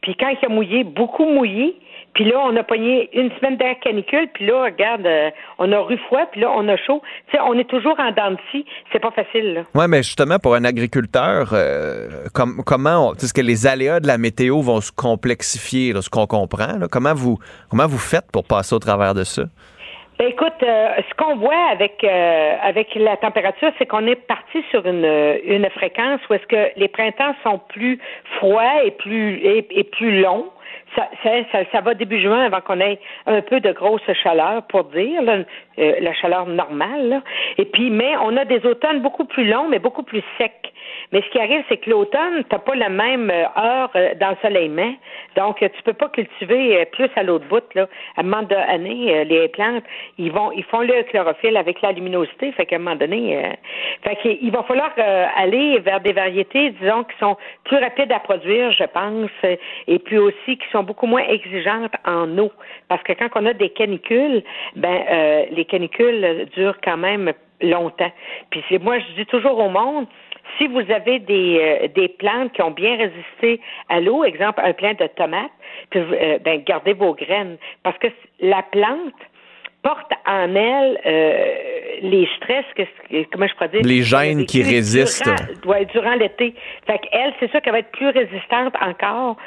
puis quand il a mouillé, beaucoup mouillé, puis là, on a pogné une semaine d'air canicule, puis là, regarde, euh, on a eu froid, puis là, on a chaud. Tu sais, on est toujours en dents de scie. C'est pas facile. Oui, mais justement, pour un agriculteur, euh, com- comment, est-ce que les aléas de la météo vont se complexifier, là, ce qu'on comprend? Comment, vous, comment vous faites pour passer au travers de ça? Ben, écoute, euh, ce qu'on voit avec euh, avec la température, c'est qu'on est parti sur une, une fréquence où est-ce que les printemps sont plus froids et plus et, et plus longs. Ça, ça, ça, va début juin avant qu'on ait un peu de grosse chaleur, pour dire, là, euh, la chaleur normale. là. Et puis, mais on a des automnes beaucoup plus longs, mais beaucoup plus secs. Mais ce qui arrive, c'est que l'automne, t'as pas la même euh, heure euh, d'ensoleillement. Donc, tu peux pas cultiver euh, plus à l'autre bout, là. À un moment donné, les plantes, ils vont, ils font le chlorophylle avec la luminosité. Fait qu'à un moment donné, euh, fait qu'il va falloir aller vers des variétés, disons, qui sont plus rapides à produire, je pense, et puis aussi qui sont beaucoup moins exigeantes en eau. Parce que quand on a des canicules, ben, euh, les canicules durent quand même longtemps. Puis moi, je dis toujours au monde, si vous avez des, euh, des plantes qui ont bien résisté à l'eau, exemple un plant de tomates, puis, euh, ben, gardez vos graines. Parce que la plante porte en elle euh, les stress, que, comment je pourrais dire? Les gènes qui Durant- résistent. ouais, durant l'été. Fait qu'elle, c'est sûr qu'elle va être plus résistante encore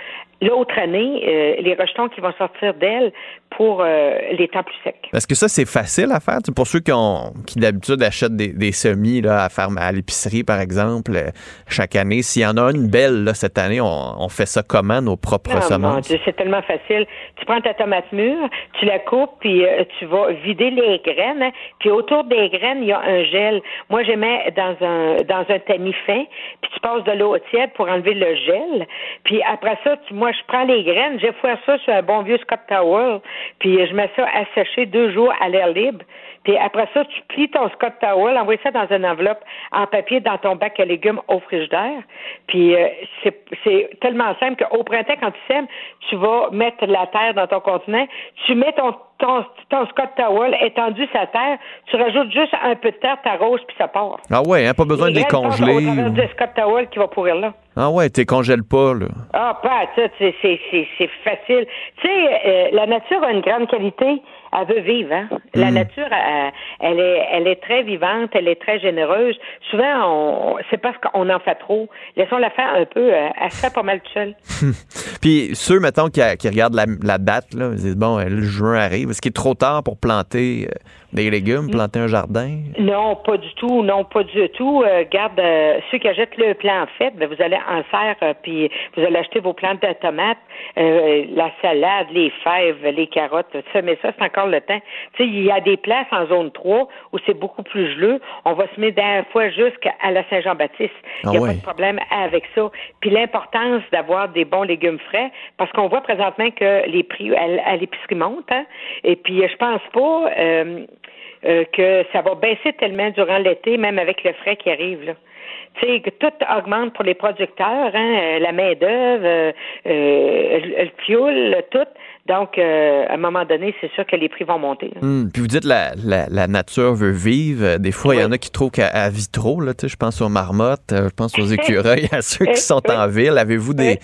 l'autre année, euh, les rejetons qui vont sortir d'elle pour euh, les temps plus secs. Est-ce que ça, c'est facile à faire? Pour ceux qui, ont, qui d'habitude achètent des, des semis là, à faire à l'épicerie, par exemple, euh, chaque année, s'il y en a une belle là, cette année, on, on fait ça comment, nos propres Ah, mon semences? Dieu, c'est tellement facile. Tu prends ta tomate mûre, tu la coupes, puis tu vas vider les graines. hein. puis autour des graines, il y a un gel. Moi, je mets dans un dans un tamis fin, puis tu passes de l'eau tiède pour enlever le gel. Puis après ça, tu, moi, je prends les graines, je fouille ça sur un bon vieux Scott Towel, puis je mets ça à sécher deux jours à l'air libre. Puis après ça, tu plies ton Scott Towel, envoies ça dans une enveloppe en papier dans ton bac à légumes au frigidaire. Puis euh, c'est c'est tellement simple qu'au printemps, quand tu sèmes, tu vas mettre la terre dans ton contenant, tu mets ton ton, ton Scott Towel étendu sa terre, tu rajoutes juste un peu de terre, t'arroses, puis ça part. Ah ouais, hein, pas besoin de les congeler. Au travers ou- du Scott Towel qui va pourrir là. Ah ouais, tu les congèles pas, là. Ah, pas ça, c'est c'est- c'est- c'est facile. Tu sais, euh, la nature a une grande qualité. Elle veut vivre, hein? La Mm. nature, elle, elle est, elle est très vivante, elle est très généreuse. Souvent, on, c'est parce qu'on en fait trop. Laissons-la faire un peu. euh, Elle se fait pas mal toute seule. Puis ceux, mettons, qui, qui regardent la, la date, là, ils disent, bon, le juin arrive. Est-ce qu'il est trop tard pour planter, euh, Des légumes, planter un jardin? Non, pas du tout, non, pas du tout. Euh, garde, euh, ceux qui achètent le plant fait, ben, vous allez en faire, euh, puis vous allez acheter vos plantes de tomates, euh, la salade, les fèves, les carottes, tout ça, mais ça, c'est encore le temps. Tu sais, il y a des places en zone 3 où c'est beaucoup plus geleux. On va se mettre d'un fois jusqu'à la Saint-Jean-Baptiste. Il n'y a Ah pas de problème avec ça. Puis l'importance d'avoir des bons légumes frais, parce qu'on voit présentement que les prix à, l'épicerie montent, hein, et puis euh, je pense pas euh, que ça va baisser tellement durant l'été, même avec le frais qui arrive. Là. Tu sais, que tout augmente pour les producteurs, hein, euh, la main-d'œuvre, euh, euh, le, le fioul, tout. Donc, euh, à un moment donné, c'est sûr que les prix vont monter. Hmm, Puis vous dites la, la, la nature veut vivre. Des fois, il y en a qui trouvent qu'à vit trop. Là, tu sais, je pense aux marmottes, euh, je pense aux écureuils, à ceux qui sont en ville. Avez-vous des,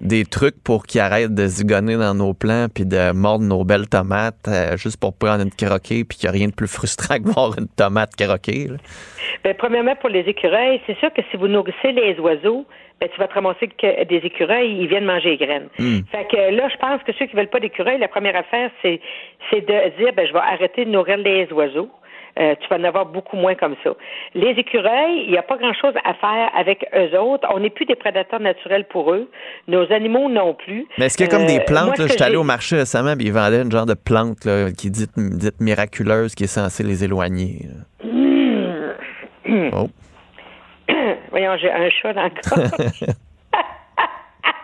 des trucs pour qu'ils arrêtent de zigonner dans nos plants puis de mordre nos belles tomates euh, juste pour prendre une croquée puis qu'il n'y a rien de plus frustrant que voir une tomate croquée? là? Ben, premièrement, pour les écureuils, c'est sûr que si vous nourrissez les oiseaux, ben, tu vas te ramasser que des écureuils, ils viennent manger les graines. Hmm. Fait que là, je pense que ceux qui veulent pas d'écureuils, la première affaire, c'est, c'est de dire, ben, je vais arrêter de nourrir les oiseaux. Euh, tu vas en avoir beaucoup moins comme ça. Les écureuils, il n'y a pas grand-chose à faire avec eux autres. On n'est plus des prédateurs naturels pour eux. Nos animaux non plus. Mais est-ce qu'il y a comme des Euh, plantes? moi, là, ce que J'étais allé au marché récemment puis ils vendaient une genre de plante là, qui dit dite miraculeuse qui est censée les éloigner. Hmm. Oh. Voyons, j'ai un chat dans le corps.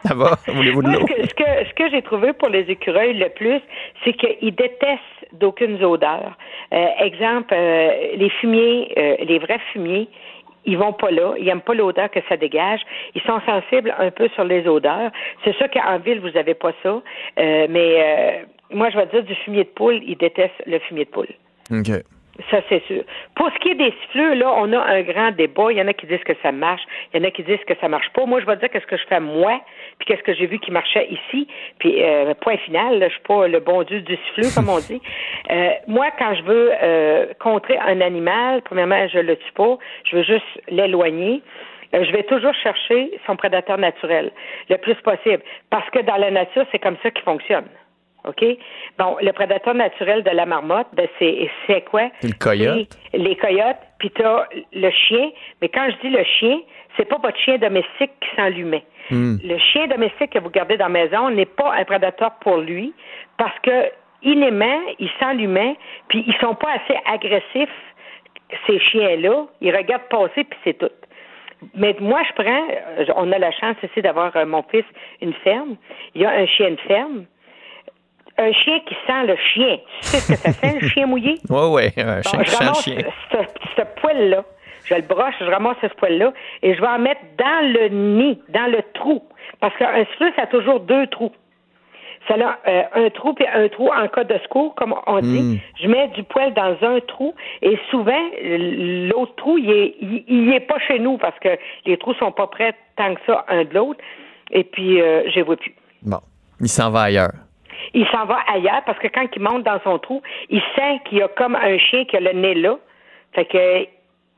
Ça va? Voulez-vous de l'eau? ce que, ce que, ce que j'ai trouvé pour les écureuils le plus, c'est qu'ils détestent d'aucune odeur. Euh, exemple, euh, les fumiers, euh, les vrais fumiers, ils vont pas là, ils aiment pas l'odeur que ça dégage. Ils sont sensibles un peu sur les odeurs. C'est sûr qu'en ville, vous avez pas ça, euh, mais euh, moi, je vais dire du fumier de poule, ils détestent le fumier de poule. OK. Ça, c'est sûr. Pour ce qui est des siffleux, là, on a un grand débat. Il y en a qui disent que ça marche, il y en a qui disent que ça marche pas. Moi, je vais dire qu'est-ce que je fais moi, puis qu'est-ce que j'ai vu qui marchait ici. Puis, euh, point final, là, je suis pas le bon dieu du siffleux, comme on dit. Euh, moi, quand je veux euh, contrer un animal, premièrement, je le tue pas. Je veux juste l'éloigner. Euh, je vais toujours chercher son prédateur naturel le plus possible. Parce que dans la nature, c'est comme ça qu'il fonctionne. OK? Bon, le prédateur naturel de la marmotte, ben c'est c'est quoi? Le coyote. Les coyotes, puis t'as le chien. Mais quand je dis le chien, c'est pas votre chien domestique qui s'enlumait. Hmm. Le chien domestique que vous gardez dans la maison n'est pas un prédateur pour lui parce que innément, il s'enlumait, puis ils sont pas assez agressifs, ces chiens-là. Ils regardent passer, puis c'est tout. Mais moi, je prends, on a la chance ici d'avoir euh, mon fils une ferme. Il y a un chien de ferme. Un chien qui sent le chien. Tu sais ce que ça fait, le chien mouillé? Ouais, ouais, un Bon, chien qui je sent le ramasse chien. ce, ce poil-là. Je le broche, je ramasse ce poil-là et je vais en mettre dans le nid, dans le trou. Parce qu'un ça a toujours deux trous. Ça a euh, un trou puis un trou en cas de secours, comme on dit. Mm. Je mets du poil dans un trou et souvent, l'autre trou, il est, il, il est pas chez nous parce que les trous sont pas prêts tant que ça un de l'autre. Et puis, euh, je vois plus. Bon, il s'en va ailleurs. Il s'en va ailleurs parce que quand il monte dans son trou, il sent qu'il y a comme un chien qui a le nez là. Fait que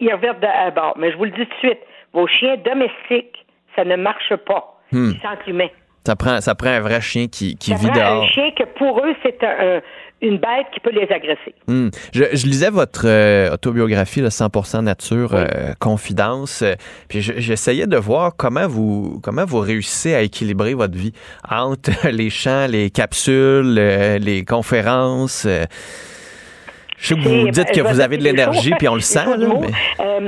il revient de à bord. Mais je vous le dis tout de suite, vos chiens domestiques, ça ne marche pas. Hmm. Ils sentent l'humain. Ça prend, ça prend un vrai chien qui, qui Ça vit prend dehors. un chien que pour eux, c'est un- un- une bête qui peut les agresser. Hmm. Je, je lisais votre euh, autobiographie, le 100% nature euh, confidence, euh, puis je- j'essayais de voir comment vous comment vous réussissez à équilibrer votre vie entre les chants, les capsules, les conférences. je sais que vous dites que ben, je vous avez de l'énergie, puis on le sent. mais- Euh,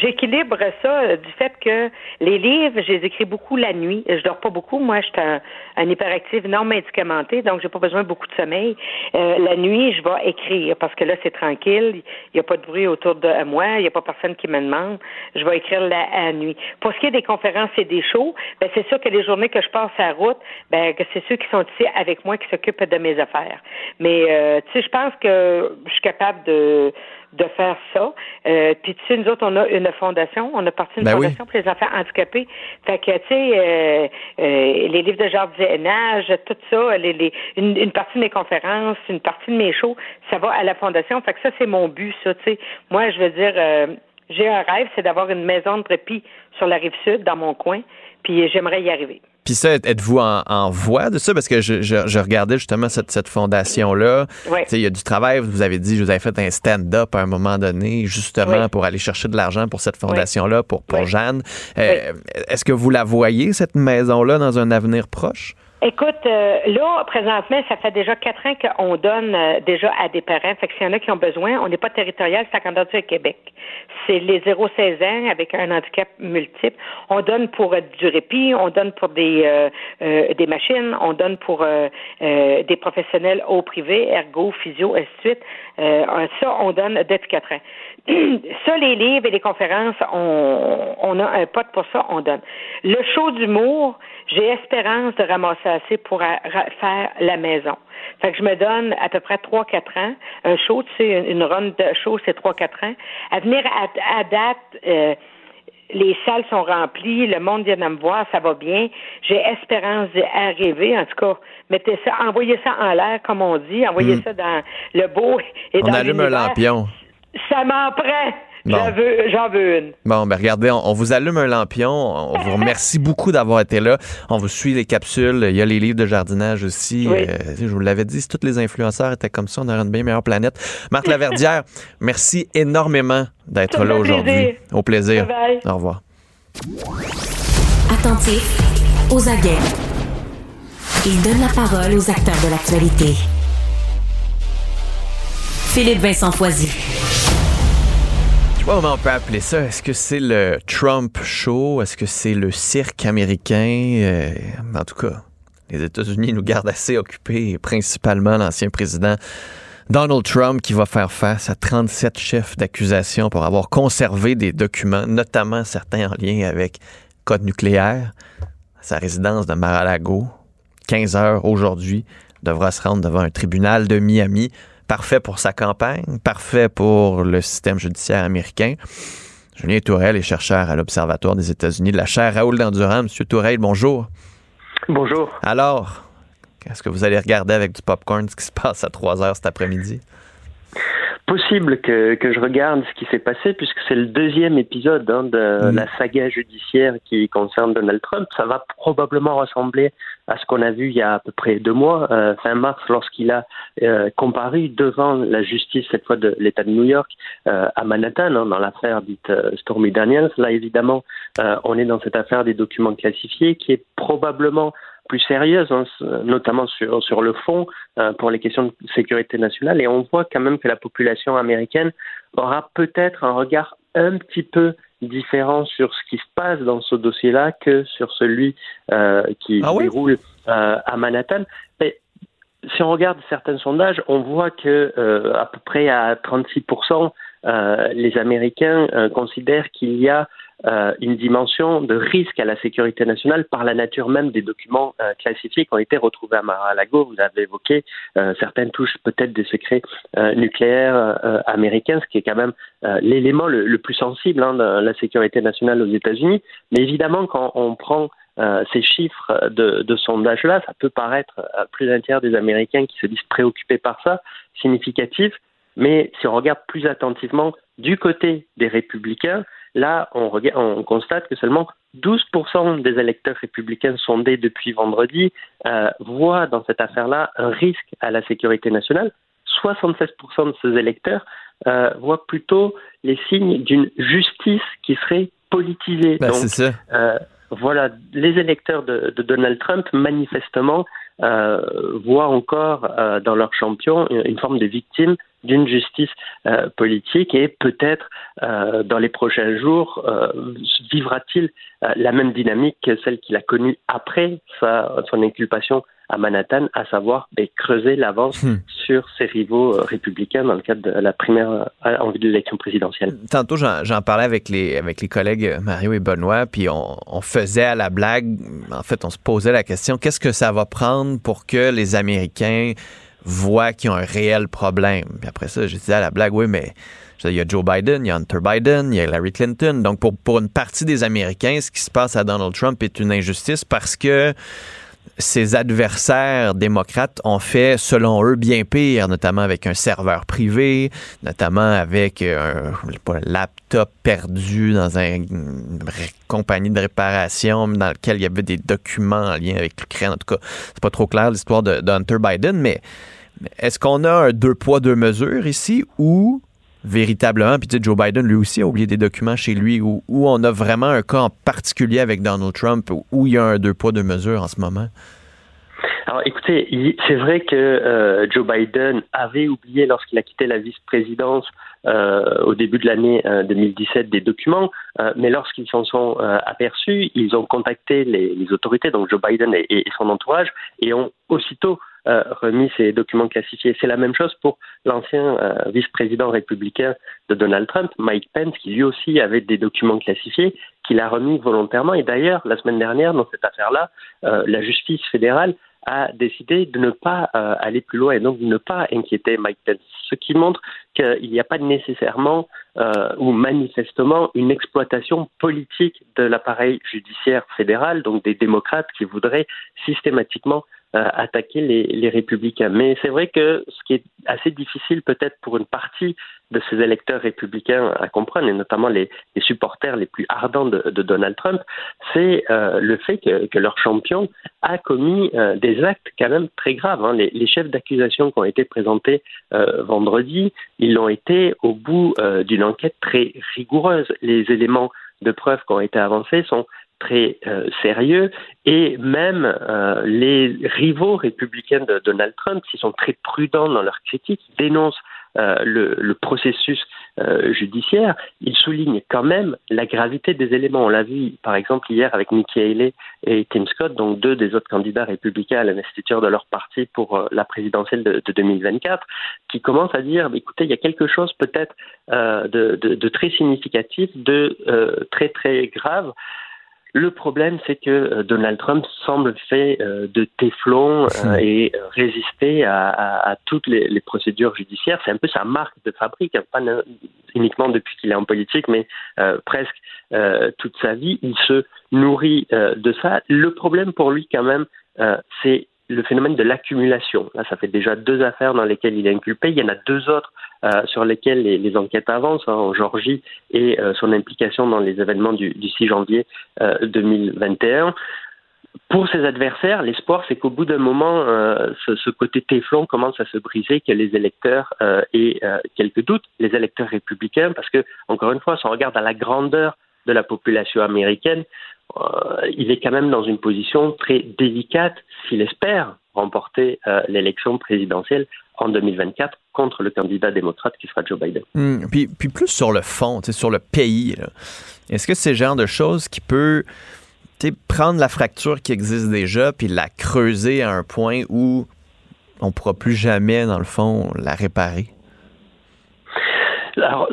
J'équilibre ça euh, du fait que les livres, je les écris beaucoup la nuit. Je dors pas beaucoup. Moi, je suis un, un hyperactif non médicamenté, donc j'ai pas besoin de beaucoup de sommeil. Euh, la nuit, je vais écrire parce que là, c'est tranquille. Il n'y a pas de bruit autour de moi. Il n'y a pas personne qui me demande. Je vais écrire la, nuit. Pour ce qui est des conférences et des shows, ben, c'est sûr que les journées que je passe à la route, ben, que c'est ceux qui sont ici avec moi qui s'occupent de mes affaires. Mais, euh, tu sais, je pense que je suis capable de de faire ça. Euh, puis tu sais, nous autres, on a une fondation, on a parti une Ben oui. fondation pour les enfants handicapés. Fait que, tu sais, euh, euh, les livres de jardinage, tout ça, les, les, une, une partie de mes conférences, une partie de mes shows, ça va à la fondation. Fait que ça, c'est mon but, ça, tu sais. Moi, je veux dire, euh, j'ai un rêve, c'est d'avoir une maison de répit sur la rive sud, dans mon coin, puis j'aimerais y arriver. Puis ça, êtes-vous en, en voie de ça? Parce que je, je- je regardais justement cette, cette fondation-là. Oui. Tu sais, Il y a du travail. Vous avez dit, je vous avez fait un stand-up à un moment donné, justement, Oui. pour aller chercher de l'argent pour cette fondation-là, pour, pour Jeanne. Euh, Est-ce que vous la voyez, cette maison-là, dans un avenir proche? Écoute, euh, là, présentement, ça fait déjà quatre ans qu'on donne euh, déjà à des parents. Fait que s'il y en a qui ont besoin, on n'est pas territorial, c'est candidature à Québec. C'est les 0-16 ans avec un handicap multiple. On donne pour euh, du répit, on donne pour des euh, euh, des machines, on donne pour des professionnels au privé, ergo, physio, ainsi de suite. Ça, on donne depuis quatre ans. ça, les livres et les conférences, on, on a un pote pour ça, on donne. Le show d'humour, j'ai espérance de ramasser assez pour a- ra- faire la maison. Fait que je me donne à peu près 3-4 ans. Un show, tu sais, une, une run de show, c'est 3-4 ans. À venir à, à date, euh, les salles sont remplies, le monde vient de me voir, ça va bien. J'ai espérance d'y arriver. En tout cas, mettez ça, envoyez ça en l'air, comme on dit, envoyez Hmm. ça dans le beau et On dans allume un lampion. Ça m'en prend. Bon. J'en veux, j'en veux une. Bon, ben regardez, on, on vous allume un lampion. On vous remercie beaucoup d'avoir été là. On vous suit les capsules. Il y a les livres de jardinage aussi. Oui. Euh, je vous l'avais dit, si tous les influenceurs étaient comme ça, on aurait une bien meilleure planète. Marc Laverdière, merci énormément d'être là aujourd'hui. plaisir. Au plaisir. Bye-bye. Au revoir. Attentif, aux aguets. Il donne la parole aux acteurs de l'actualité. Philippe Vincent Foisy. Comment on peut appeler ça. Est-ce que c'est le Trump Show? Est-ce que c'est le cirque américain? Euh, en tout cas, les États-Unis nous gardent assez occupés, principalement l'ancien président Donald Trump qui va faire face à 37 chefs d'accusation pour avoir conservé des documents, notamment certains en lien avec code nucléaire, sa résidence de Mar-a-Lago. 15 heures aujourd'hui, devra se rendre devant un tribunal de Miami. Parfait pour sa campagne, parfait pour le système judiciaire américain. Julien Tourelle est chercheur à l'Observatoire des États-Unis de la chaire Raoul d'Endurant. Monsieur Tourelle, bonjour. Bonjour. Alors, est-ce que vous allez regarder avec du popcorn ce qui se passe à 3 heures cet après-midi? Possible que, que je regarde ce qui s'est passé puisque c'est le deuxième épisode hein, de Mm. la saga judiciaire qui concerne Donald Trump. Ça va probablement ressembler à ce qu'on a vu il y a à peu près deux mois, euh, fin mars, lorsqu'il a euh, comparu devant la justice, cette fois de l'État de New York, euh, à Manhattan, hein, dans l'affaire dite euh, Stormy Daniels. Là, évidemment, euh, on est dans cette affaire des documents classifiés qui est probablement plus sérieuse, hein, notamment sur, sur le fond, euh, pour les questions de sécurité nationale. Et on voit quand même que la population américaine aura peut-être un regard un petit peu différent sur ce qui se passe dans ce dossier-là que sur celui euh, qui Ah déroule euh, à Manhattan. Mais si on regarde certains sondages, on voit que euh, à peu près à 36%, euh, les Américains euh, considèrent qu'il y a euh, une dimension de risque à la sécurité nationale par la nature même des documents euh, classifiés qui ont été retrouvés à Mar-a-Lago. Vous avez évoqué euh, certaines touches peut-être des secrets euh, nucléaires euh, américains, ce qui est quand même euh, l'élément le, le plus sensible hein, de la sécurité nationale aux États-Unis. Mais évidemment, quand on prend euh, ces chiffres de, de sondage-là, ça peut paraître à plus d'un tiers des Américains qui se disent préoccupés par ça, significatif. Mais si on regarde plus attentivement du côté des républicains, là, on, regarde, on constate que seulement 12% des électeurs républicains sondés depuis vendredi euh, voient dans cette affaire-là un risque à la sécurité nationale. 76% de ces électeurs euh, voient plutôt les signes d'une justice qui serait politisée. Ben, Donc, euh, voilà, les électeurs de, de Donald Trump, manifestement, voient encore euh, dans leur champion une, forme de victime d'une justice euh, politique et peut-être euh, dans les prochains jours euh, vivra-t-il euh, la même dynamique que celle qu'il a connue après sa, son inculpation à Manhattan, à savoir ben, creuser l'avance Hmm. sur ses rivaux euh, républicains dans le cadre de la primaire euh, en vue de l'élection présidentielle. Tantôt, j'en parlais avec les, avec les collègues euh, Mario et Benoît, puis on, on faisait à la blague, en fait, on se posait la question, qu'est-ce que ça va prendre pour que les Américains voient qu'ils ont un réel problème? Puis après ça, je disais à la blague, oui, mais il y a Joe Biden, il y a Hunter Biden, il y a Hillary Clinton. Donc, pour, pour une partie des Américains, ce qui se passe à Donald Trump est une injustice parce que ses adversaires démocrates ont fait, selon eux, bien pire, notamment avec un serveur privé, notamment avec un, un laptop perdu dans un- une compagnie de réparation dans lequel il y avait des documents en lien avec l'Ukraine. En tout cas, c'est pas trop clair l'histoire de, de Hunter Biden, mais est-ce qu'on a un deux poids, deux mesures ici ou véritablement, puis tu sais, Joe Biden lui aussi a oublié des documents chez lui, où, où on a vraiment un cas en particulier avec Donald Trump, où, il y a un deux poids, deux mesures en ce moment? Alors écoutez, c'est vrai que euh, Joe Biden avait oublié lorsqu'il a quitté la vice-présidence euh, au début de l'année euh, 2017 des documents, euh, mais lorsqu'ils s'en sont euh, aperçus, ils ont contacté les, autorités, donc Joe Biden et son entourage, et ont aussitôt euh, remis ces documents classifiés. C'est la même chose pour l'ancien euh, vice-président républicain de Donald Trump, Mike Pence, qui lui aussi avait des documents classifiés, qu'il a remis volontairement. Et d'ailleurs, la semaine dernière, dans cette affaire-là, euh, la justice fédérale a décidé de ne pas aller plus loin et donc de ne pas inquiéter Mike Pence. Ce qui montre qu'il n'y a pas nécessairement ou manifestement une exploitation politique de l'appareil judiciaire fédéral, donc des démocrates qui voudraient systématiquement attaquer les, les républicains. Mais c'est vrai que ce qui est assez difficile peut-être pour une partie de ces électeurs républicains à comprendre, et notamment les, les supporters les plus ardents de, de Donald Trump, c'est euh, le fait que, que leur champion a commis euh, des actes quand même très graves. hein. Les, les chefs d'accusation qui ont été présentés euh, vendredi, ils l'ont été au bout euh, d'une enquête très rigoureuse. Les éléments de preuve qui ont été avancés sont très euh, sérieux et même euh, les rivaux républicains de Donald Trump, qui sont très prudents dans leurs critiques, dénoncent euh, le, processus judiciaire, ils soulignent quand même la gravité des éléments. On l'a vu par exemple hier avec Nikki Haley et Tim Scott, donc deux des autres candidats républicains à l'investiture de leur parti pour la présidentielle de, de 2024, qui commencent à dire, bah, écoutez, il y a quelque chose peut-être de, très significatif, de très très grave. Le problème, c'est que euh, Donald Trump semble fait euh, de téflon euh, et euh, résister à, à- à toutes les, les procédures judiciaires. C'est un peu sa marque de fabrique, hein, pas uniquement depuis qu'il est en politique, mais euh, presque euh, toute sa vie. Il se nourrit euh, de ça. Le problème pour lui, quand même, euh, c'est le phénomène de l'accumulation. Là, ça fait déjà deux affaires dans lesquelles il est inculpé. Il y en a deux autres euh, sur lesquelles les, enquêtes avancent, hein, en Georgie et euh, son implication dans les événements du, du 6 janvier euh, 2021. Pour ses adversaires, l'espoir, c'est qu'au bout d'un moment, euh, ce, côté téflon commence à se briser, que les électeurs euh, aient euh, quelques doutes, les électeurs républicains, parce que, encore une fois, si on regarde à la grandeur de la population américaine, euh, il est quand même dans une position très délicate s'il espère remporter euh, l'élection présidentielle en 2024 contre le candidat démocrate qui sera Joe Biden. Hmm, puis, plus sur le fond, sur le pays, est-ce que c'est le genre de choses qui peut prendre la fracture qui existe déjà puis la creuser à un point où on pourra plus jamais, dans le fond, la réparer? Alors,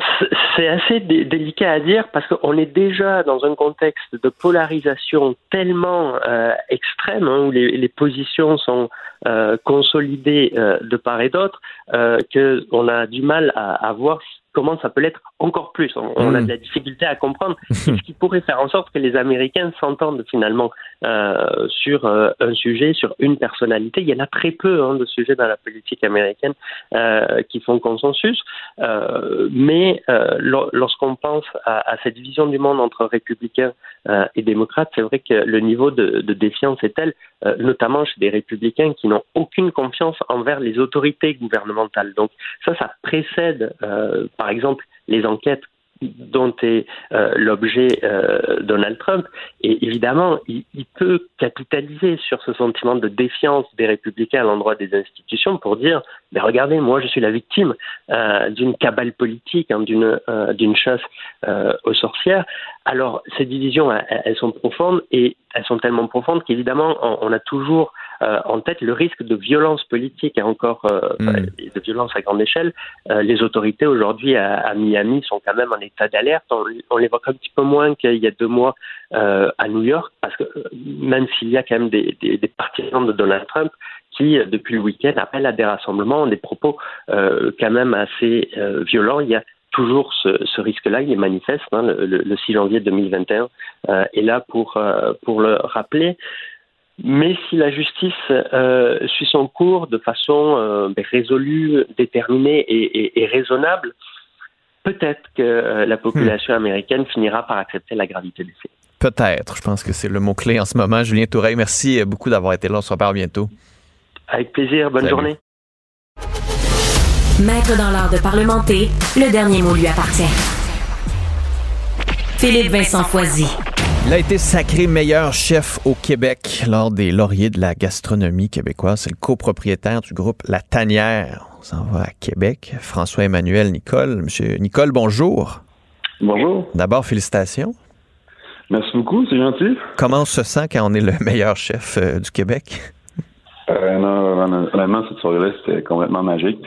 c'est- assez dé- délicat à dire parce qu'on est déjà dans un contexte de polarisation tellement euh, extrême hein, où les positions sont euh, consolidées euh, de part et d'autre euh, qu'on a du mal à, à voir comment ça peut l'être encore plus. On, on a de la difficulté à comprendre ce qui pourrait faire en sorte que les Américains s'entendent finalement euh, sur euh, un sujet, sur une personnalité. Il y en a très peu hein, de sujets dans la politique américaine euh, qui font consensus, mais lo- lorsqu'on pense à, à cette vision du monde entre républicains et démocrates, c'est vrai que le niveau de, de défiance est tel, notamment chez des républicains qui n'ont aucune confiance envers les autorités gouvernementales. Donc ça, ça précède, euh, par exemple, les enquêtes dont est euh, l'objet euh, Donald Trump. Et évidemment, il, peut capitaliser sur ce sentiment de défiance des républicains à l'endroit des institutions pour dire, mais regardez, moi je suis la victime d'une cabale politique, hein, d'une chasse aux sorcières. Alors ces divisions, elles, elles sont profondes et elles sont tellement profondes qu'évidemment, on, on a toujours euh, en tête le risque de violence politique et encore euh, et de violence à grande échelle. Euh, les autorités aujourd'hui à, à Miami sont quand même en état d'alerte. On, on l'évoque un petit peu moins qu'il y a deux mois euh, à New York, parce que euh, même s'il y a quand même des, des, des partisans de Donald Trump qui, euh, depuis le week-end, appellent à des rassemblements, des propos euh, quand même assez euh, violents. Il y a toujours ce, ce risque-là, il est manifeste. Hein, le, le, le 6 janvier 2021 euh, est là pour, euh, pour le rappeler. Mais si la justice euh, suit son cours de façon euh, ben, résolue, déterminée et, et- et raisonnable, peut-être que la population américaine finira par accepter la gravité des faits. Peut-être. Je pense que c'est le mot-clé en ce moment. Julien Toureille, merci beaucoup d'avoir été là. On se reparle bientôt. Avec plaisir, bonne Salut. journée. Maître dans l'art de parlementer, le dernier mot lui appartient. Philippe Vincent Foisy. Il a été sacré meilleur chef au Québec lors des lauriers de la gastronomie québécoise. C'est le copropriétaire du groupe La Tanière. On s'en va à Québec. François-Emmanuel Nicole. Monsieur Nicole, bonjour. Bonjour. D'abord, félicitations. Merci beaucoup, c'est gentil. Comment on se sent quand on est le meilleur chef euh, du Québec? Euh, non, hon- honnêtement, cette soirée-là, c'était complètement magique.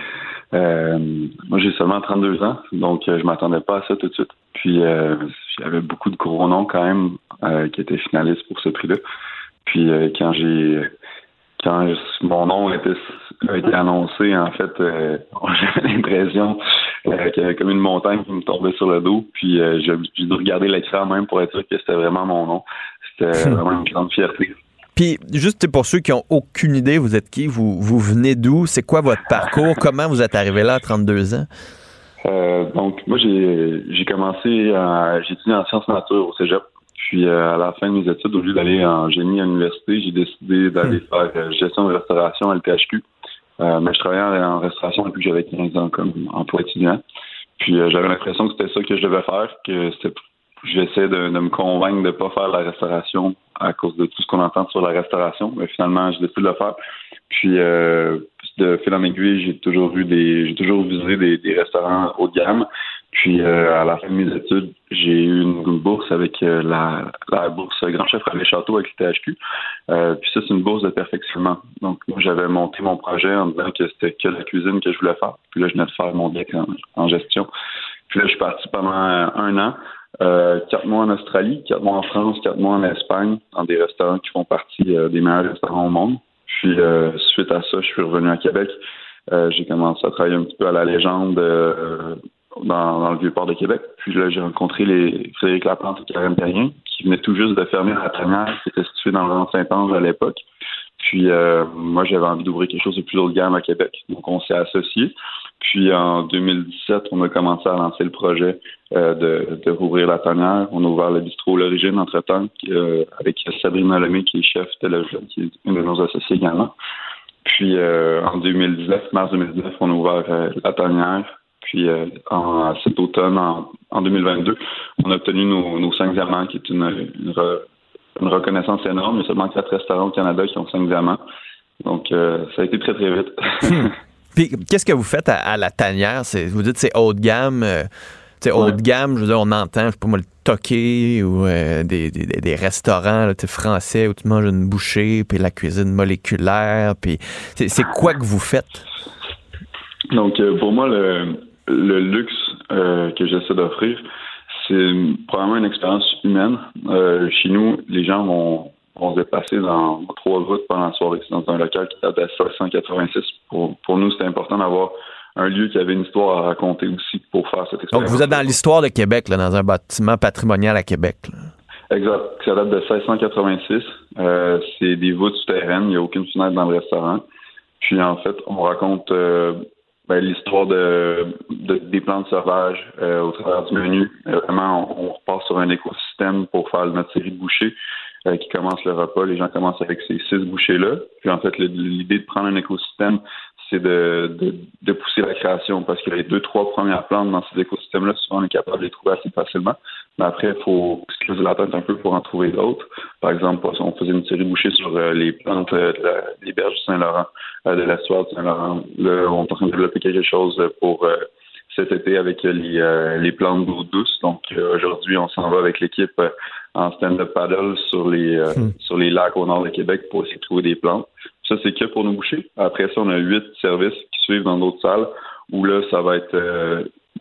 Euh, moi, j'ai seulement 32 ans, donc euh, je m'attendais pas à ça tout de suite. Puis, euh, j'avais beaucoup de gros noms quand même euh, qui étaient finalistes pour ce prix-là. Puis, euh, quand j'ai quand mon nom a été, a été annoncé, en fait, euh, j'avais l'impression euh, qu'il y avait comme une montagne qui me tombait sur le dos. Puis, euh, j'ai dû regarder l'écran même pour être sûr que c'était vraiment mon nom. C'était vraiment une grande fierté. Puis, juste pour ceux qui ont aucune idée, vous êtes qui? Vous, vous venez d'où? C'est quoi votre parcours? Comment vous êtes arrivé là à 32 ans? Euh, donc, moi, j'ai commencé, à- j'ai étudié en sciences nature au cégep. Puis, euh, à la fin de mes études, au lieu d'aller en génie à l'université, j'ai décidé d'aller faire euh, gestion de restauration à l'PHQ. Euh, mais je travaillais en, en restauration depuis que j'avais 15 ans comme emploi étudiant. Puis, euh, j'avais l'impression que c'était ça que je devais faire, que c'était j'essaie de, de me convaincre de ne pas faire la restauration à cause de tout ce qu'on entend sur la restauration. Mais finalement, j'ai décidé de le faire. Puis euh, de fil en aiguille, j'ai toujours eu des j'ai toujours visé des, des restaurants haut de gamme. Puis euh, à la fin de mes études, j'ai eu une, bourse avec euh, la, la bourse Grand Chef Raleigh Château avec le THQ. Euh, puis ça, c'est une bourse de perfectionnement. Donc moi, j'avais monté mon projet en disant que c'était que la cuisine que je voulais faire. Puis là, je venais de faire mon deck en, en gestion. Puis là, je suis parti pendant un an. Euh, quatre mois en Australie, quatre mois en France, quatre mois en Espagne, dans des restaurants qui font partie euh, des meilleurs restaurants au monde. Puis euh, suite à ça, je suis revenu à Québec. Euh, j'ai commencé à travailler un petit peu à la légende euh, dans, dans le vieux port de Québec. Puis là, j'ai rencontré les Frédéric Laplante et Karen Terrien, qui venaient tout juste de fermer la tanière qui était située dans le rang Saint-Ange à l'époque. Puis moi, j'avais envie d'ouvrir quelque chose de plus haut de gamme à Québec. Donc, on s'est associés. Puis en 2017, on a commencé à lancer le projet euh, de, de rouvrir la tanière. On a ouvert le bistrot L'Origine entre-temps euh, avec Sabrina Lemay, qui est chef de l'Origine, qui est une de nos associés également. Puis euh, en 2019, mars 2019, on a ouvert euh, la tanière. Puis euh, en, cet automne, en, en 2022, on a obtenu nos, nos cinq diamants, qui est une, une, une reconnaissance énorme. Il y a seulement quatre restaurants au Canada qui ont cinq diamants. Donc, euh, ça a été très, très vite. Puis, qu'est-ce que vous faites à, à la tanière? C'est- Vous dites c'est haut de gamme. euh, sais, haut de gamme, je veux dire, on entend, je sais pas moi, le toqué ou euh, des, des, des restaurants là, français où tu manges une bouchée, puis la cuisine moléculaire. Puis, c'est quoi que vous faites? Donc, euh, pour moi, le, le luxe euh, que j'essaie d'offrir, c'est probablement une expérience humaine. Chez nous, les gens vont, vont se déplacer dans trois routes pendant la soirée. C'est dans un local qui date de 1686. Pour, pour nous, c'était important d'avoir un lieu qui avait une histoire à raconter aussi pour faire cette Donc, expérience. vous êtes dans l'histoire de Québec, là, dans un bâtiment patrimonial à Québec. là. Exact. Ça date de 1686. Euh, c'est des voûtes souterraines. Il n'y a aucune fenêtre dans le restaurant. Puis en fait, on raconte euh, ben, l'histoire de, de- des plantes sauvages euh, au travers du menu. Vraiment, on, on repart sur un écosystème pour faire notre série de bouchées euh, qui commence le repas. Les gens commencent avec ces six bouchées-là. Puis en fait, l'idée de prendre un écosystème, c'est de, pousser la création parce que les deux, trois premières plantes dans ces écosystèmes-là, souvent on est capable de les trouver assez facilement. Mais après, il faut se creuser la tête un peu pour en trouver d'autres. Par exemple, on faisait une série bouchée sur euh, les plantes euh, de la- des berges du Saint-Laurent, de l'estuaire du Saint-Laurent. Là, on est en train de développer quelque chose pour cet été avec les, euh, les plantes d'eau douce. Donc euh, aujourd'hui, on s'en va avec l'équipe euh, en stand-up paddle sur les euh, sur les lacs au nord de Québec pour essayer de trouver des plantes. Ça, c'est que pour nos bouchers. Après ça, on a huit services qui suivent dans d'autres salles où là, ça va être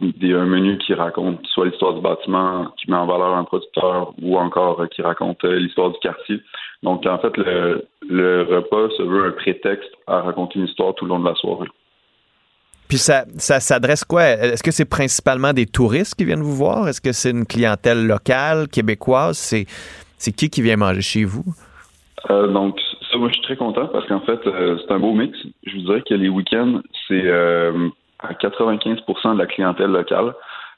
des, un menu qui raconte soit l'histoire du bâtiment, qui met en valeur un producteur, ou encore qui raconte l'histoire du quartier. Donc, en fait, le, le repas se veut un prétexte à raconter une histoire tout le long de la soirée. Puis ça, ça s'adresse quoi? Est-ce que c'est principalement des touristes qui viennent vous voir? Est-ce que c'est une clientèle locale, québécoise? C'est, c'est qui qui vient manger chez vous? Euh, donc, ça, moi, je suis très content parce qu'en fait, euh, c'est un beau mix. Je vous dirais que les week-ends, c'est euh, à 95% de la clientèle locale.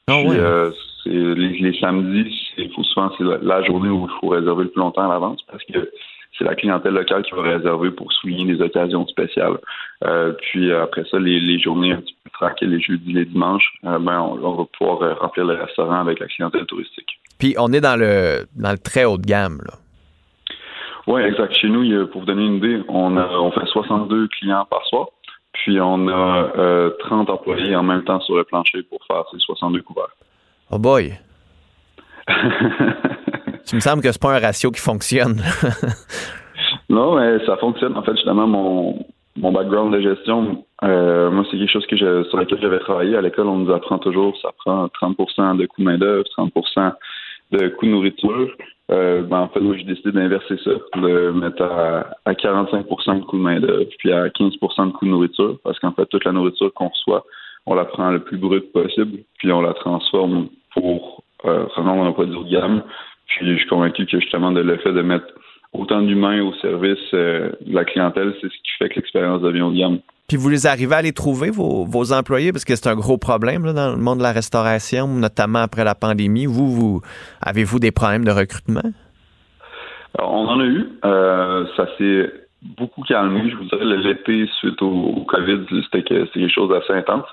Ah Puis, euh, c'est les, les samedis, il faut souvent c'est la, la journée où il faut réserver le plus longtemps à l'avance parce que c'est la clientèle locale qui va réserver pour souligner des occasions spéciales. Euh, puis euh, après ça, les, les journées un petit peu tranquilles, les jeudis, les dimanches, euh, ben on, on va pouvoir remplir le restaurant avec la clientèle touristique. Puis on est dans le dans le très haut de gamme. Là. Oui, exact. Chez nous, pour vous donner une idée, on, a, on fait 62 clients par soir. Puis on a euh, 30 employés en même temps sur le plancher pour faire ces 62 couverts. Oh boy. tu me semble que c'est pas un ratio qui fonctionne. Non, mais ça fonctionne. En fait, justement, mon, mon background de gestion, euh, moi, c'est quelque chose que sur lequel j'avais travaillé. À l'école, on nous apprend toujours, ça prend 30% de coût main-d'œuvre, 30% de coût nourriture. Euh, ben, en fait, moi, j'ai décidé d'inverser ça, de mettre à, à 45% de coût de main-d'œuvre, puis à 15% de coût de nourriture, parce qu'en fait, toute la nourriture qu'on reçoit, on la prend le plus brute possible, puis on la transforme pour euh, rendre un produit de gamme. Puis je suis convaincu que justement, de le fait de mettre autant d'humains au service euh, de la clientèle, c'est ce qui fait que l'expérience devient haut de gamme. Puis vous les arrivez à les trouver, vos, vos employés, parce que c'est un gros problème là, dans le monde de la restauration, notamment après la pandémie. Vous, vous avez-vous des problèmes de recrutement? Alors, on en a eu. Euh, ça s'est beaucoup calmé. Je vous dirais, l'été, suite au, au COVID, c'était que- quelque chose d'assez intense.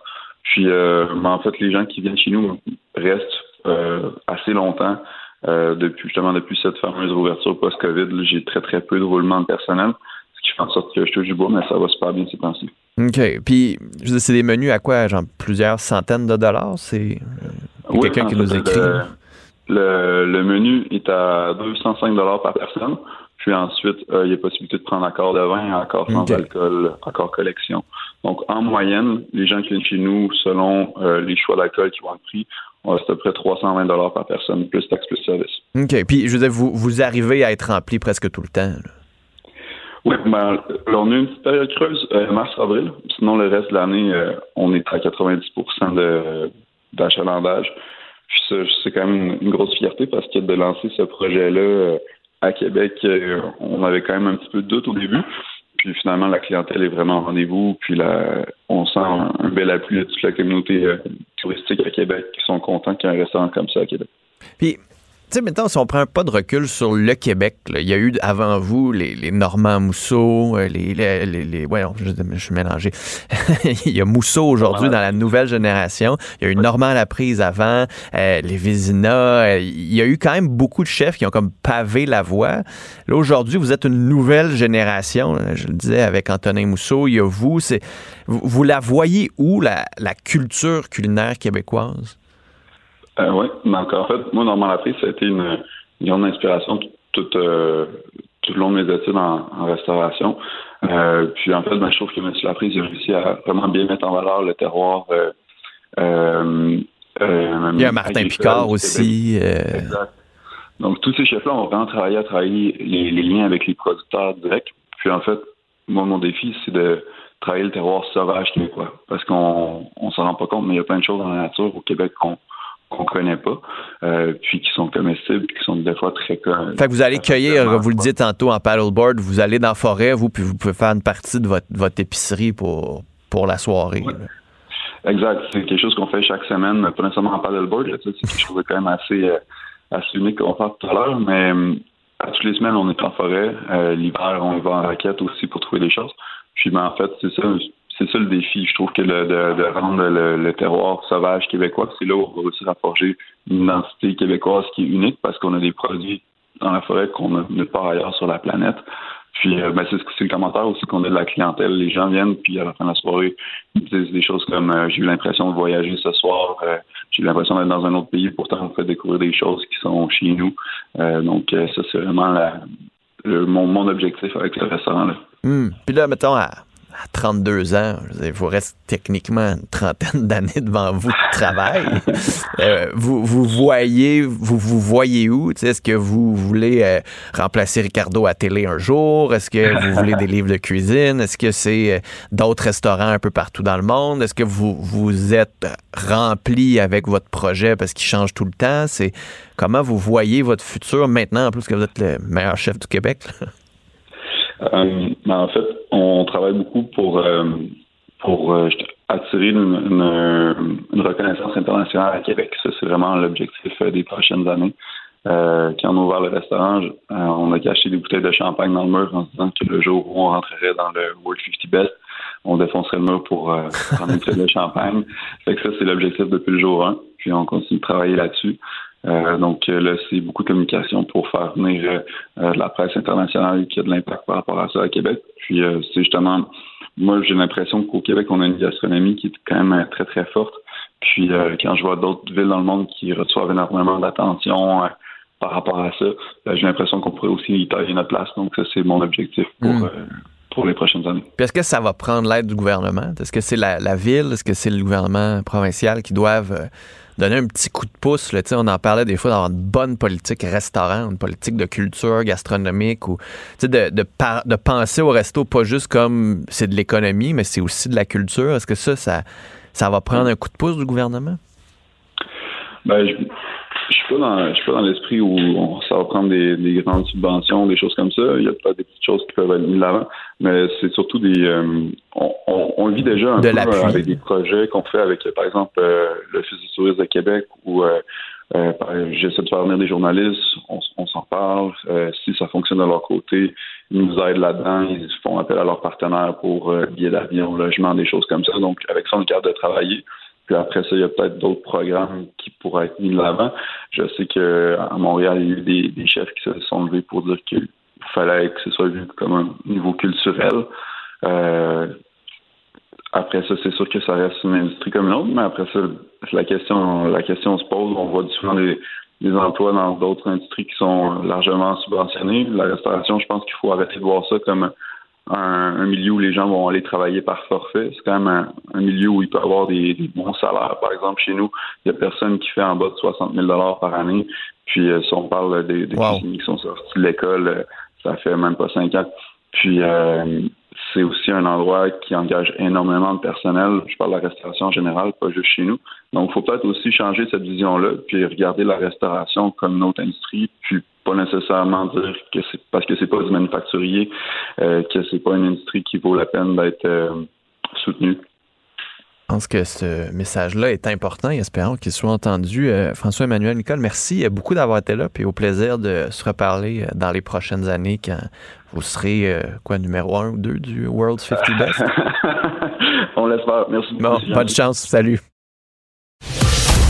Puis, euh, mais en fait, les gens qui viennent chez nous restent euh, assez longtemps. Euh, depuis justement depuis cette fameuse ouverture post-COVID, j'ai très très peu de roulement de personnel, ce qui fait en sorte que je touche du bois, mais ça va super bien ces temps-ci. OK. Puis, c'est des menus à quoi? Genre plusieurs centaines de dollars? C'est Oui, quelqu'un qui nous écrit. Le, le, le menu est à 205 par personne. Puis ensuite, euh, il y a possibilité de prendre accord de vin, accord sans alcool, accord collection. Donc, en moyenne, les gens qui viennent chez nous, selon euh, les choix d'alcool qui vont être pris, on a à peu près 320 par personne, plus taxe plus service. OK. Puis, je veux dire, vous, vous arrivez à être rempli presque tout le temps. là. Oui, ben, on a une petite période creuse, euh, mars-avril. Sinon, le reste de l'année, euh, on est à 90 de- d'achalandage. Puis c'est quand même une, une grosse fierté parce que de lancer ce projet-là à Québec, on avait quand même un petit peu de doute au début. Puis finalement, la clientèle est vraiment au rendez-vous. Puis là, on sent un, bel appui de toute la communauté euh, touristique à Québec qui sont contents qu'il y ait un restaurant comme ça à Québec. Puis, tu sais, maintenant, si on prend un pas de recul sur le Québec, là, il y a eu avant vous les, les Normands Mousseau, euh, les, les, les, les- ouais, je, je suis mélangé. il y a Mousseau aujourd'hui dans la nouvelle génération. Il y a eu Normand Laprise avant, euh, les Vézina. euh, il y a eu quand même beaucoup de chefs qui ont comme pavé la voie. Là, aujourd'hui, vous êtes une nouvelle génération. Je le disais avec Antonin Mousseau, il y a vous. C'est, vous, vous la voyez où, la, la culture culinaire québécoise? Euh, oui, donc en fait, moi, Normand Laprise, ça a été une, une grande inspiration tout, euh, tout le long de mes études en, en restauration. Euh, puis en fait, ben, je trouve que M. Laprise a réussi à vraiment bien mettre en valeur le terroir. Euh, euh, Il y a Martin Picard aussi. Exact. Donc, tous ces chefs-là ont vraiment travaillé à travailler les, les liens avec les producteurs directs. Puis, en fait, moi, mon défi, c'est de travailler le terroir sauvage québécois. Parce qu'on on s'en rend pas compte, mais il y a plein de choses dans la nature au Québec qu'on qu'on connaît pas, euh, puis qui sont comestibles, puis qui sont des fois très... Fait que vous allez cueillir, vous le dites tantôt en paddleboard, vous allez dans la forêt, vous, puis vous pouvez faire une partie de votre, votre épicerie pour, pour la soirée. Exact. C'est quelque chose qu'on fait chaque semaine, pas nécessairement en paddleboard. là, C'est quelque chose de quand même assez, euh, assez unique qu'on parle tout à l'heure, mais euh, à toutes les semaines, on est en forêt. Euh, L'hiver, on y va en raquette aussi pour trouver des choses. Puis, ben, en fait, c'est ça, c'est ça le défi. Je trouve que de, rendre le, terroir sauvage québécois, c'est là où on va réussir à une identité québécoise qui est unique parce qu'on a des produits dans la forêt qu'on a nulle part ailleurs sur la planète. Puis euh, ben, c'est le commentaire aussi qu'on a de la clientèle. Les gens viennent, puis à la fin de la soirée, ils disent des choses comme euh, j'ai eu l'impression de voyager ce soir, euh, j'ai eu l'impression d'être dans un autre pays, pourtant on fait découvrir des choses qui sont chez nous. Donc ça, c'est vraiment mon, objectif avec le restaurant-là. Hum. Puis là, mettons, à, à 32 ans, il vous reste techniquement une trentaine d'années devant vous de travail. Euh, vous, vous voyez, vous vous voyez où? Est-ce que vous voulez euh, remplacer Ricardo à télé un jour? Est-ce que vous voulez des livres de cuisine? Est-ce que c'est euh, d'autres restaurants un peu partout dans le monde? Est-ce que vous, vous êtes rempli avec votre projet parce qu'il change tout le temps? C'est comment vous voyez votre futur maintenant, en plus que vous êtes le meilleur chef du Québec? là? Euh, en fait, on travaille beaucoup pour, euh, pour euh, attirer une, une, une, reconnaissance internationale à Québec. Ça, c'est vraiment l'objectif euh, des prochaines années. Euh, quand on a ouvert le restaurant, on a caché des bouteilles de champagne dans le mur en se disant que le jour où on rentrerait dans le World 50 Best, on défoncerait le mur pour prendre une bouteille de champagne. Fait que ça, c'est l'objectif depuis le jour 1. Puis on continue de travailler là-dessus. Euh, donc là, c'est beaucoup de communication pour faire venir euh, la presse internationale qui a de l'impact par rapport à ça à Québec. Puis c'est justement, moi j'ai l'impression qu'au Québec, on a une gastronomie qui est quand même très très forte. Puis quand je vois d'autres villes dans le monde qui reçoivent énormément d'attention par rapport à ça, j'ai l'impression qu'on pourrait aussi y tailler notre place. Donc ça, c'est mon objectif pour, mm. Pour les prochaines années. Puis est-ce que ça va prendre l'aide du gouvernement? Est-ce que c'est la, la, ville? Est-ce que c'est le gouvernement provincial qui doivent donner un petit coup de pouce. Là, on en parlait des fois d'avoir une bonne politique restaurant, une politique de culture gastronomique ou de, de, de penser au resto pas juste comme c'est de l'économie, mais c'est aussi de la culture. Est-ce que ça, ça, ça va prendre un coup de pouce du gouvernement? Ben, je, je suis pas dans je suis pas dans l'esprit où on, ça va prendre des, des, grandes subventions, des choses comme ça. Il y a peut-être des petites choses qui peuvent aller de l'avant, mais c'est surtout des euh, on, on, on, vit déjà un peu euh, avec des projets qu'on fait avec par exemple euh, l'Office du tourisme de Québec où euh, j'essaie de faire venir des journalistes, on, on s'en parle. si ça fonctionne de leur côté, ils nous aident là-dedans, ils font appel à leurs partenaires pour billets d'avion, logement, des choses comme ça. Donc avec ça, on est capable de travailler. Puis après ça, il y a peut-être d'autres programmes qui pourraient être mis de l'avant. Je sais qu'à Montréal, il y a eu des, chefs qui se sont levés pour dire qu'il fallait que ce soit vu comme un niveau culturel. Euh, après ça, c'est sûr que ça reste une industrie comme une autre, mais après ça, la question, la question se pose. On voit souvent des, des emplois dans d'autres industries qui sont largement subventionnés. La restauration, je pense qu'il faut arrêter de voir ça comme un, milieu où les gens vont aller travailler par forfait. C'est quand même un, milieu où il peut y avoir des, bons salaires. Par exemple, chez nous, il y a personne qui fait en bas de 60 000 par année. Puis, euh, si on parle des, des qui sont sortis de l'école, euh, ça fait même pas cinq ans. Puis, euh, c'est aussi un endroit qui engage énormément de personnel. Je parle de la restauration en général, pas juste chez nous. Donc, il faut peut-être aussi changer cette vision-là, puis regarder la restauration comme une autre industrie, puis pas nécessairement dire que c'est parce que c'est pas du manufacturier euh, que c'est pas une industrie qui vaut la peine d'être euh, soutenue. Je pense que ce message-là est important et espérons qu'il soit entendu. Euh, François-Emmanuel Nicole, merci beaucoup d'avoir été là et au plaisir de se reparler dans les prochaines années quand vous serez quoi numéro un ou deux du World 50 Best? On l'espère. Merci beaucoup. Bon, bonne chance. Salut.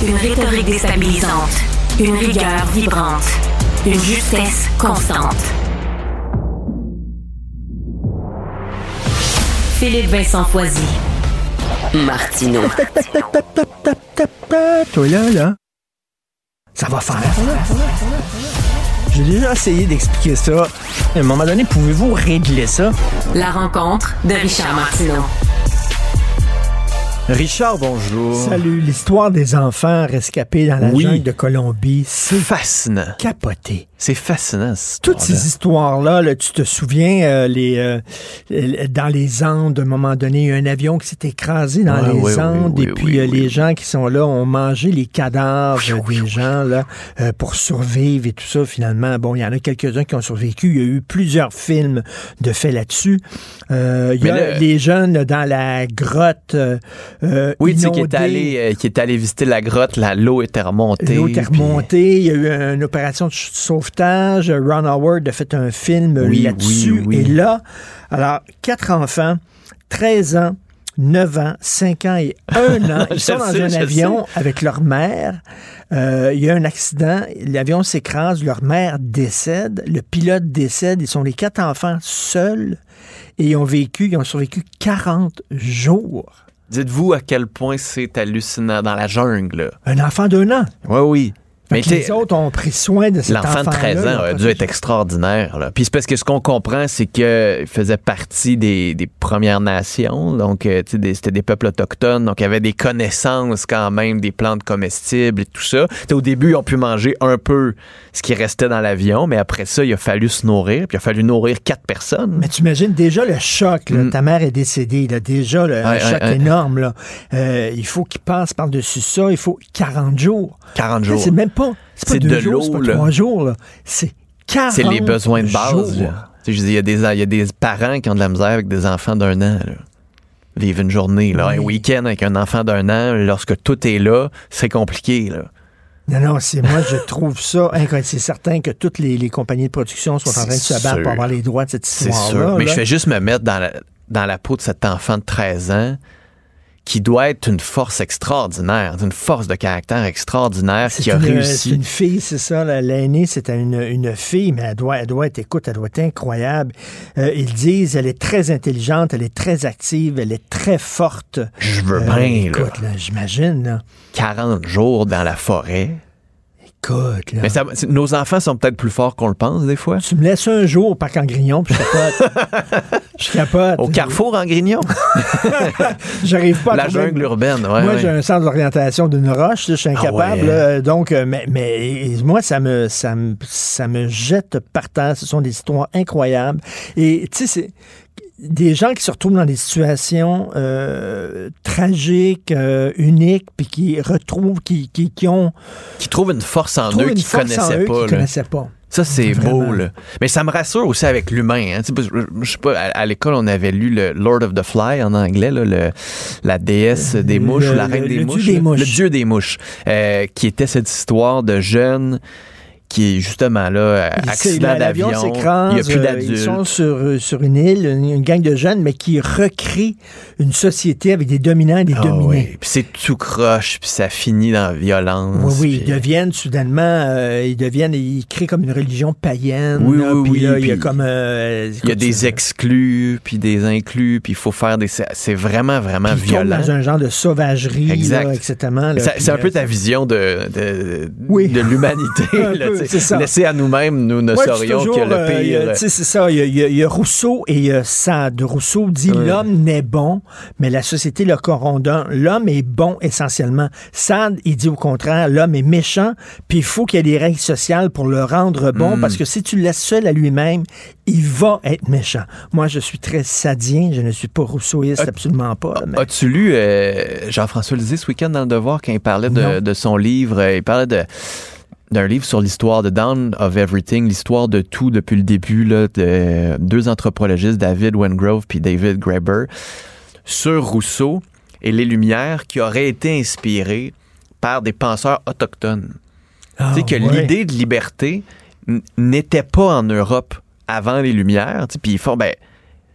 Une rhétorique déstabilisante. Une rigueur vibrante une justesse constante. Philippe Vincent Foisy. Martino. Toi là, là. Ça va faire. J'ai déjà essayé d'expliquer ça. À un moment donné, pouvez-vous régler ça? La rencontre de Richard Martineau. Richard, bonjour. Salut. L'histoire des enfants rescapés dans la jungle de Colombie, c'est fascinant. Capoté. C'est fascinant. Toutes ces histoires-là, là, tu te souviens, euh, les, euh, dans les Andes, à un moment donné, il y a un avion qui s'est écrasé dans les Andes, et puis euh, les gens qui sont là ont mangé les cadavres des gens là pour survivre et tout ça. Finalement, bon, il y en a quelques-uns qui ont survécu. Il y a eu plusieurs films de faits là-dessus. il y a les jeunes dans la grotte. oui, tu sais, qui est allé, qui est allé visiter la grotte, l'eau était remontée. L'eau était remontée. Il y a eu une opération de sauvetage Ron Howard a fait un film là-dessus. Et là, alors, quatre enfants, 13 ans, 9 ans, 5 ans et 1 an. Ils sont dans un avion avec leur mère. Euh, il y a un accident, l'avion s'écrase, leur mère décède, le pilote décède, ils sont les quatre enfants seuls et ils ont vécu, ils ont survécu 40 jours. Dites-vous à quel point c'est hallucinant dans la jungle. Un enfant d'un an. Oui, oui. Mais les autres ont pris soin de cet enfant L'enfant de 13 ans a dû être extraordinaire. Là. Puis c'est parce que ce qu'on comprend, c'est qu'il faisait partie des, des, Premières Nations. Donc, euh, c'était des peuples autochtones. Donc, il y avait des connaissances quand même des plantes comestibles et tout ça. au début, ils ont pu manger un peu ce qui restait dans l'avion. Mais après ça, il a fallu se nourrir. Puis il a fallu nourrir quatre personnes. Mais tu imagines déjà le choc. Là. Mm. Ta mère est décédée. Là. Déjà, le, un choc énorme. Là. Euh, il faut qu'il passe par-dessus ça. Il faut 40 jours. 40 jours. C'est même pas, c'est pas deux de jours, c'est pas trois jours. C'est 40 C'est les besoins de base, je dis, il y, a des, il y a des parents qui ont de la misère avec des enfants d'un an. Là. Vivre une journée, là, un week-end avec un enfant d'un an, lorsque tout est là, c'est compliqué. Là. Non, non, c'est moi, je trouve ça incroyable. C'est certain que toutes les, les, compagnies de production sont en train de se battre pour avoir les droits de cette histoire-là. C'est sûr. Mais je fais juste me mettre dans la, dans la peau de cet enfant de 13 ans qui doit être une force extraordinaire, une force de caractère extraordinaire qui a réussi. C'est une fille, c'est ça. L'aînée, c'était une, une, fille, mais elle doit, elle doit être, écoute, elle doit être incroyable. Euh, ils disent, elle est très intelligente, elle est très active, elle est très forte. Je veux bien, euh, écoute, là. J'imagine, 40 jours dans la forêt. Écoute, là. Mais ça, nos enfants sont peut-être plus forts qu'on le pense, des fois. Tu me laisses un jour au parc en Grignon, puis je capote. je capote. Au carrefour en Grignon? J'arrive pas à La jungle urbaine, ouais, Moi, ouais. j'ai un centre d'orientation d'une roche, je suis incapable. Ah ouais. donc, euh, mais, mais moi, ça me, ça, me, ça me jette par terre. Ce sont des histoires incroyables. Et, tu sais, c'est des gens qui se retrouvent dans des situations euh, tragiques, euh, uniques, puis qui retrouvent, qui, qui, qui ont... Qui trouvent une force en eux qu'ils en connaissaient eux pas. connaissaient. Ça, c'est beau, là. Mais ça me rassure aussi avec l'humain. Hein. Je sais pas, à, à l'école, on avait lu le Lord of the Fly en anglais, là, le, la déesse des mouches, le- la reine le- des, le dieu mouches, des mouches. Le dieu des mouches. euh, qui était cette histoire de jeunes qui est justement là, c'est- accident d'avion. Il n'y a plus euh, d'adultes. Ils sont sur, euh, sur une île, une, une gang de jeunes, mais qui recréent une société avec des dominants et des Ah dominés. oui. Puis c'est tout croche, puis ça finit dans la violence. Oui, oui, puis- ils deviennent soudainement, euh, ils deviennent, ils créent comme une religion païenne. Oui, là, oui, puis là, il y a puis comme. euh, Il y a des exclus, puis des inclus, puis il faut faire des... C'est vraiment, vraiment tombent violent. dans un genre de sauvagerie, Exact. là, puis, C'est un euh, peu ta vision de, de, de l'humanité. Laissés à nous-mêmes, nous ne saurions toujours, que le euh, pire. c'est ça. Il y, a, y y Rousseau et il y a Sade. Rousseau dit l'homme n'est bon, mais la société le corrompt. L'homme est bon essentiellement. Sade, il dit au contraire, l'homme est méchant, puis il faut qu'il y ait des règles sociales pour le rendre bon, Mm. parce que si tu le laisses seul à lui-même, il va être méchant. Moi, je suis très sadien, je ne suis pas rousseauiste, absolument pas. mais- As-tu lu euh, Jean-François Lisée ce week-end dans Le Devoir quand il parlait de, de son livre? euh, Il parlait de d'un livre sur l'histoire de Down of Everything, l'histoire de tout depuis le début, là, de deux anthropologistes, David Wengrove puis David Graeber, sur Rousseau et les Lumières qui auraient été inspirés par des penseurs autochtones. Ah, tu sais que ouais. l'idée de liberté n'était pas en Europe avant les Lumières. Puis ils font, ben,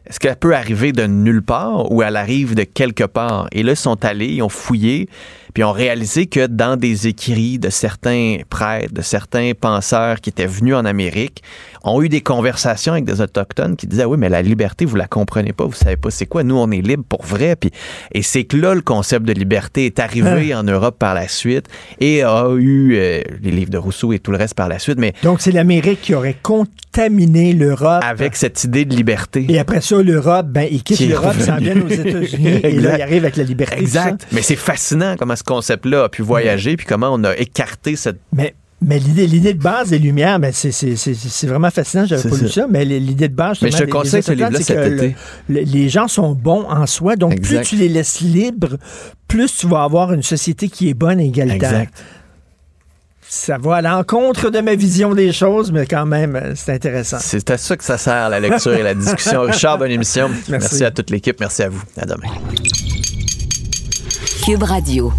est-ce qu'elle peut arriver de nulle part ou elle arrive de quelque part? Et là, ils sont allés, ils ont fouillé, puis ils ont réalisé que dans des écrits de certains prêtres, de certains penseurs qui étaient venus en Amérique, ont eu des conversations avec des Autochtones qui disaient, Ah oui, mais la liberté, vous la comprenez pas, vous savez pas c'est quoi. Nous, on est libre pour vrai. Puis, et c'est que là, le concept de liberté est arrivé en Europe par la suite et a eu euh, les livres de Rousseau et tout le reste par la suite, mais Donc, c'est l'Amérique qui aurait contaminé l'Europe. avec cette idée de liberté. Et après ça, l'Europe, ben, il quitte Qui est l'Europe, s'en vient aux États-Unis, et là, Exact. il arrive avec la liberté. Exact. Mais c'est fascinant comment ce concept-là a pu voyager, puis comment on a écarté cette. Mais, mais l'idée, l'idée de base des Lumières, ben, c'est, c'est, c'est, c'est vraiment fascinant. J'avais pas lu ça. mais l'idée de base, Mais je te conseille ce livre-là cet que été. le- le- les gens sont bons en soi. Donc, Exact. plus tu les laisses libres, plus tu vas avoir une société qui est bonne et égalitaire. Exact. Ça va à l'encontre de ma vision des choses, mais quand même, c'est intéressant. C'est à ça que ça sert, la lecture et la discussion. Richard, bonne émission. Merci. Merci à toute l'équipe. Merci à vous. À demain. Cube Radio.